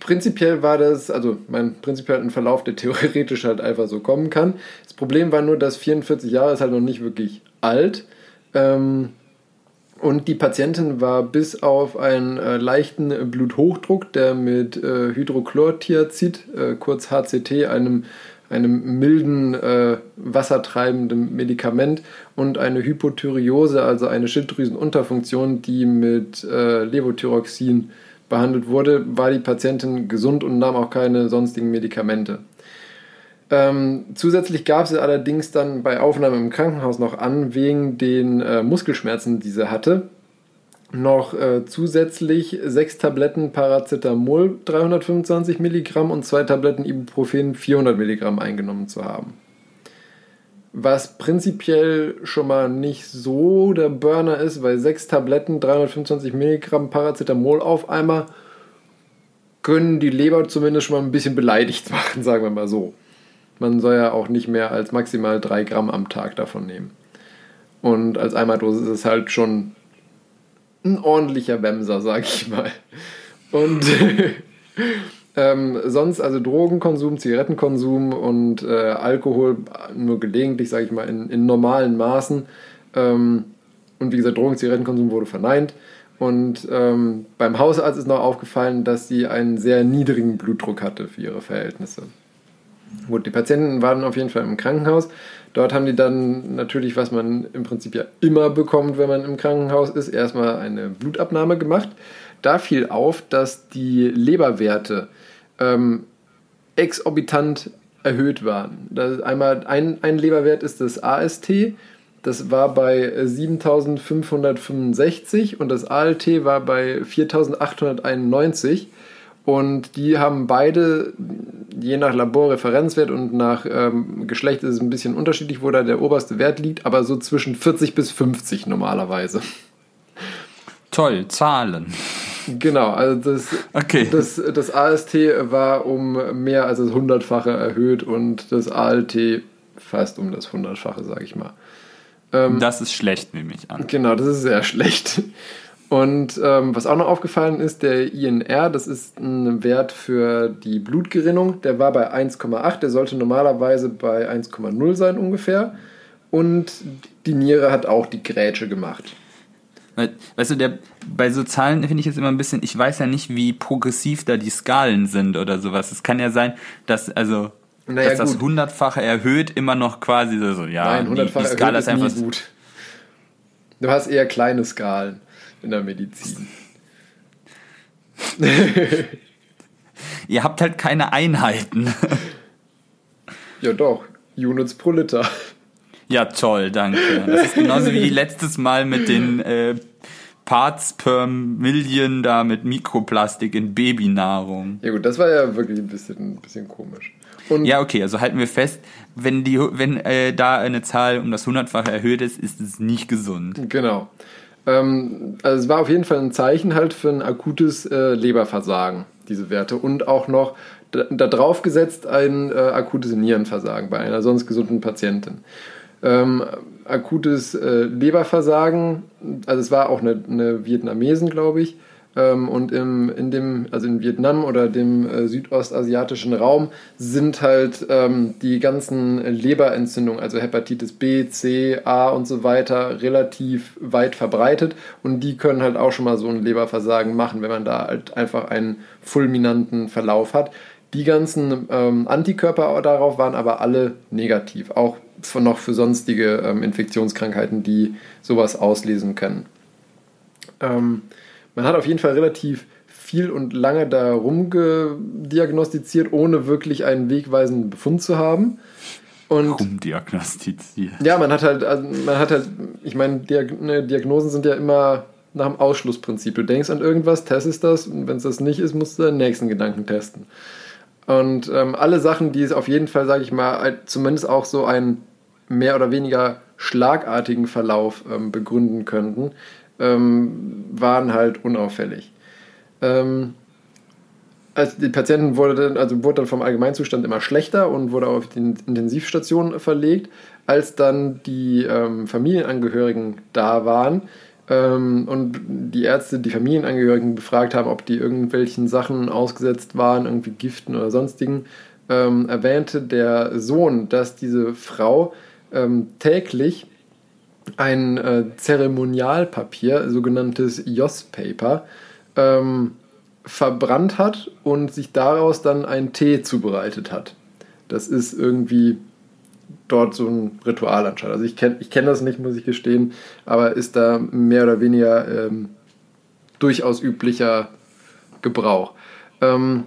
prinzipiell war das, also mein prinzipiell ein Verlauf, der theoretisch halt einfach so kommen kann. Das Problem war nur, dass 44 Jahre ist halt noch nicht wirklich alt. Ähm, und die Patientin war bis auf einen äh, leichten Bluthochdruck, der mit äh, Hydrochlortiazid, äh, kurz HCT, einem, einem milden, äh, wassertreibenden Medikament und eine Hypothyreose, also eine Schilddrüsenunterfunktion, die mit äh, Levothyroxin behandelt wurde, war die Patientin gesund und nahm auch keine sonstigen Medikamente. Ähm, zusätzlich gab sie allerdings dann bei Aufnahme im Krankenhaus noch an, wegen den äh, Muskelschmerzen, die sie hatte, noch äh, zusätzlich sechs Tabletten Paracetamol 325 Milligramm und zwei Tabletten Ibuprofen 400 Milligramm eingenommen zu haben. Was prinzipiell schon mal nicht so der Burner ist, weil sechs Tabletten 325 Milligramm Paracetamol auf einmal können die Leber zumindest schon mal ein bisschen beleidigt machen, sagen wir mal so. Man soll ja auch nicht mehr als maximal drei Gramm am Tag davon nehmen. Und als Einmaldosis ist es halt schon ein ordentlicher Wemser, sag ich mal. Und ähm, sonst, also Drogenkonsum, Zigarettenkonsum und äh, Alkohol nur gelegentlich, sag ich mal, in, in normalen Maßen. Ähm, und wie gesagt, Drogen, Zigarettenkonsum wurde verneint. Und ähm, beim Hausarzt ist noch aufgefallen, dass sie einen sehr niedrigen Blutdruck hatte für ihre Verhältnisse. Gut, die Patienten waren auf jeden Fall im Krankenhaus. Dort haben die dann natürlich, was man im Prinzip ja immer bekommt, wenn man im Krankenhaus ist, erstmal eine Blutabnahme gemacht. Da fiel auf, dass die Leberwerte ähm, exorbitant erhöht waren. Das einmal ein, ein Leberwert ist das AST, das war bei 7565 und das ALT war bei 4891. Und die haben beide, je nach Laborreferenzwert und nach ähm, Geschlecht ist es ein bisschen unterschiedlich, wo da der oberste Wert liegt, aber so zwischen 40 bis 50 normalerweise. Toll, Zahlen. Genau, also das, okay. das, das AST war um mehr als das Hundertfache erhöht und das ALT fast um das Hundertfache, sage ich mal. Ähm, das ist schlecht, nehme ich an. Genau, das ist sehr schlecht. Und ähm, was auch noch aufgefallen ist, der INR, das ist ein Wert für die Blutgerinnung, der war bei 1,8, der sollte normalerweise bei 1,0 sein ungefähr. Und die Niere hat auch die Grätsche gemacht. Weißt du, der, bei so Zahlen finde ich jetzt immer ein bisschen, ich weiß ja nicht, wie progressiv da die Skalen sind oder sowas. Es kann ja sein, dass, also, naja, dass das hundertfache erhöht immer noch quasi so, ja, Nein, hundertfache die, die Skala ist einfach. gut. Du hast eher kleine Skalen in der Medizin. Ihr habt halt keine Einheiten. ja, doch. Units pro Liter. Ja, toll, danke. Das ist genauso wie letztes Mal mit den äh, Parts per Million da mit Mikroplastik in Babynahrung. Ja gut, das war ja wirklich ein bisschen, ein bisschen komisch. Und ja, okay, also halten wir fest, wenn, die, wenn äh, da eine Zahl um das Hundertfache erhöht ist, ist es nicht gesund. Genau. Ähm, also es war auf jeden Fall ein Zeichen halt für ein akutes äh, Leberversagen, diese Werte. Und auch noch da, da drauf gesetzt ein äh, akutes Nierenversagen bei einer sonst gesunden Patientin. Ähm, akutes äh, Leberversagen, also es war auch eine, eine Vietnamesen, glaube ich, ähm, und im, in dem, also in Vietnam oder dem äh, südostasiatischen Raum sind halt ähm, die ganzen Leberentzündungen, also Hepatitis B, C, A und so weiter, relativ weit verbreitet und die können halt auch schon mal so ein Leberversagen machen, wenn man da halt einfach einen fulminanten Verlauf hat. Die ganzen ähm, Antikörper darauf waren aber alle negativ, auch für, noch für sonstige ähm, Infektionskrankheiten, die sowas auslesen können. Ähm, man hat auf jeden Fall relativ viel und lange da rumgediagnostiziert, ohne wirklich einen wegweisenden Befund zu haben. Und rumdiagnostiziert. Ja, man hat halt, also man hat halt, ich meine, ne, Diagnosen sind ja immer nach dem Ausschlussprinzip. Du denkst an irgendwas, testest das und wenn es das nicht ist, musst du deinen nächsten Gedanken testen. Und ähm, alle Sachen, die es auf jeden Fall, sage ich mal, zumindest auch so einen mehr oder weniger schlagartigen Verlauf ähm, begründen könnten, ähm, waren halt unauffällig. Ähm, also die Patienten wurde dann, also wurde dann vom Allgemeinzustand immer schlechter und wurde auf die Intensivstation verlegt. Als dann die ähm, Familienangehörigen da waren, ähm, und die Ärzte die Familienangehörigen befragt haben, ob die irgendwelchen Sachen ausgesetzt waren, irgendwie Giften oder sonstigen, ähm, erwähnte der Sohn, dass diese Frau ähm, täglich ein äh, Zeremonialpapier, sogenanntes Joss-Paper, ähm, verbrannt hat und sich daraus dann einen Tee zubereitet hat. Das ist irgendwie dort so ein Ritual anscheinend. Also ich kenne ich kenn das nicht, muss ich gestehen, aber ist da mehr oder weniger ähm, durchaus üblicher Gebrauch. Ähm,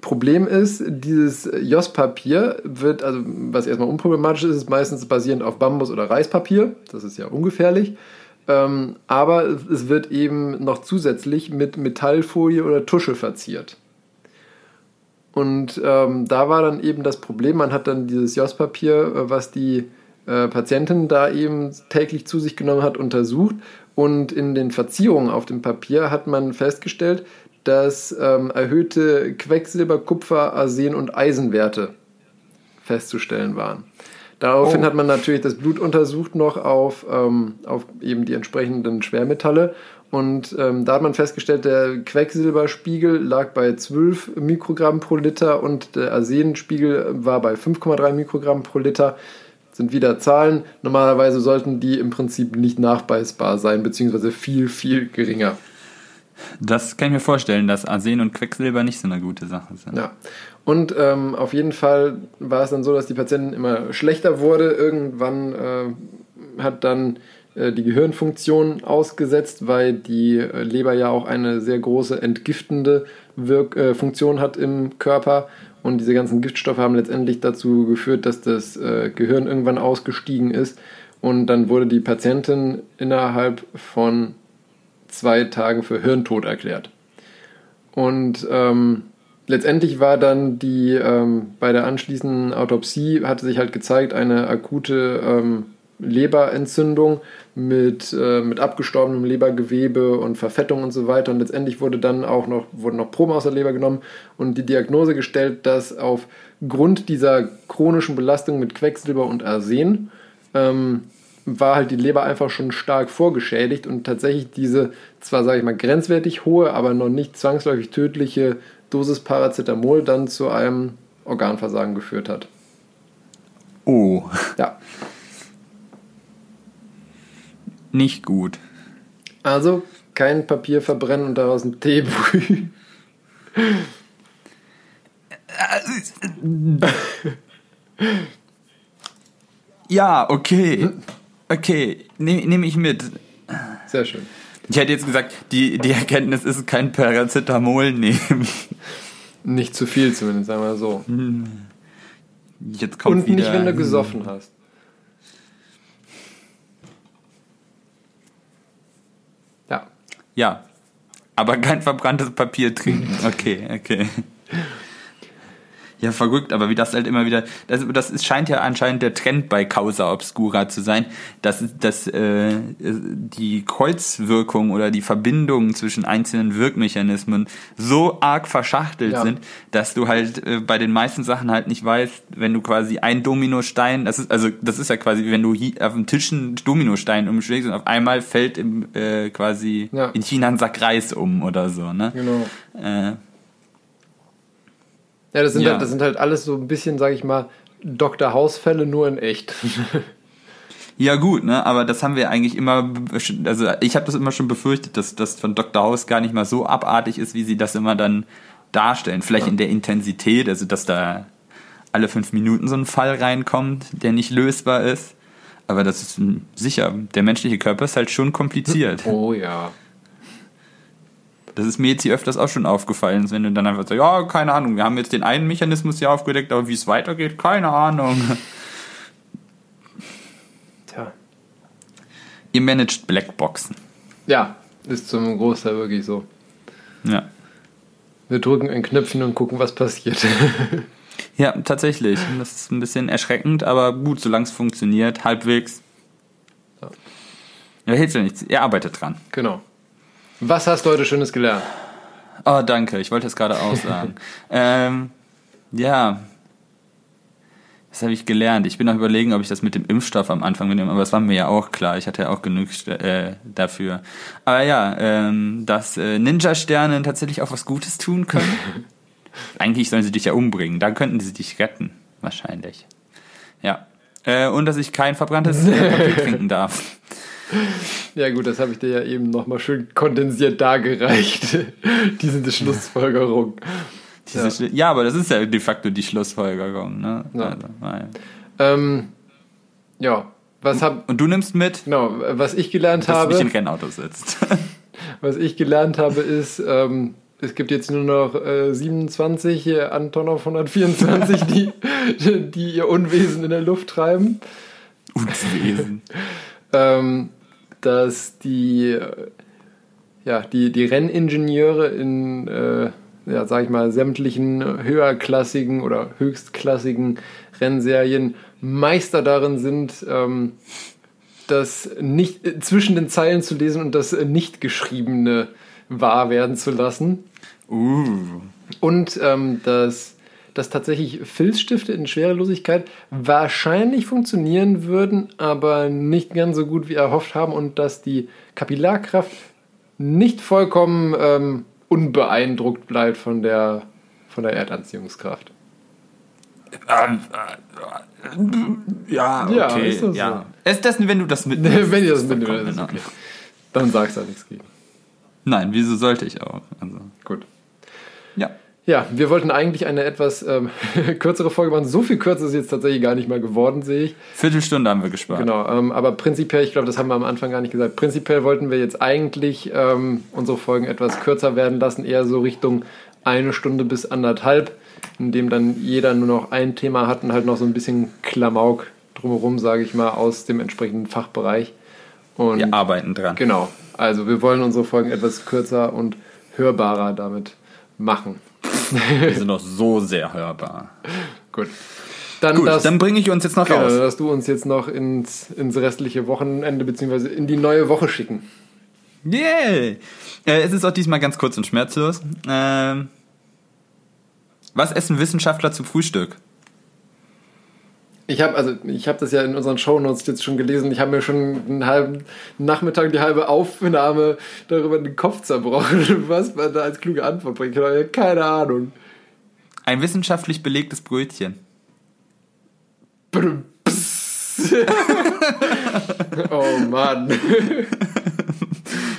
Problem ist, dieses Joss-Papier wird, also was erstmal unproblematisch ist, ist meistens basierend auf Bambus- oder Reispapier. Das ist ja ungefährlich. Ähm, aber es wird eben noch zusätzlich mit Metallfolie oder Tusche verziert. Und ähm, da war dann eben das Problem, man hat dann dieses Joss-Papier, äh, was die äh, Patientin da eben täglich zu sich genommen hat, untersucht. Und in den Verzierungen auf dem Papier hat man festgestellt, dass ähm, erhöhte Quecksilber, Kupfer, Arsen und Eisenwerte festzustellen waren. Daraufhin oh. hat man natürlich das Blut untersucht noch auf, ähm, auf eben die entsprechenden Schwermetalle und ähm, da hat man festgestellt, der Quecksilberspiegel lag bei 12 Mikrogramm pro Liter und der Arsenspiegel war bei 5,3 Mikrogramm pro Liter. Das sind wieder Zahlen. Normalerweise sollten die im Prinzip nicht nachweisbar sein, beziehungsweise viel, viel geringer. Das kann ich mir vorstellen, dass Arsen und Quecksilber nicht so eine gute Sache sind. Ja. Und ähm, auf jeden Fall war es dann so, dass die Patientin immer schlechter wurde. Irgendwann äh, hat dann äh, die Gehirnfunktion ausgesetzt, weil die äh, Leber ja auch eine sehr große entgiftende Wirk äh, Funktion hat im Körper. Und diese ganzen Giftstoffe haben letztendlich dazu geführt, dass das äh, Gehirn irgendwann ausgestiegen ist. Und dann wurde die Patientin innerhalb von zwei Tagen für Hirntod erklärt. Und ähm, letztendlich war dann die ähm, bei der anschließenden Autopsie hatte sich halt gezeigt eine akute ähm, Leberentzündung mit, äh, mit abgestorbenem Lebergewebe und Verfettung und so weiter. Und letztendlich wurde dann auch noch, wurden noch Proben aus der Leber genommen und die Diagnose gestellt, dass aufgrund dieser chronischen Belastung mit Quecksilber und Arsen ähm, war halt die Leber einfach schon stark vorgeschädigt und tatsächlich diese zwar, sage ich mal, grenzwertig hohe, aber noch nicht zwangsläufig tödliche Dosis Paracetamol dann zu einem Organversagen geführt hat. Oh. Ja nicht gut. Also kein Papier verbrennen und daraus einen Tee brühen. Ja, okay. Okay, nehme nehm ich mit. Sehr schön. Ich hätte jetzt gesagt, die, die Erkenntnis ist kein Paracetamol nehmen. Nicht zu viel zumindest, sagen wir so. Jetzt kommt Und nicht, wenn du gesoffen hast. Ja. Aber kein verbranntes Papier trinken. Okay, okay. Ja, verrückt, aber wie das halt immer wieder, das, das ist, scheint ja anscheinend der Trend bei Causa Obscura zu sein, dass, dass äh, die Kreuzwirkung oder die Verbindungen zwischen einzelnen Wirkmechanismen so arg verschachtelt ja. sind, dass du halt äh, bei den meisten Sachen halt nicht weißt, wenn du quasi ein Dominostein, das ist also das ist ja quasi, wenn du hier auf dem Tisch einen Dominostein umschlägst und auf einmal fällt im, äh, quasi ja. in China ein Sack Reis um oder so, ne? Genau. Äh, ja, das sind, ja. Halt, das sind halt alles so ein bisschen, sag ich mal, Dr. House-Fälle nur in echt. Ja gut, ne, aber das haben wir eigentlich immer, also ich habe das immer schon befürchtet, dass das von Dr. House gar nicht mal so abartig ist, wie sie das immer dann darstellen. Vielleicht ja. in der Intensität, also dass da alle fünf Minuten so ein Fall reinkommt, der nicht lösbar ist. Aber das ist sicher, der menschliche Körper ist halt schon kompliziert. Oh ja. Das ist mir jetzt hier öfters auch schon aufgefallen, wenn du dann einfach sagst, ja, keine Ahnung, wir haben jetzt den einen Mechanismus hier aufgedeckt, aber wie es weitergeht, keine Ahnung. Tja. Ihr managt Blackboxen. Ja, ist zum Großteil wirklich so. Ja. Wir drücken ein Knöpfchen und gucken, was passiert. ja, tatsächlich. Das ist ein bisschen erschreckend, aber gut, solange es funktioniert, halbwegs. Ja. Ja, hilft ja nichts. Ihr arbeitet dran. Genau. Was hast du heute Schönes gelernt? Oh, danke. Ich wollte es gerade aussagen. ähm, ja. Das habe ich gelernt. Ich bin noch überlegen, ob ich das mit dem Impfstoff am Anfang mitnehme, aber das war mir ja auch klar. Ich hatte ja auch genug äh, dafür. Aber ja, ähm, dass äh, Ninja-Sterne tatsächlich auch was Gutes tun können. Eigentlich sollen sie dich ja umbringen. Dann könnten sie dich retten. Wahrscheinlich. Ja. Äh, und dass ich kein verbranntes äh, Papier trinken darf. Ja gut, das habe ich dir ja eben nochmal schön kondensiert dargereicht. Diese Schlussfolgerung. Ja. ja. aber das ist ja de facto die Schlussfolgerung. Ne? Ja. Also, ähm, ja, was hab, Und du nimmst mit? Genau, was ich gelernt dass habe. Dass du nicht in Rennauto sitzt. was ich gelernt habe ist, ähm, es gibt jetzt nur noch äh, 27 äh, Antonov 124, die, die ihr Unwesen in der Luft treiben. Unwesen. ähm, dass die, ja, die, die Renningenieure in, äh, ja, sag ich mal, sämtlichen höherklassigen oder höchstklassigen Rennserien Meister darin sind, ähm, das nicht äh, zwischen den Zeilen zu lesen und das nicht geschriebene wahr werden zu lassen. Uh. Und ähm, dass, dass tatsächlich Filzstifte in Schwerelosigkeit wahrscheinlich funktionieren würden, aber nicht ganz so gut wie erhofft haben und dass die Kapillarkraft nicht vollkommen ähm, unbeeindruckt bleibt von der, von der Erdanziehungskraft. Ähm, äh, ja, okay. Ja, ist das ja. So? Ist das, wenn du das mitnimmst? wenn ihr das mitnimmst, ist okay. Dann sagst du da nichts gegen. Nein, wieso sollte ich auch? Also. Gut. Ja. Ja, wir wollten eigentlich eine etwas ähm, kürzere Folge machen. So viel kürzer ist jetzt tatsächlich gar nicht mehr geworden, sehe ich. Viertelstunde haben wir gespart. Genau, ähm, aber prinzipiell, ich glaube, das haben wir am Anfang gar nicht gesagt. Prinzipiell wollten wir jetzt eigentlich ähm, unsere Folgen etwas kürzer werden lassen, eher so Richtung eine Stunde bis anderthalb, in dem dann jeder nur noch ein Thema hat und halt noch so ein bisschen Klamauk drumherum, sage ich mal, aus dem entsprechenden Fachbereich. Und wir arbeiten dran. Genau, also wir wollen unsere Folgen etwas kürzer und hörbarer damit machen. Wir sind noch so sehr hörbar. Gut. Dann, Gut, das, dann bringe ich uns jetzt noch genau, raus. dass du uns jetzt noch ins, ins restliche Wochenende bzw. in die neue Woche schicken. Yeah! Äh, es ist auch diesmal ganz kurz und schmerzlos. Ähm, was essen Wissenschaftler zum Frühstück? Ich habe also ich habe das ja in unseren Shownotes jetzt schon gelesen. Ich habe mir schon einen halben Nachmittag die halbe Aufnahme darüber den Kopf zerbrochen, was man da als kluge Antwort bringt. Keine Ahnung. Ein wissenschaftlich belegtes Brötchen. oh Mann.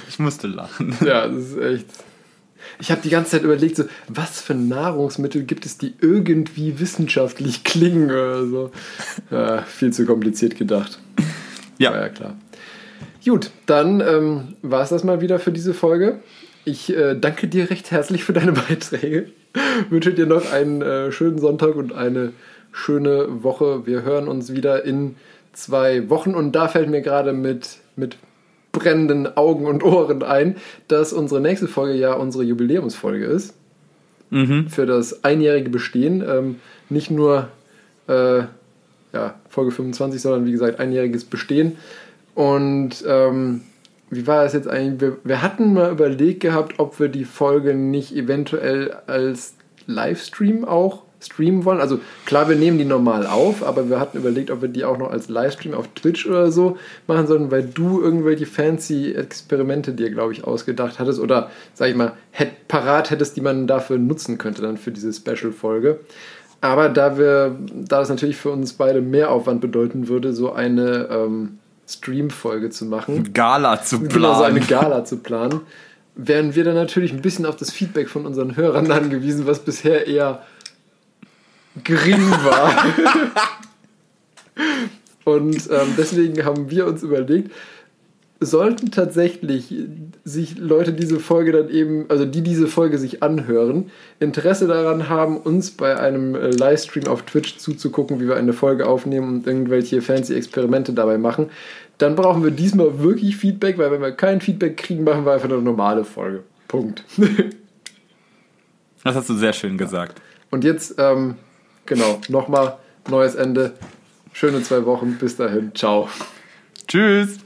Ich musste lachen. Ja, das ist echt. Ich habe die ganze Zeit überlegt, so, was für Nahrungsmittel gibt es, die irgendwie wissenschaftlich klingen oder so. Ja, viel zu kompliziert gedacht. Ja. War ja klar. Gut, dann ähm, war es das mal wieder für diese Folge. Ich äh, danke dir recht herzlich für deine Beiträge. Wünsche dir noch einen äh, schönen Sonntag und eine schöne Woche. Wir hören uns wieder in zwei Wochen und da fällt mir gerade mit, mit brennenden Augen und Ohren ein, dass unsere nächste Folge ja unsere Jubiläumsfolge ist. Mhm. Für das einjährige Bestehen. Ähm, nicht nur äh, ja, Folge 25, sondern wie gesagt einjähriges Bestehen. Und ähm, wie war das jetzt eigentlich? Wir, wir hatten mal überlegt gehabt, ob wir die Folge nicht eventuell als Livestream auch streamen wollen. Also klar, wir nehmen die normal auf, aber wir hatten überlegt, ob wir die auch noch als Livestream auf Twitch oder so machen sollten, weil du irgendwelche fancy Experimente dir, glaube ich, ausgedacht hattest oder, sag ich mal, hätt, parat hättest, die man dafür nutzen könnte dann für diese Special-Folge. Aber da wir, da das natürlich für uns beide mehr Aufwand bedeuten würde, so eine ähm, Stream-Folge zu machen. Gala zu planen. Genau, so eine Gala zu planen. Wären wir dann natürlich ein bisschen auf das Feedback von unseren Hörern angewiesen, was bisher eher gering war. Und ähm, deswegen haben wir uns überlegt, sollten tatsächlich sich Leute diese Folge dann eben, also die diese Folge sich anhören, Interesse daran haben, uns bei einem äh, Livestream auf Twitch zuzugucken, wie wir eine Folge aufnehmen und irgendwelche fancy Experimente dabei machen, dann brauchen wir diesmal wirklich Feedback, weil wenn wir kein Feedback kriegen, machen wir einfach eine normale Folge. Punkt. das hast du sehr schön gesagt. Und jetzt ähm, genau, nochmal neues Ende. Schöne zwei Wochen. Bis dahin. Ciao. Tschüss.